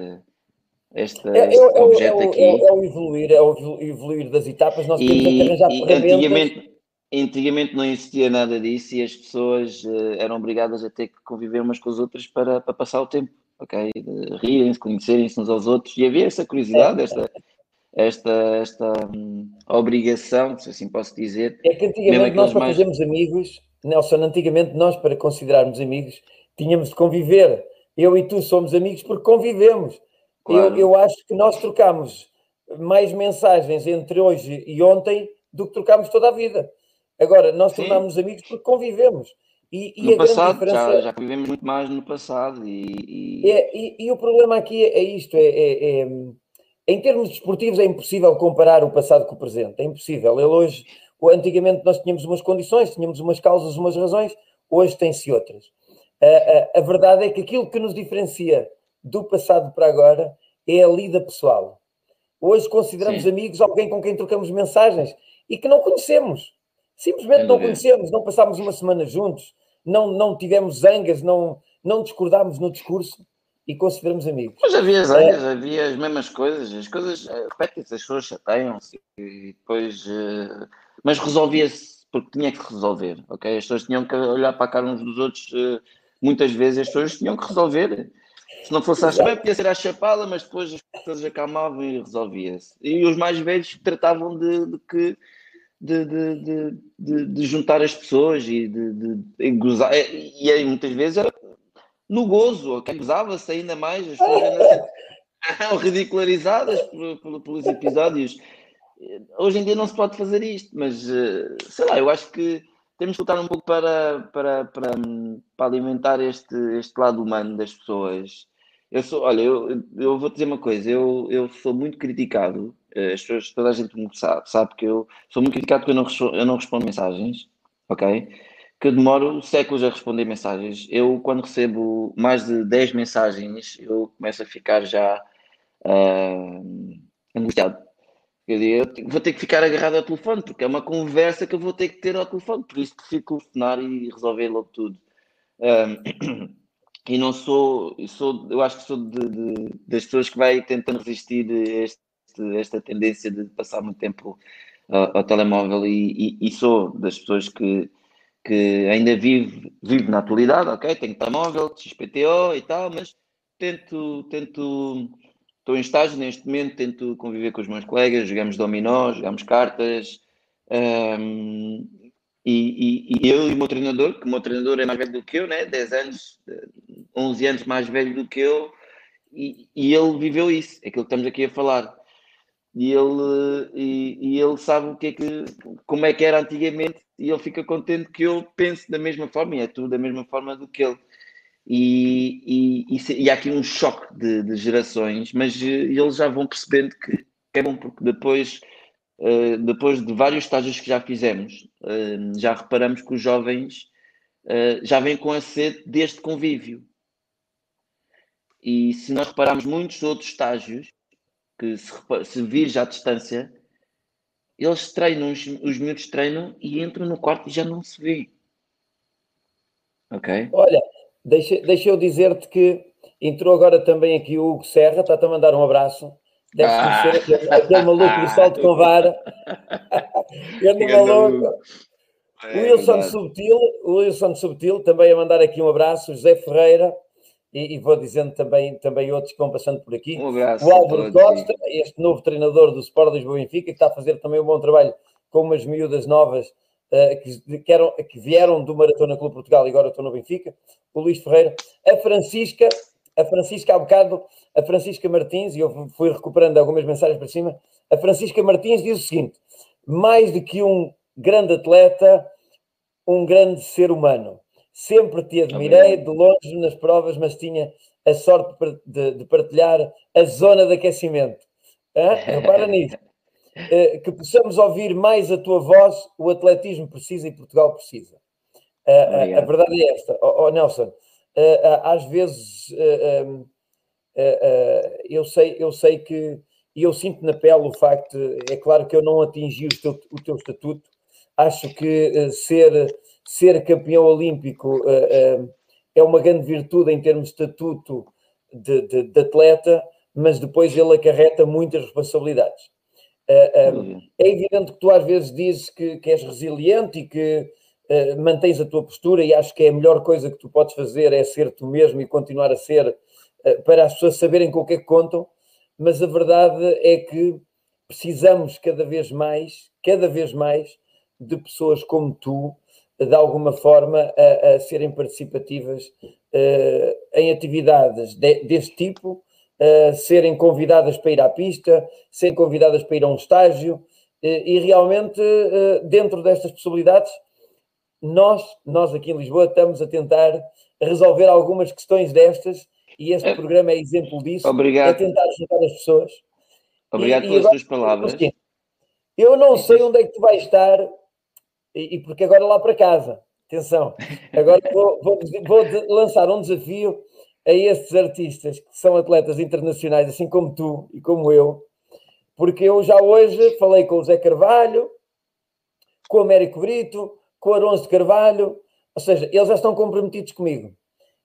este, É, é, este é, o- é, objeto o- aqui. é, o- é evoluir, é o evolu- evoluir das etapas. Nós temos é que E, arranjar e ferramentas. antigamente, antigamente não existia nada disso e as pessoas eram obrigadas a ter que conviver umas com as outras para, para passar o tempo, ok? De rirem-se, conhecerem-se uns aos outros e havia essa curiosidade, esta, esta, esta hum, obrigação, se assim posso dizer. É que antigamente nós para mais- fazermos amigos, Nelson, antigamente nós para considerarmos amigos tínhamos de conviver. Eu e tu somos amigos porque convivemos. Claro. Eu, eu acho que nós trocamos mais mensagens entre hoje e ontem do que trocámos toda a vida. Agora, nós tornámos amigos porque convivemos. E, e No a grande passado, diferença já, já vivemos muito mais no passado e, e- é, e, e o problema aqui é, é isto: é, é- é, em termos desportivos, é impossível comparar o passado com o presente. É impossível. Ele hoje, antigamente, nós tínhamos umas condições, tínhamos umas causas, umas razões, hoje tem-se outras. A, a- a verdade é que aquilo que nos diferencia do passado para agora é a lida pessoal. Hoje consideramos Sim. amigos alguém com quem trocamos mensagens e que não conhecemos. Simplesmente não conhecemos, não passámos uma semana juntos, não, não tivemos zangas, não, não discordámos no discurso e consideramos amigos. Mas havia É. zangas, havia as mesmas coisas, as coisas eh, repetem-se, as pessoas chateiam-se e depois. eh, mas resolvia-se porque tinha que resolver, ok? As pessoas tinham que olhar para a cara uns dos outros, eh, muitas vezes as pessoas tinham que resolver. Se não fosse à chapada, podia ser à chapada, mas depois as coisas acalmavam e resolvia-se. E os mais velhos tratavam de, de que. De, de, de, de- juntar as pessoas e de, de, gozar. E, e aí muitas vezes era no gozo, ok? Gozava-se ainda mais, as pessoas eram ridicularizadas por- pelos episódios. Hoje em dia não se pode fazer isto, mas eh, sei lá, eu acho que temos que lutar um pouco para, para, para, para alimentar este, este lado humano das pessoas. Eu sou, olha, eu, eu vou dizer uma coisa, eu, eu sou muito criticado, as pessoas, toda a gente me sabe, sabe que eu sou muito criticado porque eu não, eu não respondo mensagens, ok? Que eu demoro séculos a responder mensagens. Eu, quando recebo mais de 10 mensagens, eu começo a ficar já ah, angustiado. Quer dizer, eu vou ter que ficar agarrado ao telefone, porque é uma conversa que eu vou ter que ter ao telefone, por isso prefiro telefonar e resolver logo tudo. Um, e não sou, sou, eu acho que sou de, de- das pessoas que vai tentando resistir a este- esta tendência de passar muito tempo ah, ao telemóvel e, e- e sou das pessoas que, que ainda vive, vive na atualidade, ok? Tenho telemóvel, XPTO e tal, mas tento, tento, estou em estágio neste momento, tento conviver com os meus colegas, jogamos dominó, jogamos cartas, um, e, e- e eu e o meu treinador, que o meu treinador é mais velho do que eu, né? 10 anos, eh, 11 anos mais velho do que eu, e, e ele viveu isso, é aquilo que estamos aqui a falar. E ele, e, e ele sabe o que é que, como é que era antigamente, e ele fica contente que eu pense da mesma forma, e é tudo da mesma forma do que ele. E, e, e, e há aqui um choque de, de gerações, mas eh, eles já vão percebendo que é bom, porque depois uh, depois de vários estágios que já fizemos, uh, já reparamos que os jovens uh, já vêm com a sede deste convívio. E se nós repararmos muitos outros estágios, que se, se vires à distância, eles treinam, os, os miúdos treinam e entram no quarto e já não se vê. Ok? Olha, deixa, deixa eu dizer-te que entrou agora também aqui o Hugo Serra, está-te a mandar um abraço. Deve ah. conhecer aquele, aquele maluco do salto com vara. Grande maluco. É, Wilson Subtil, o Wilson Subtil também a mandar aqui um abraço, José Ferreira, e, e, vou dizendo também, também outros que vão passando por aqui. Um. O Álvaro Costa, este novo treinador do Sport Lisboa Benfica, que está a fazer também um bom trabalho com umas miúdas novas uh, que, que, eram, que vieram do Maratona Clube Portugal e agora estão no Benfica. O Luís Ferreira. A Francisca, a Francisca há bocado, a Francisca Martins, e eu fui recuperando algumas mensagens para cima, a Francisca Martins diz o seguinte, mais do que um grande atleta, um grande ser humano. Sempre te admirei de longe nas provas, mas tinha a sorte de, de partilhar a zona de aquecimento. Hã? Repara nisso. Uh, que possamos ouvir mais a tua voz, o atletismo precisa e Portugal precisa. Uh, a verdade é esta. Oh, oh Nelson, uh, às vezes um, eu, sei, eu sei que, e eu sinto na pele o facto, é claro que eu não atingi o teu, o teu estatuto, acho que ser ser campeão olímpico uh, uh, é uma grande virtude em termos de estatuto de, de, de, atleta, mas depois ele acarreta muitas responsabilidades. Uh, é evidente que tu às vezes dizes que, que és resiliente e que mantens a tua postura e acho que é a melhor coisa que tu podes fazer é ser tu mesmo e continuar a ser para as pessoas saberem com o que é que contam, mas a verdade é que precisamos cada vez mais, cada vez mais, de pessoas como tu, de alguma forma, a, a serem participativas uh, em atividades de, deste tipo, uh, serem convidadas para ir à pista, serem convidadas para ir a um estágio, uh, e realmente, dentro destas possibilidades, nós, nós aqui em Lisboa, estamos a tentar resolver algumas questões destas, e este é. programa é exemplo disso. Obrigado. É tentar ajudar as pessoas. Obrigado e, pelas e agora, tuas palavras. Eu não sei onde é que tu vais estar e, e porque agora lá para casa, atenção, agora vou, vou, vou lançar um desafio a estes artistas que são atletas internacionais, assim como tu e como eu, porque eu já hoje falei com o Zé Carvalho, com o Américo Brito, com o Aronso de Carvalho, ou seja, eles já estão comprometidos comigo.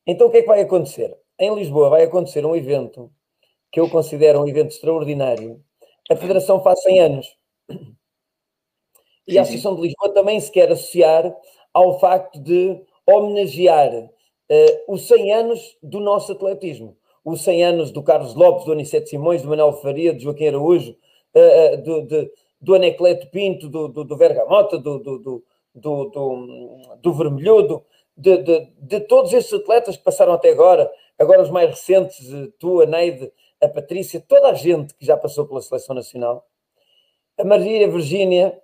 Então o que é que vai acontecer? Em Lisboa vai acontecer um evento que eu considero um evento extraordinário. A Federação faz 100 anos. E a Associação de Lisboa também se quer associar ao facto de homenagear uh, os 100 anos do nosso atletismo. Os 100 anos do Carlos Lopes, do Aniceto Simões, do Manuel Faria, do Joaquim Araújo, uh, do, de, do Anecleto Pinto, do, do, do Vergamota, do, do, do, do, do Vermelhudo, de, de, de, todos esses atletas que passaram até agora, agora os mais recentes, tu, a Neide, a Patrícia, toda a gente que já passou pela Seleção Nacional, a Maria Virgínia,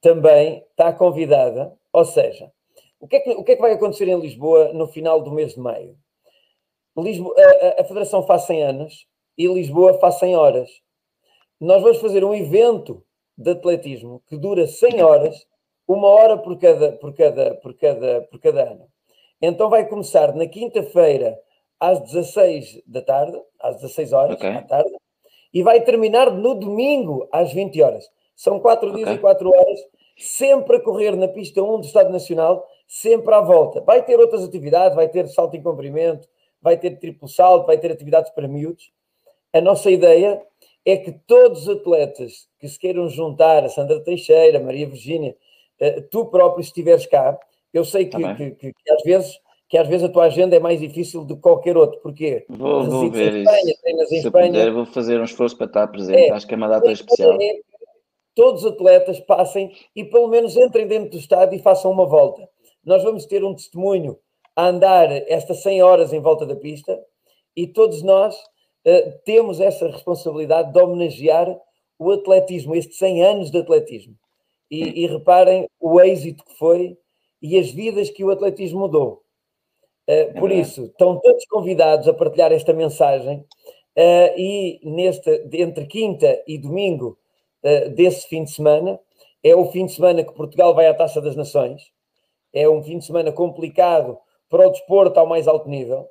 também está convidada, ou seja, o que, é que, o que, é que vai acontecer em Lisboa no final do mês de maio? Lisboa, a, a, Federação faz 100 anos e Lisboa faz 100 horas. Nós vamos fazer um evento de atletismo que dura 100 horas, uma hora por cada, por cada, por cada, por cada ano. Então vai começar na quinta-feira às 16 da tarde, às 16 horas okay. da tarde, e vai terminar no domingo às 20 horas. São quatro dias e quatro horas, sempre a correr na pista 1 do Estado Nacional, sempre à volta. Vai ter outras atividades, vai ter salto em comprimento, vai ter triplo salto, vai ter atividades para miúdos. A nossa ideia é que todos os atletas que se queiram juntar, a Sandra Teixeira, a Maria Virgínia, eh, tu próprio estiveres cá, eu sei que, tá que, que, que, às vezes que às vezes a tua agenda é mais difícil do que qualquer outro. Porquê? Vou, vou ver em Espanha, isso. Se Espanha. puder, vou fazer um esforço para estar presente. É, Acho que é uma data especial. É, todos os atletas passem e pelo menos entrem dentro do estádio e façam uma volta. Nós vamos ter um testemunho a andar estas 100 horas em volta da pista e todos nós uh, temos essa responsabilidade de homenagear o atletismo, estes 100 anos de atletismo. E, e, reparem o êxito que foi e as vidas que o atletismo mudou. Uh, por isso, estão todos convidados a partilhar esta mensagem uh, e neste, entre quinta e domingo desse fim de semana. É o fim de semana que Portugal vai à Taça das Nações. É um fim de semana complicado para o desporto ao mais alto nível.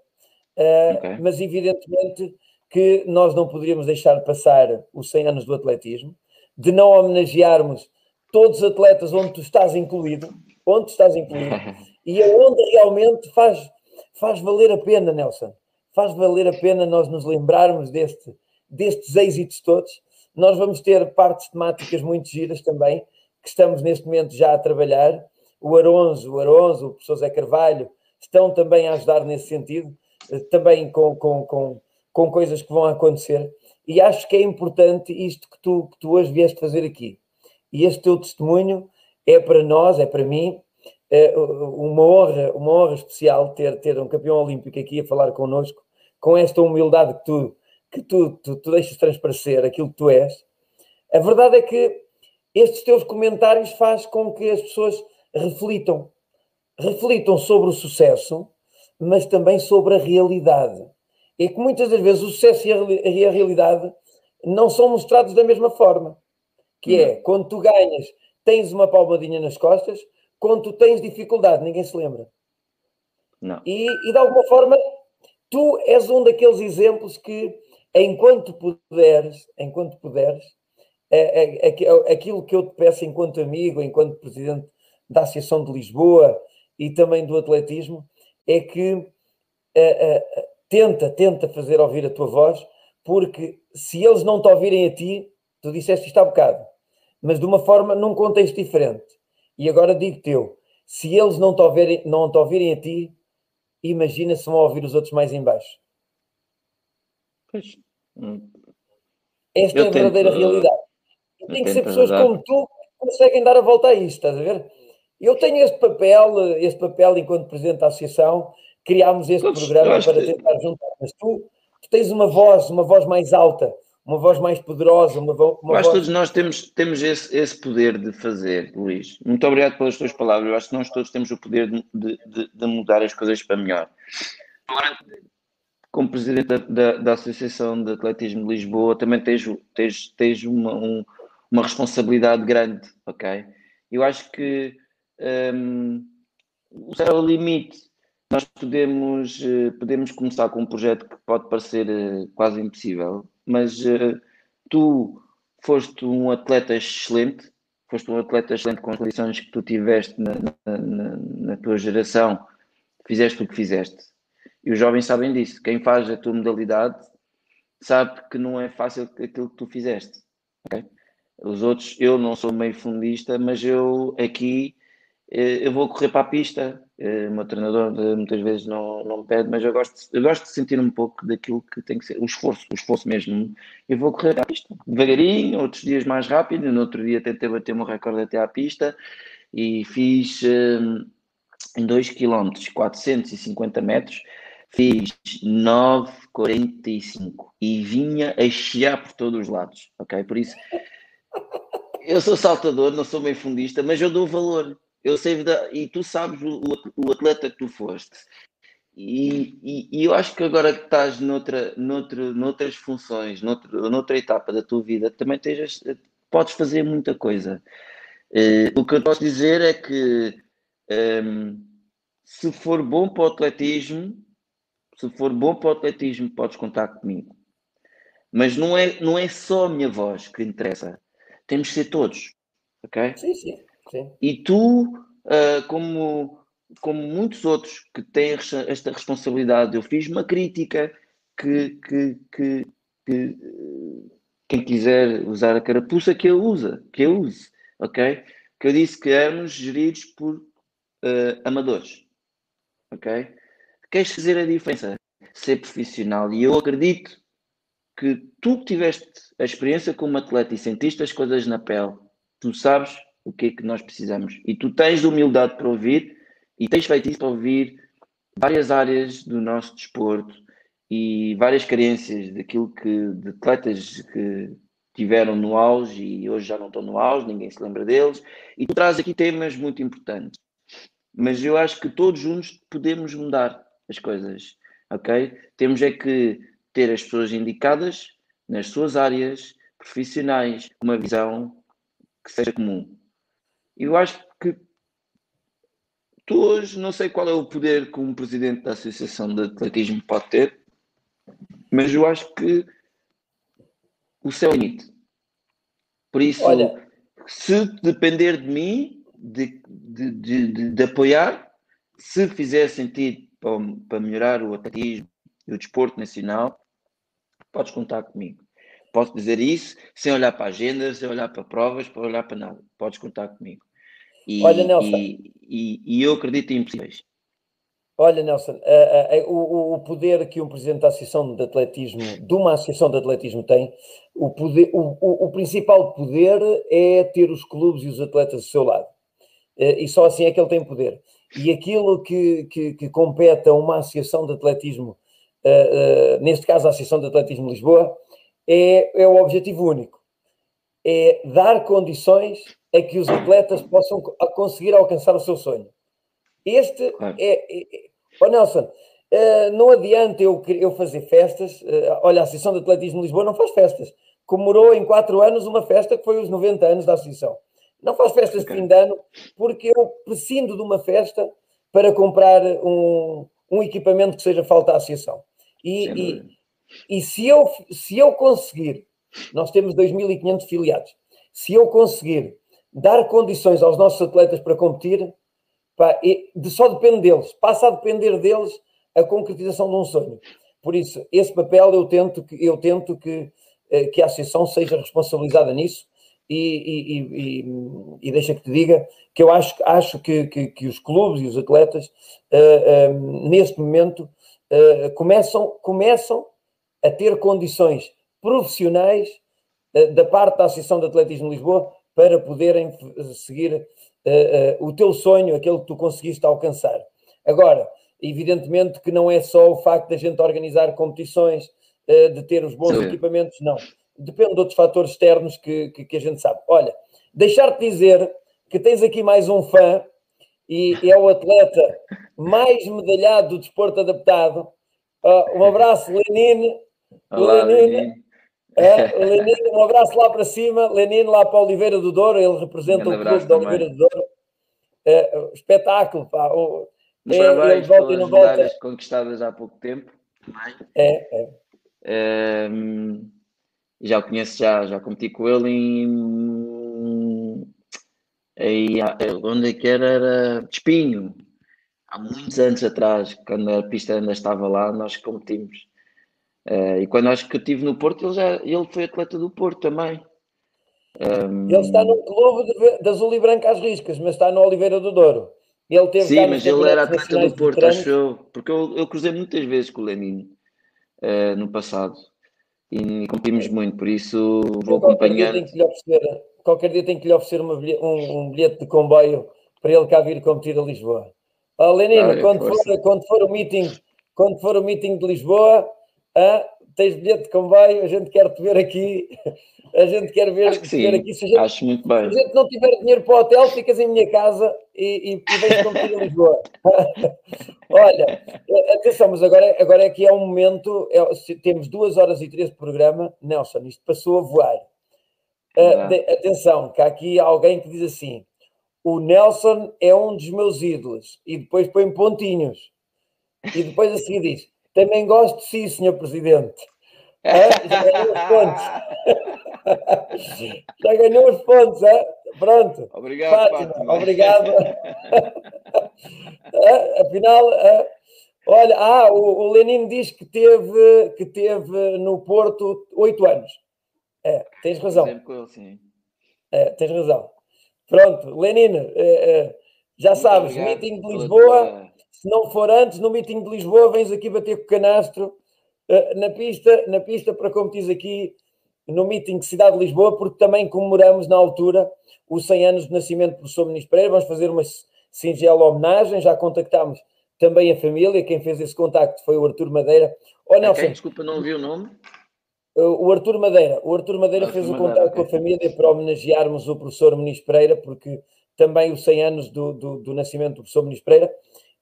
Uh, okay. Mas, evidentemente, que nós não poderíamos deixar passar os 100 anos do atletismo, de não homenagearmos todos os atletas onde tu estás incluído, onde tu estás incluído, e aonde realmente faz, faz valer a pena, Nelson, faz valer a pena nós nos lembrarmos deste, destes êxitos todos. Nós vamos ter partes temáticas muito giras também, que estamos neste momento já a trabalhar. O Aronso, o Aronso, o professor Zé Carvalho, estão também a ajudar nesse sentido, eh, também com, com, com, com coisas que vão acontecer. E acho que é importante isto que tu, que tu hoje vieste fazer aqui. E este teu testemunho é para nós, é para mim, é uma honra, uma honra especial ter, ter um campeão olímpico aqui a falar connosco, com esta humildade que tu, que tu, tu, tu deixas transparecer, aquilo que tu és. A verdade é que estes teus comentários faz com que as pessoas reflitam. Reflitam sobre o sucesso, mas também sobre a realidade. É que muitas das vezes o sucesso e a, realidade não são mostrados da mesma forma. Que é, quando tu ganhas, tens uma palmadinha nas costas, quando tu tens dificuldade, ninguém se lembra. Não. E, e de alguma forma, tu és um daqueles exemplos que, enquanto puderes, enquanto puderes, é, é, é, aquilo que eu te peço enquanto amigo, enquanto presidente da Associação de Lisboa e também do atletismo, é que tenta, tenta fazer ouvir a tua voz, porque se eles não te ouvirem a ti, tu disseste isto há bocado, mas de uma forma, num contexto diferente. E agora digo-te eu, se eles não te, ouvirem, não te ouvirem a ti, imagina se vão ouvir os outros mais em baixo. Pois. Hum. Esta eu é a verdadeira tento, realidade. E tem que ser pessoas ajudar. como tu que conseguem dar a volta a isto, estás a ver? Eu tenho este papel, este papel enquanto presidente da associação, criámos este Todos, programa para tentar juntar, mas tu, tu tens uma voz, uma voz mais alta, uma voz mais poderosa, uma, uma eu acho voz... que todos nós temos, temos esse, esse poder de fazer, Luís. Muito obrigado pelas tuas palavras. Eu acho que nós todos temos o poder de, de, de mudar as coisas para melhor. Agora, como presidente da, da, da, Associação de Atletismo de Lisboa, também tens, tens, tens uma, um, uma responsabilidade grande, ok? Eu acho que um, o céu é o limite. Nós podemos, eh, podemos começar com um projeto que pode parecer eh, quase impossível, mas uh, tu foste um atleta excelente, foste um atleta excelente com as condições que tu tiveste na, na, na, na tua geração, fizeste o que fizeste. E os jovens sabem disso. Quem faz a tua modalidade sabe que não é fácil aquilo que tu fizeste. Okay? Os outros, eu não sou meio fundista, mas eu aqui eh, eu vou correr para a pista. Eh, o meu treinador eh, muitas vezes não, não me pede, mas eu gosto, eu gosto de sentir um pouco daquilo que tem que ser, o esforço, o esforço mesmo. Eu vou correr para a pista, devagarinho, outros dias mais rápido. No outro dia tentei bater meu recorde até à pista e fiz em 2 km, 450 metros, fiz 9,45 e vinha a chiar por todos os lados, ok? Por isso, eu sou saltador, não sou meio fundista, mas eu dou valor eu sei e tu sabes o, o, atleta que tu foste. E, e, e, eu acho que agora que estás noutra, noutra, noutras funções, noutra, noutra etapa da tua vida, também tejas, podes fazer muita coisa. Uh, o que eu posso dizer é que um, ehm, se for bom para o atletismo, se for bom para o atletismo, podes contar comigo. Mas não é, não é só a minha voz que interessa. Temos que ser todos. Ok? Sim, sim. Sim. E tu, uh, como, como muitos outros que têm esta responsabilidade, eu fiz uma crítica que, que, que, que quem quiser usar a carapuça que eu use, que eu use, ok? Que eu disse que éramos geridos por uh, amadores, ok? Queres fazer a diferença? Ser profissional. E eu acredito que tu que tiveste a experiência como atleta e sentiste as coisas na pele, tu sabes o que é que nós precisamos. E tu tens humildade para ouvir e tens feito isso para ouvir várias áreas do nosso desporto e várias carências daquilo que de atletas que tiveram no auge e hoje já não estão no auge, ninguém se lembra deles. E tu traz aqui temas muito importantes. Mas eu acho que todos juntos podemos mudar as coisas, ok? Temos é que ter as pessoas indicadas nas suas áreas, profissionais, uma visão que seja comum. Eu acho que tu hoje não sei qual é o poder que um presidente da Associação de Atletismo pode ter, mas eu acho que o céu é o limite. Por isso, Olha. se depender de mim, de, de, de, de- de apoiar, se fizer sentido para, para melhorar o atletismo e o desporto nacional, podes contar comigo. Posso dizer isso sem olhar para agendas, sem olhar para provas, sem olhar para nada. Podes contar comigo. E, Olha, Nelson. e, e, e eu acredito em impossíveis. Olha, Nelson, a- a- o, o poder que um presidente da Associação de Atletismo, de uma Associação de Atletismo tem, o, poder, o, o- o principal poder é ter os clubes e os atletas do seu lado. Eh, E só assim é que ele tem poder. E aquilo que, que, que compete a uma Associação de Atletismo, eh, eh, neste caso a Associação de Atletismo de Lisboa, é, é o objetivo único. É dar condições a que os atletas possam conseguir alcançar o seu sonho. Este Claro. é, é, é- Ó Nelson, eh, não adianta eu, eu fazer festas. eh, olha, a Associação de Atletismo de Lisboa não faz festas. Comemorou em quatro anos uma festa que foi os 90 anos da Associação. Não faz festas de fim de ano porque eu prescindo de uma festa para comprar um, um equipamento que seja falta à Associação. E, e- e se eu, se eu conseguir, nós temos 2.500 filiados, se eu conseguir dar condições aos nossos atletas para competir, pá, de, só depende deles, passa a depender deles a concretização de um sonho. Por isso, esse papel eu tento que, eu tento que, eh, que a associação seja responsabilizada nisso e, e, e, e- deixa que te diga que eu acho, acho que, que, que os clubes e os atletas, eh, eh, neste momento, eh, começam, começam a ter condições profissionais da parte da Associação de Atletismo de Lisboa para poderem seguir o teu sonho, aquele que tu conseguiste alcançar. Agora, evidentemente que não é só o facto da gente organizar competições, de ter os bons Sim. equipamentos, não. Depende de outros fatores externos que, que, que a gente sabe. Olha, deixar-te dizer que tens aqui mais um fã e é o atleta mais medalhado do desporto adaptado. Ah, um abraço, Lenine. Olá, Lenine. Lenin. É, Lenine, um abraço lá para cima, Lenine lá para Oliveira do Douro, ele representa Um o clube abraço Oliveira do Douro. É, espetáculo, pá. O- É, Parabéns volta e não volta. conquistadas há pouco tempo. é, é. Ehm, já o conheço, já, já competi com ele em. Aí, onde é que era? Era Espinho. Há muitos anos atrás, quando a pista ainda estava lá, nós competimos. Eh, e quando acho que eu estive no Porto, ele, já, ele foi atleta do Porto também. Ehm, Ele está num clube de, de azul e branco às riscas, mas está no Oliveira do Douro. Ele teve Sim, mas ele era atleta do Porto, acho eu. Porque eu, eu cruzei muitas vezes com o Lenin eh, no passado. E competimos muito, por isso vou qualquer dia acompanhando. tenho que lhe oferecer, qualquer dia tenho que lhe oferecer uma um, um bilhete de comboio para ele cá vir competir a Lisboa. Ó, Lenino, Olha, quando, for, quando for o meeting, quando for o meeting de Lisboa, ah, tens bilhete de comboio, a gente quer te ver aqui, a gente quer ver, Acho que te ver sim, aqui. Se a, gente, acho muito se bem. a gente não tiver dinheiro para o hotel, ficas em minha casa e, e, e vens competir a Lisboa. Olha, atenção, mas agora, agora é que é um momento, é- se temos duas horas e três de programa, Nelson, isto passou a voar. Ah, de- atenção, que há aqui alguém que diz assim: o Nelson é um dos meus ídolos, e depois põe pontinhos, e depois a seguir diz: também gosto de si, senhor Presidente. Ah, já ganhou os pontos. Já ganhou os pontos, ah? pronto. Obrigado, Fátima, Fátima. obrigado. Ah, afinal, ah, olha, ah, o, o Lenin diz que teve, que teve no Porto oito anos. É, tens razão. Sempre com ele, sim. É, tens razão. Pronto, Lenine, é, é, já sabes, obrigado meeting de Lisboa. Se não for antes, no meeting de Lisboa, vens aqui bater com o canastro eh, na pista, na pista para competir aqui no meeting de Cidade de Lisboa, porque também comemoramos na altura os 100 anos de nascimento do professor Ministro Pereira. Vamos fazer uma singela homenagem. Já contactámos também a família. Quem fez esse contacto foi o Arthur Madeira. A Nelson, quem? Desculpa, não ouvi o nome. o Arthur Madeira, o Arthur Madeira Arthur fez o ok. com a família para homenagearmos o professor Muniz Pereira, porque também os 100 anos do, do, do nascimento do professor Muniz Pereira,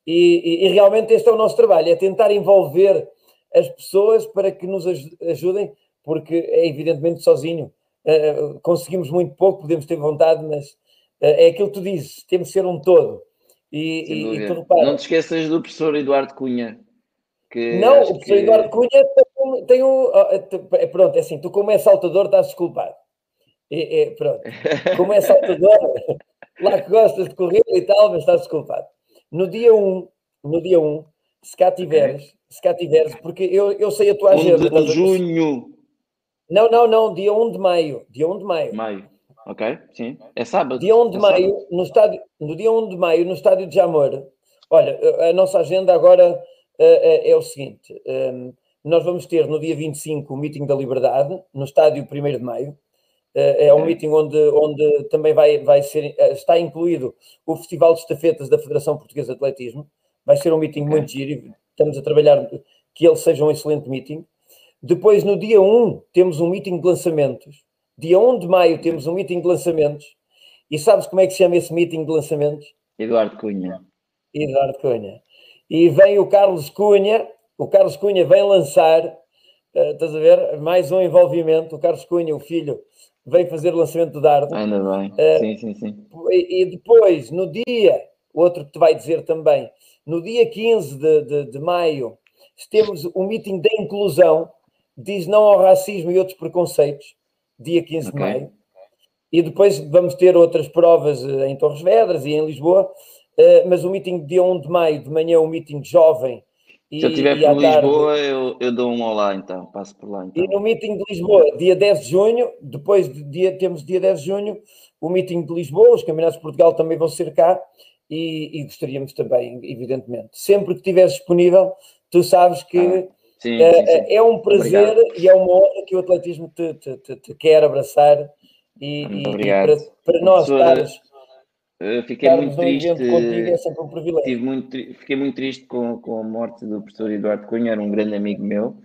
e, e- e realmente este é o nosso trabalho, é tentar envolver as pessoas para que nos aj- ajudem, porque é evidentemente sozinho uh, conseguimos muito pouco, podemos ter vontade, mas uh, é aquilo que tu dizes, temos de ser um todo. E, e, não te esqueças do professor Eduardo Cunha. Que não, o professor que... Eduardo Cunha tem, tem um. É, pronto, é assim, tu como é saltador estás desculpado. É, é, pronto, como é saltador, lá que gostas de correr e tal, mas estás desculpado. No dia 1, no dia 1, se cá tiveres, okay. se cá tiveres, porque eu, eu sei a tua agenda. De, de junho. Não, não, não, dia 1 de maio. Dia 1 de maio. Maio. Ok, sim. É sábado. Dia 1 de é maio, no, estádio, no dia 1 de maio, no estádio de Jamor. Olha, a nossa agenda agora uh, é o seguinte: um, ehm, nós vamos ter no dia 25 o Meeting da Liberdade, no estádio 1 de maio. Uh, é um meeting onde, onde também vai, vai ser, está incluído o Festival de Estafetas da Federação Portuguesa de Atletismo. Vai ser um meeting okay. muito giro. Estamos a trabalhar que ele seja um excelente meeting. Depois, no dia 1, temos um meeting de lançamentos. Dia 1 de maio temos um meeting de lançamentos. E sabes como é que se chama esse meeting de lançamentos? Eduardo Cunha. Eduardo Cunha. E vem o Carlos Cunha. O Carlos Cunha vem lançar, uh, estás a ver? Mais um envolvimento. O Carlos Cunha, o filho, vem fazer o lançamento do dardo. Ainda bem. Uh, sim, sim, sim. E, e, depois, no dia, outro que te vai dizer também, no dia 15 de, de, de maio, temos o um meeting da inclusão, diz não ao racismo e outros preconceitos, dia 15 okay. de maio. E depois vamos ter outras provas eh, em Torres Vedras e em Lisboa, eh, mas o meeting dia 1 de maio, de manhã, um meeting jovem. Se eu estiver por Lisboa, eu, eu dou um olá então, passo por lá. Então. E no meeting de Lisboa, dia 10 de junho, depois de dia, temos dia 10 de junho, o meeting de Lisboa, os Campeonatos de Portugal também vão ser cá, e, e, gostaríamos também, evidentemente, sempre que estiveres disponível, tu sabes que ah, sim, uh, sim, sim. é um prazer Obrigado. e é uma honra que o atletismo te, te, te, te quer abraçar e, e, e para, para, nós Fiquei muito triste. Contigo, é sempre um privilégio. Muito, fiquei muito triste com, com a morte do professor Eduardo Cunha, era um grande amigo meu.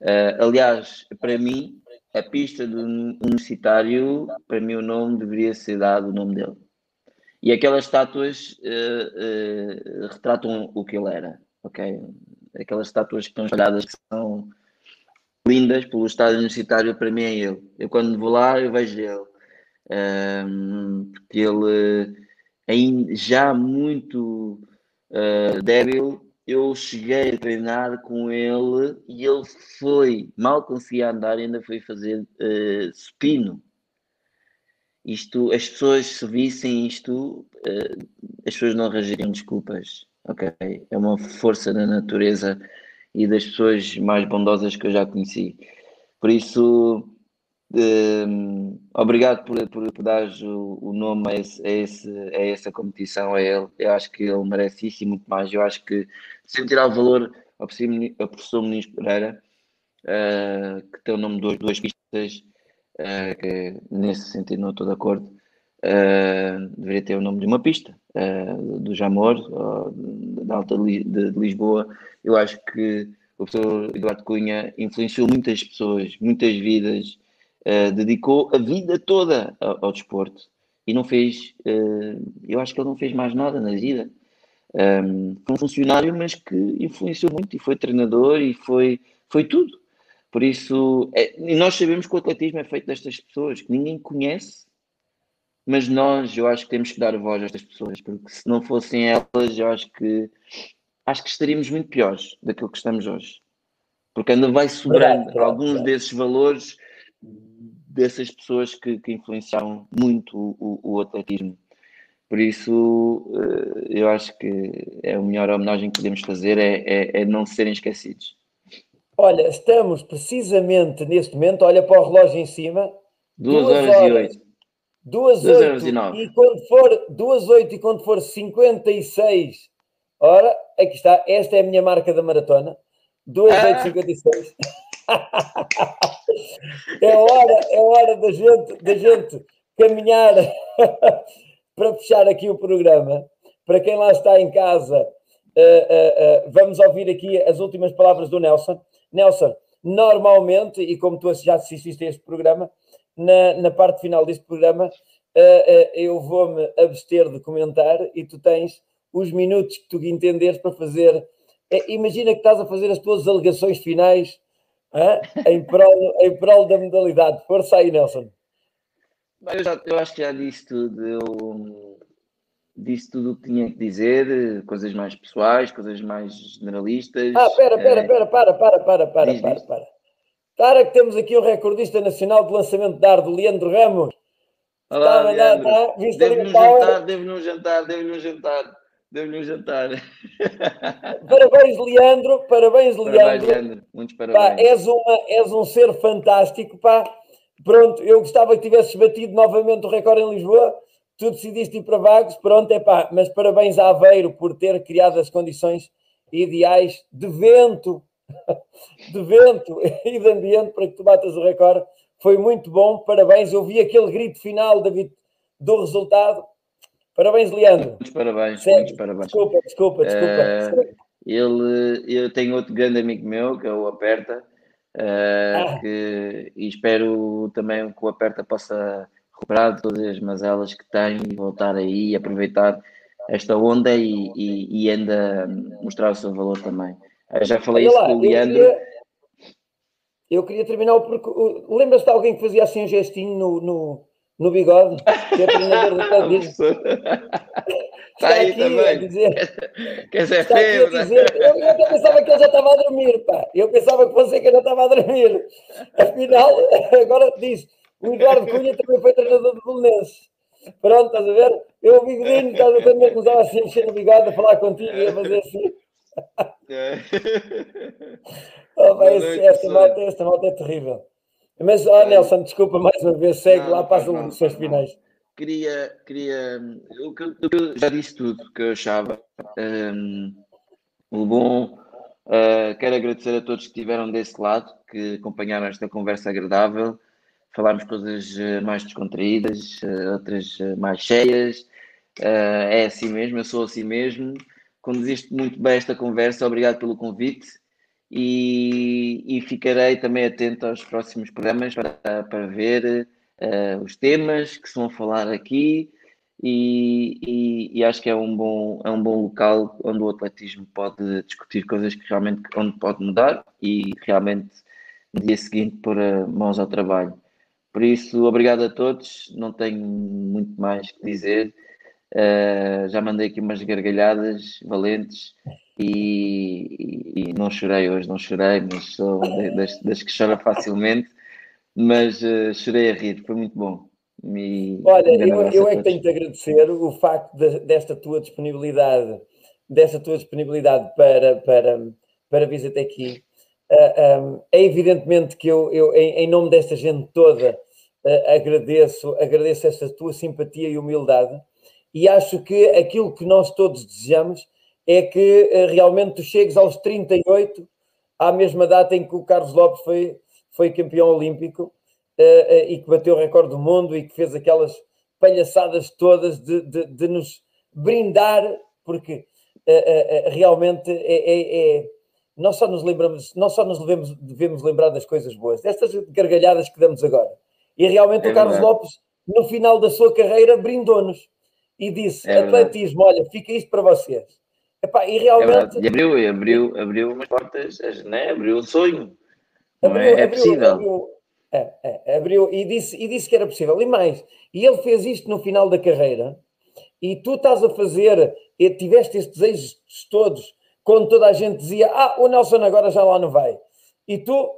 Uh, aliás, para mim, a pista do universitário, para mim, o nome deveria ser dado o nome dele. E aquelas estátuas uh, retratam o que ele era, ok? Aquelas estátuas que estão espalhadas que são lindas pelo estádio universitário, para mim é ele. Eu quando vou lá, eu vejo ele. Um, porque ele, ainda, já muito uh, débil, eu cheguei a treinar com ele e ele foi, mal conseguia andar, ainda foi fazer uh, supino isto, as pessoas se vissem isto, uh, as pessoas não arranjariam desculpas, ok? É uma força da natureza e das pessoas mais bondosas que eu já conheci. Por isso, uh, obrigado por, por, por dar o, o, nome a, esse, a, esse, a, essa competição, a ele. Eu acho que ele merece isso e muito mais. Eu acho que, sem tirar o valor ao professor Muniz Pereira, uh, que tem o nome de duas pistas, uh, que nesse sentido não estou de acordo, uh, deveria ter o nome de uma pista, do Jamor, da Alta de, Lisboa. Eu acho que o professor Eduardo Cunha influenciou muitas pessoas, muitas vidas, dedicou a vida toda ao, ao desporto e não fez, eu acho que ele não fez mais nada na vida. Um, foi um funcionário, mas que influenciou muito e foi treinador e foi, foi tudo. Por isso, é, nós sabemos que o atletismo é feito destas pessoas que ninguém conhece, mas nós, eu acho que temos que dar voz a estas pessoas, porque se não fossem elas, eu acho que acho que estaríamos muito piores daquilo que estamos hoje. Porque ainda vai sobrando alguns desses valores dessas pessoas que, que influenciaram muito o, o, o atletismo. Por isso, eh, eu acho que é a melhor homenagem que podemos fazer é, é, é não serem esquecidos. Olha, estamos precisamente neste momento, olha para o relógio em cima. 2 horas, horas e 8. 2 horas e 9. E quando for 2 8 e quando for 56, ora, aqui está, esta é a minha marca da maratona. 2 ah. 8 56. É hora, é hora da gente, da gente caminhar para fechar aqui o programa. Para quem lá está em casa, uh, uh, uh, vamos ouvir aqui as últimas palavras do Nelson. Nelson, normalmente, e como tu já assististe a este programa, na, na parte final deste programa, eu vou-me abster de comentar e tu tens os minutos que tu entenderes para fazer. Imagina que estás a fazer as tuas alegações finais em, prol, em prol da modalidade. Força aí, Nelson. Eu, já, eu acho que já disse tudo. Eu disse tudo o que tinha que dizer, coisas mais pessoais, coisas mais generalistas. Ah, pera, pera, Eh, pera, para, para, para, para, diz, para, diz. para. Para que temos aqui o recordista nacional de lançamento de ar do Leandro Ramos. Olá, Leandro. power? jantar, um jantar, um jantar, devo-lhe um jantar. Parabéns, Leandro, parabéns, Parabéns, Leandro. Leandro. Muitos Pá, parabéns. és, uma, és um ser fantástico, pá. Pronto, eu gostava que tivesses batido novamente o recorde em Lisboa. Tu decidiste ir para Vagos, pronto, é pá. Mas parabéns a Aveiro por ter criado as condições ideais de vento, de vento e de ambiente para que tu batas o recorde. Foi muito bom, parabéns. Eu vi aquele grito final da vit- do resultado. Parabéns, Leandro. Muitos parabéns, muitos parabéns. Desculpa, desculpa, desculpa. Eh, Ele, eu tenho outro grande amigo meu, que é o Aperta, eh, Ah. que, e espero também que o Aperta possa recuperar todas as mazelas que tem e voltar aí e aproveitar esta onda e, e, e ainda mostrar o seu valor também. Eu já falei Olha isso lá, com o eu Leandro. queria, eu queria terminar o percurso. Lembras-te de alguém que fazia assim um gestinho no, no, no bigode? Que é treinador do atletismo? Está aí aqui a também. dizer, Quer dizer, está aqui a feio, dizer. Eu, eu até pensava que ele já estava a dormir, pá. Eu pensava que você que já estava a dormir. Afinal, agora diz, o Eduardo Cunha também foi treinador do Belenenses. Pronto, estás a ver? Eu, o bigodinho, estás a ver, quando começava assim a mexer no bigode, a falar contigo e a fazer assim. Oh, bem, noite, esta, pessoal. malta, esta malta é terrível. Mas, ó, Nelson, desculpa mais uma vez, segue Não, lá para as eleições finais. queria, queria eu, eu- já disse tudo que eu achava. Um, o bom, uh, quero agradecer a todos que estiveram desse lado, que acompanharam esta conversa agradável. Falámos coisas uh, mais descontraídas, uh, outras mais cheias. Uh, é assim mesmo, eu sou assim mesmo. Conduziste muito bem esta conversa, obrigado pelo convite. E, e ficarei também atento aos próximos programas para, para ver uh, os temas que se vão falar aqui e, e- e acho que é um bom é um bom local onde o atletismo pode discutir coisas que realmente onde pode mudar e realmente no dia seguinte pôr uh, mãos ao trabalho. Por isso, obrigado a todos. Não tenho muito mais que dizer. Uh, já mandei aqui umas gargalhadas valentes e, e- não chorei hoje, não chorei, mas sou das, das que chora facilmente. Mas uh, chorei a rir, foi muito bom. E Olha, um eu, eu é que tenho de agradecer o facto de- desta tua disponibilidade, desta tua disponibilidade para, para, para vir até aqui. Ah, ah, é evidentemente que eu, eu em, em nome desta gente toda, ah, agradeço, agradeço esta tua simpatia e humildade e acho que aquilo que nós todos desejamos é que ah, realmente tu chegues aos 38, à mesma data em que o Carlos Lopes foi, foi campeão olímpico eh, eh, e que bateu o recorde do mundo e que fez aquelas palhaçadas todas de, de- de nos brindar, porque eh, eh, eh, realmente é, é- é- nós só nos lembramos, nós só nos devemos, devemos lembrar das coisas boas, destas gargalhadas que damos agora. E realmente É o Carlos. Lopes, no final da sua carreira, brindou-nos e disse: É atletismo, olha, fica isto para vocês. Epá, e É realmente. E abriu, e abriu, abriu umas portas, né? abriu um sonho. Não é? É possível. abriu- é, é, abriu e, disse, e disse que era possível. E mais, e ele fez isto no final da carreira, e tu estás a fazer, e tiveste estes desejos todos, quando toda a gente dizia: Ah, o Nelson agora já lá não vai. E tu,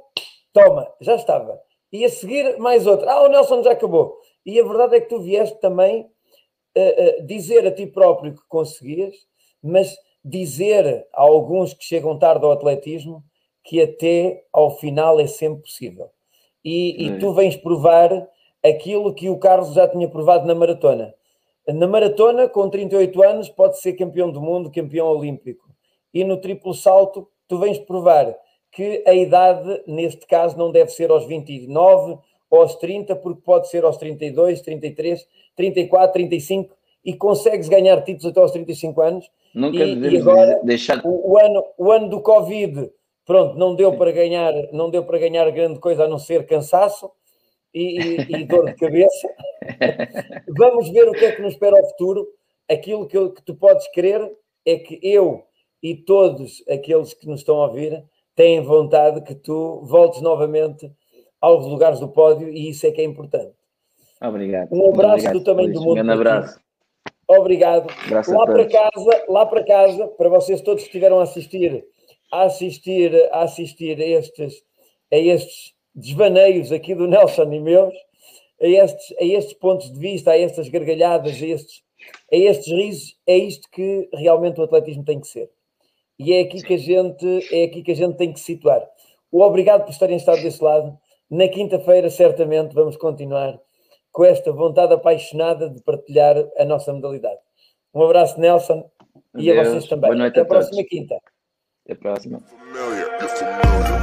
toma, já estava. E a seguir, mais outro: Ah, o Nelson já acabou. E a verdade é que tu vieste também eh, eh, dizer a ti próprio que conseguias, mas dizer a alguns que chegam tarde ao atletismo que até ao final é sempre possível. E, e É. tu vens provar aquilo que o Carlos já tinha provado na maratona. Na maratona, com 38 anos, pode ser campeão do mundo, campeão olímpico. E no triplo salto, tu vens provar que a idade, neste caso, não deve ser aos 29 ou aos 30, porque pode ser aos 32, 33, 34, 35 e consegues ganhar títulos até aos 35 anos. Nunca E- e agora- deixar. O, o ano, o ano do Covid, pronto, não deu para ganhar, não deu para ganhar grande coisa a não ser cansaço e, e- e dor de cabeça. Vamos ver o que é que nos espera ao futuro. Aquilo que, eu- que tu podes querer é que eu e todos aqueles que nos estão a ouvir têm vontade que tu voltes novamente aos lugares do pódio e isso é que é importante. Obrigado. Um abraço Obrigado, do tamanho Luís. do mundo. Um grande abraço. Obrigado. A Lá para casa, lá para casa, para vocês todos que estiveram a assistir, a assistir, a assistir a estes, a estes desvaneios aqui do Nelson e meus, a estes, a estes pontos de vista, a estas gargalhadas, a estes, a estes risos, é isto que realmente o atletismo tem que ser. E é aqui que a gente, é aqui que a gente tem que se situar. O obrigado por estarem estado desse lado. Na quinta-feira, certamente, vamos continuar com esta vontade apaixonada de partilhar a nossa modalidade. Um abraço, Nelson, e a vocês também. Boa noite Até a a próxima quinta. Até a próxima. Familiar, you're familiar.